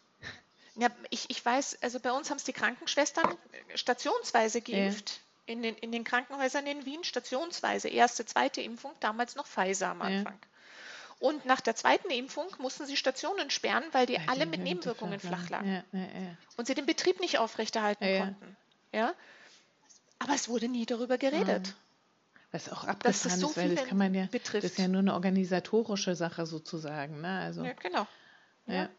ja, ich, ich weiß, also bei uns haben es die Krankenschwestern stationsweise geimpft. Ja. In, den, in den Krankenhäusern in Wien stationsweise. Erste, zweite Impfung, damals noch Pfizer am Anfang. Ja. Und nach der zweiten Impfung mussten sie Stationen sperren, weil die ja, alle mit Nebenwirkungen flach lagen. Und sie den Betrieb nicht aufrechterhalten konnten. Ja? Aber es wurde nie darüber geredet. Was auch abgefahren so ist, weil das kann man ja, betrifft. das ist ja nur eine organisatorische Sache sozusagen. Ne? Also, ja, genau. Ja.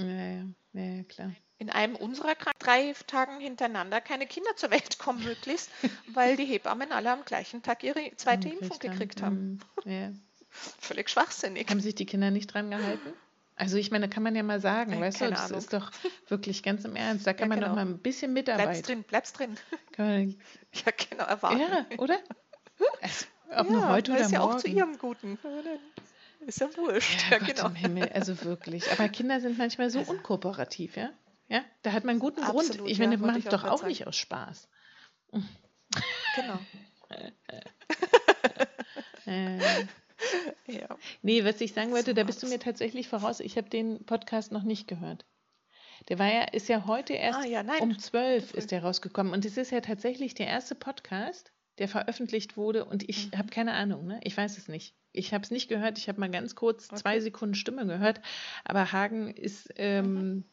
Ja, ja, ja, klar. In einem unserer Kranken drei Tagen hintereinander keine Kinder zur Welt kommen, möglichst, <laughs> weil die Hebammen alle am gleichen Tag ihre zweite hm, Impfung gekriegt haben. Ja. <laughs> Völlig schwachsinnig. Haben sich die Kinder nicht dran gehalten? Also ich meine, kann man ja mal sagen, äh, weißt du, das Ahnung. ist doch wirklich ganz im Ernst. Da kann ja, man genau. doch mal ein bisschen mitarbeiten. Bleibst drin, bleibst drin. <laughs> Man, ja, genau, erwarten. Ja, oder? Also, ob ja, nur heute oder ist morgen. ja auch zu ihrem Guten. Ist ja wurscht. Ja, ja Gott genau. im Himmel, also wirklich. Aber Kinder sind manchmal so also. unkooperativ, ja? Ja, da hat man einen guten Absolut, Grund. Ich meine, ja, macht doch auch sagen. nicht aus Spaß. Genau. <laughs> äh, ja. Nee, was ich sagen wollte, da bist du mir tatsächlich voraus. Ich habe den Podcast noch nicht gehört. Der war ja, ist ja heute erst ah, ja, um zwölf ist der rausgekommen. Und es ist ja tatsächlich der erste Podcast, der veröffentlicht wurde. Und ich mhm. habe keine Ahnung, ne? Ich weiß es nicht. Ich habe es nicht gehört. Ich habe mal ganz kurz okay. zwei Sekunden Stimme gehört. Aber Hagen ist. Ähm, mhm.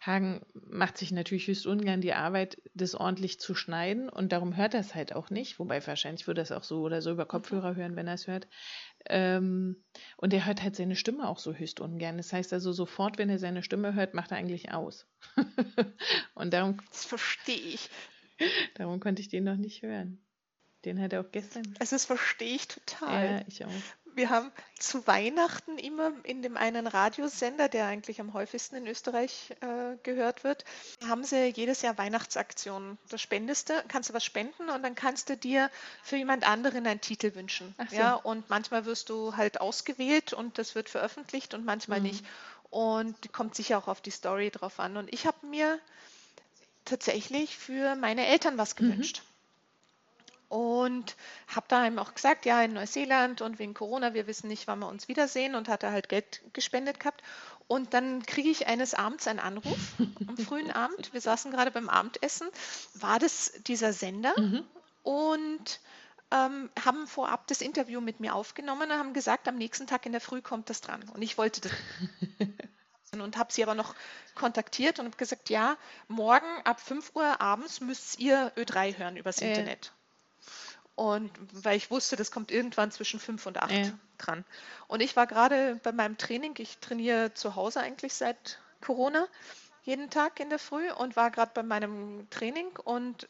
Hagen macht sich natürlich höchst ungern die Arbeit, das ordentlich zu schneiden und darum hört er es halt auch nicht, wobei wahrscheinlich würde er es auch so oder so über Kopfhörer hören, wenn er es hört. Ähm, und er hört halt seine Stimme auch so höchst ungern. Das heißt also, sofort, wenn er seine Stimme hört, macht er eigentlich aus. <laughs> und darum. Das verstehe ich. Darum konnte ich den noch nicht hören. Den hat er auch gestern. Also das verstehe ich total. Ja, ich auch. Wir haben zu Weihnachten immer in dem einen Radiosender, der eigentlich am häufigsten in Österreich äh, gehört wird, haben sie jedes Jahr Weihnachtsaktionen. Da spendest du, kannst du was spenden und dann kannst du dir für jemand anderen einen Titel wünschen. So. Ja, und manchmal wirst du halt ausgewählt und das wird veröffentlicht und manchmal mhm. nicht. Und kommt sicher auch auf die Story drauf an. Und ich habe mir tatsächlich für meine Eltern was mhm. gewünscht. Mhm und habe da ihm auch gesagt, ja, in Neuseeland und wegen Corona, wir wissen nicht, wann wir uns wiedersehen und hatte halt Geld gespendet gehabt. Und dann kriege ich eines Abends einen Anruf, am <laughs> frühen Abend, wir saßen gerade beim Abendessen, war das dieser Sender mhm. und ähm, haben vorab das Interview mit mir aufgenommen und haben gesagt, am nächsten Tag in der Früh kommt das dran. Und ich wollte das <laughs> und habe sie aber noch kontaktiert und habe gesagt, ja, morgen ab 5 Uhr abends müsst ihr Ö3 hören übers äh. Internet. Und weil ich wusste, das kommt irgendwann zwischen fünf und acht ja. dran. Und ich war gerade bei meinem Training, ich trainiere zu Hause eigentlich seit Corona, jeden Tag in der Früh und war gerade bei meinem Training und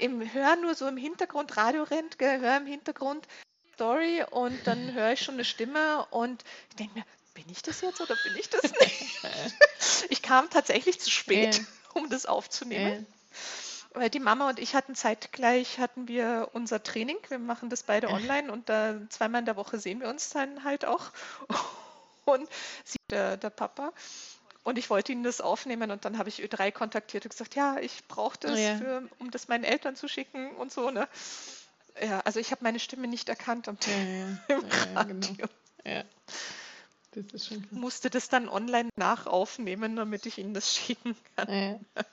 im Hör nur so im Hintergrund, Radio rennt, höre im Hintergrund Story und dann <laughs> höre ich schon eine Stimme und ich denke mir, bin ich das jetzt oder bin ich das <laughs> nicht? ich kam tatsächlich zu spät, um das aufzunehmen weil die Mama und ich hatten zeitgleich hatten wir unser Training. Wir machen das beide online und da zweimal in der Woche sehen wir uns dann halt auch. <laughs> Und sie, der, der Papa. Und ich wollte ihnen das aufnehmen und dann habe ich Ö3 kontaktiert und gesagt, ja, ich brauche das, ja. für, um das meinen Eltern zu schicken und so. Ne? Ja, also ich habe meine Stimme nicht erkannt am ja, ja. <laughs> im Radio. Genau. Ja. Das ist schon musste das dann online nachaufnehmen, damit ich Ihnen das <laughs> schicken kann. Ja.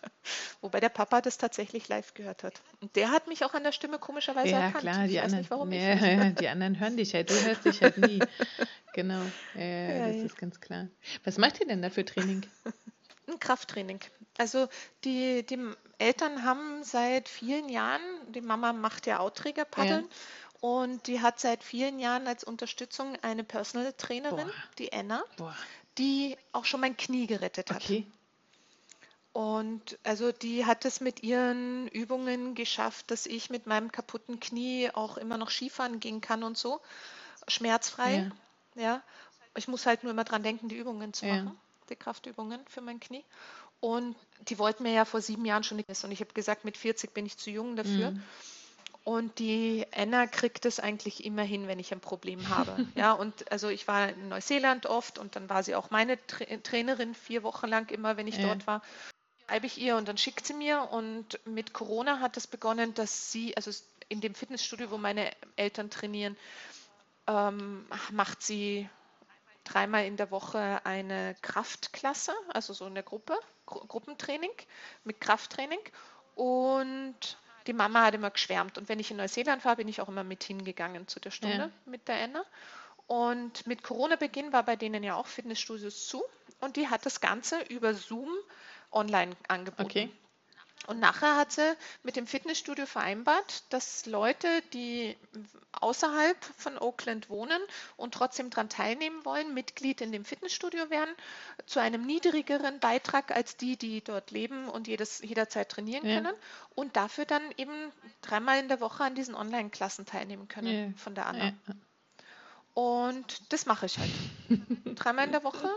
Wobei der Papa das tatsächlich live gehört hat. Und der hat mich auch an der Stimme komischerweise ja, erkannt. Klar, die anderen, nicht, warum ja, ja, die anderen hören dich halt, du hörst dich halt nie. <laughs> genau, ja, das ist ganz klar. Was macht ihr denn da für Training? <laughs> Ein Krafttraining. Also die, die Eltern haben seit vielen Jahren, die Mama macht ja Outträgerpaddeln. Ja und die hat seit vielen Jahren als Unterstützung eine Personal Trainerin, Boah. die Anna. Boah. die auch schon mein Knie gerettet hat. Okay. Und also die hat es mit ihren Übungen geschafft, dass ich mit meinem kaputten Knie auch immer noch Skifahren gehen kann und so, schmerzfrei. Ja. Ja, ich muss halt nur immer dran denken, die Übungen zu Ja. machen, die Kraftübungen für mein Knie. Und die wollten mir ja vor sieben Jahren schon nichts. Und ich habe gesagt, mit 40 bin ich zu jung dafür. Mhm. Und die Anna kriegt es eigentlich immer hin, wenn ich ein Problem habe. <laughs> Ja, und also ich war in Neuseeland oft und dann war sie auch meine Tra Trainerin vier Wochen lang immer, wenn ich Ja. dort war. Schreibe ich ihr und dann schickt sie mir. Und mit Corona hat es begonnen, dass sie, also in dem Fitnessstudio, wo meine Eltern trainieren, ähm, macht sie dreimal in der Woche eine Kraftklasse, also so eine Gruppe, Gru Gruppentraining mit Krafttraining. Und die Mama hat immer geschwärmt. Und wenn ich in Neuseeland war, bin ich auch immer mit hingegangen zu der Stunde Ja. mit der Anna. Und mit Corona-Beginn war bei denen ja auch Fitnessstudios zu. Und die hat das Ganze über Zoom online angeboten. Okay. Und nachher hat sie mit dem Fitnessstudio vereinbart, dass Leute, die außerhalb von Oakland wohnen und trotzdem daran teilnehmen wollen, Mitglied in dem Fitnessstudio werden, zu einem niedrigeren Beitrag als die, die dort leben und jedes, jederzeit trainieren Ja. können und dafür dann eben dreimal in der Woche an diesen Online-Klassen teilnehmen können Ja. von der Anna. Ja. Und das mache ich halt. <laughs> Dreimal in der Woche,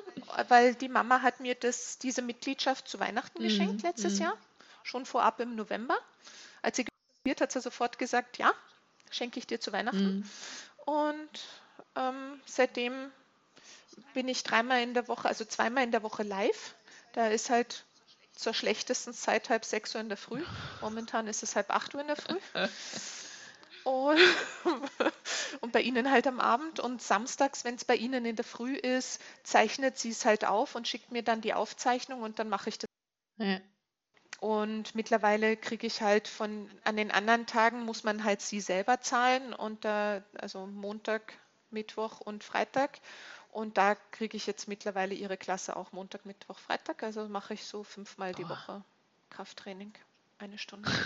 weil die Mama hat mir das, diese Mitgliedschaft zu Weihnachten Mhm, geschenkt letztes mhm. Jahr, schon vorab im November. Als sie wird, hat sie sofort gesagt, ja, schenke ich dir zu Weihnachten. Mhm. Und ähm, seitdem bin ich dreimal in der Woche, also zweimal in der Woche live. Da ist halt zur schlechtesten Zeit halb sechs Uhr in der Früh. Momentan ist es halb acht Uhr in der Früh. <laughs> Und, <laughs> und bei Ihnen halt am Abend. Und samstags, wenn es bei Ihnen in der Früh ist, zeichnet sie es halt auf und schickt mir dann die Aufzeichnung und dann mache ich das. Ja. Und mittlerweile kriege ich halt von, an den anderen Tagen muss man halt sie selber zahlen und da, also Montag, Mittwoch und Freitag. Und da kriege ich jetzt mittlerweile ihre Klasse auch Montag, Mittwoch, Freitag. Also mache ich so fünfmal die Boah. Woche Krafttraining, eine Stunde. <laughs>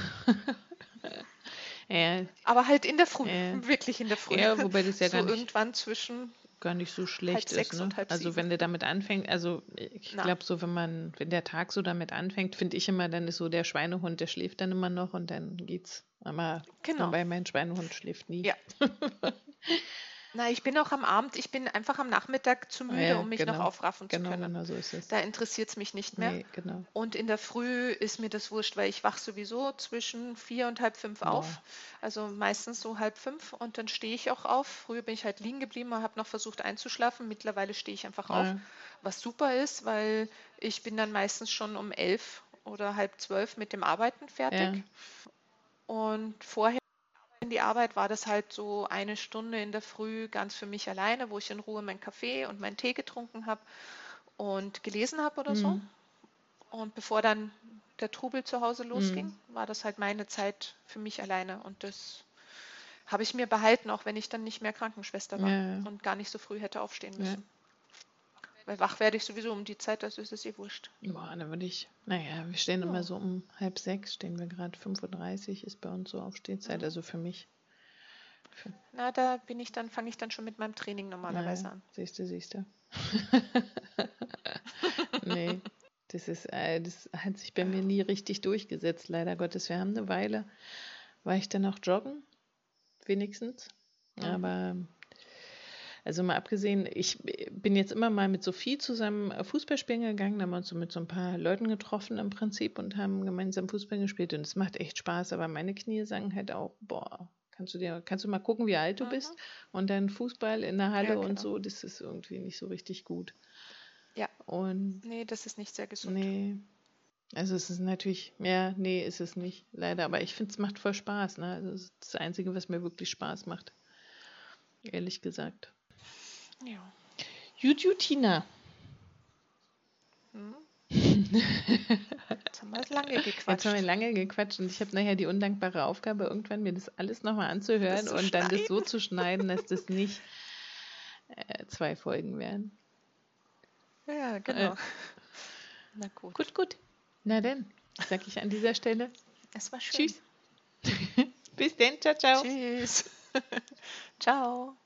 Ja, Aber halt in der Früh, Ja. wirklich in der Früh. ja, wobei das ja <laughs> so irgendwann zwischen, gar nicht so schlecht ist. Ne? Also wenn du damit anfängst, also ich glaube so, wenn man, wenn der Tag so damit anfängt, finde ich immer, dann ist so der Schweinehund, der schläft dann immer noch und dann geht's. Aber Genau. wobei mein Schweinehund schläft nie. Ja. <laughs> na, ich bin auch am Abend, ich bin einfach am Nachmittag zu müde, Ja, um mich genau. noch aufraffen zu Genau, können. genau so ist es. Da interessiert es mich nicht mehr. Nee, genau. Und in der Früh ist mir das wurscht, weil ich wach sowieso zwischen vier und halb fünf auf. Also meistens so halb fünf und dann stehe ich auch auf. Früher bin ich halt liegen geblieben und habe noch versucht einzuschlafen. Mittlerweile stehe ich einfach auf, Ja. was super ist, weil ich bin dann meistens schon um elf oder halb zwölf mit dem Arbeiten fertig. Und vorher in die Arbeit war das halt so eine Stunde in der Früh ganz für mich alleine, wo ich in Ruhe meinen Kaffee und meinen Tee getrunken habe und gelesen habe oder so. Mhm. Und bevor dann der Trubel zu Hause losging, Mhm. war das halt meine Zeit für mich alleine. Und das habe ich mir behalten, auch wenn ich dann nicht mehr Krankenschwester war Ja, und gar nicht so früh hätte aufstehen Ja. Weil wach werde ich sowieso um die Zeit, also ist es eh wurscht. Boah, dann würde ich, naja, wir stehen Ja. immer so um halb sechs, stehen wir gerade 5.30 Uhr ist bei uns so Aufstehzeit, Mhm. also für mich. Für, Na, da bin ich dann, fange ich dann schon mit meinem Training normalerweise naja, an. siehst du, siehst du. <laughs> nee, das ist, äh, das hat sich bei mir nie richtig durchgesetzt, leider Gottes. Wir haben eine Weile, war ich dann auch joggen, wenigstens. Mhm. Aber also mal abgesehen, ich bin jetzt immer mal mit Sophie zusammen äh, Fußball spielen gegangen, da haben wir uns so mit so ein paar Leuten getroffen im Prinzip und haben gemeinsam Fußball gespielt und es macht echt Spaß, aber meine Knie sagen halt auch, boah, kannst du dir, kannst du mal gucken, wie alt du Mhm. bist und dann Fußball in der Halle Ja, und genau. so, das ist irgendwie nicht so richtig gut. Ja. Und Nee, das ist nicht sehr gesund. nee, also es ist natürlich, ja, nee, ist es nicht, leider, aber ich finde, es macht voll Spaß, ne? Also es ist das Einzige, was mir wirklich Spaß macht, ehrlich gesagt. Ja. YouTube Tina. Hm. <laughs> Jetzt haben wir lange Jetzt gequatscht. haben wir lange gequatscht und ich habe nachher die undankbare Aufgabe, irgendwann mir das alles nochmal anzuhören Das und dann das so zu schneiden, dass das nicht äh, zwei Folgen werden. Ja, genau. Na gut. Gut, gut. Na dann, sag ich an dieser Stelle Es war schön. Tschüss. <laughs> Bis dann, ciao, ciao. Tschüss. <laughs> Ciao.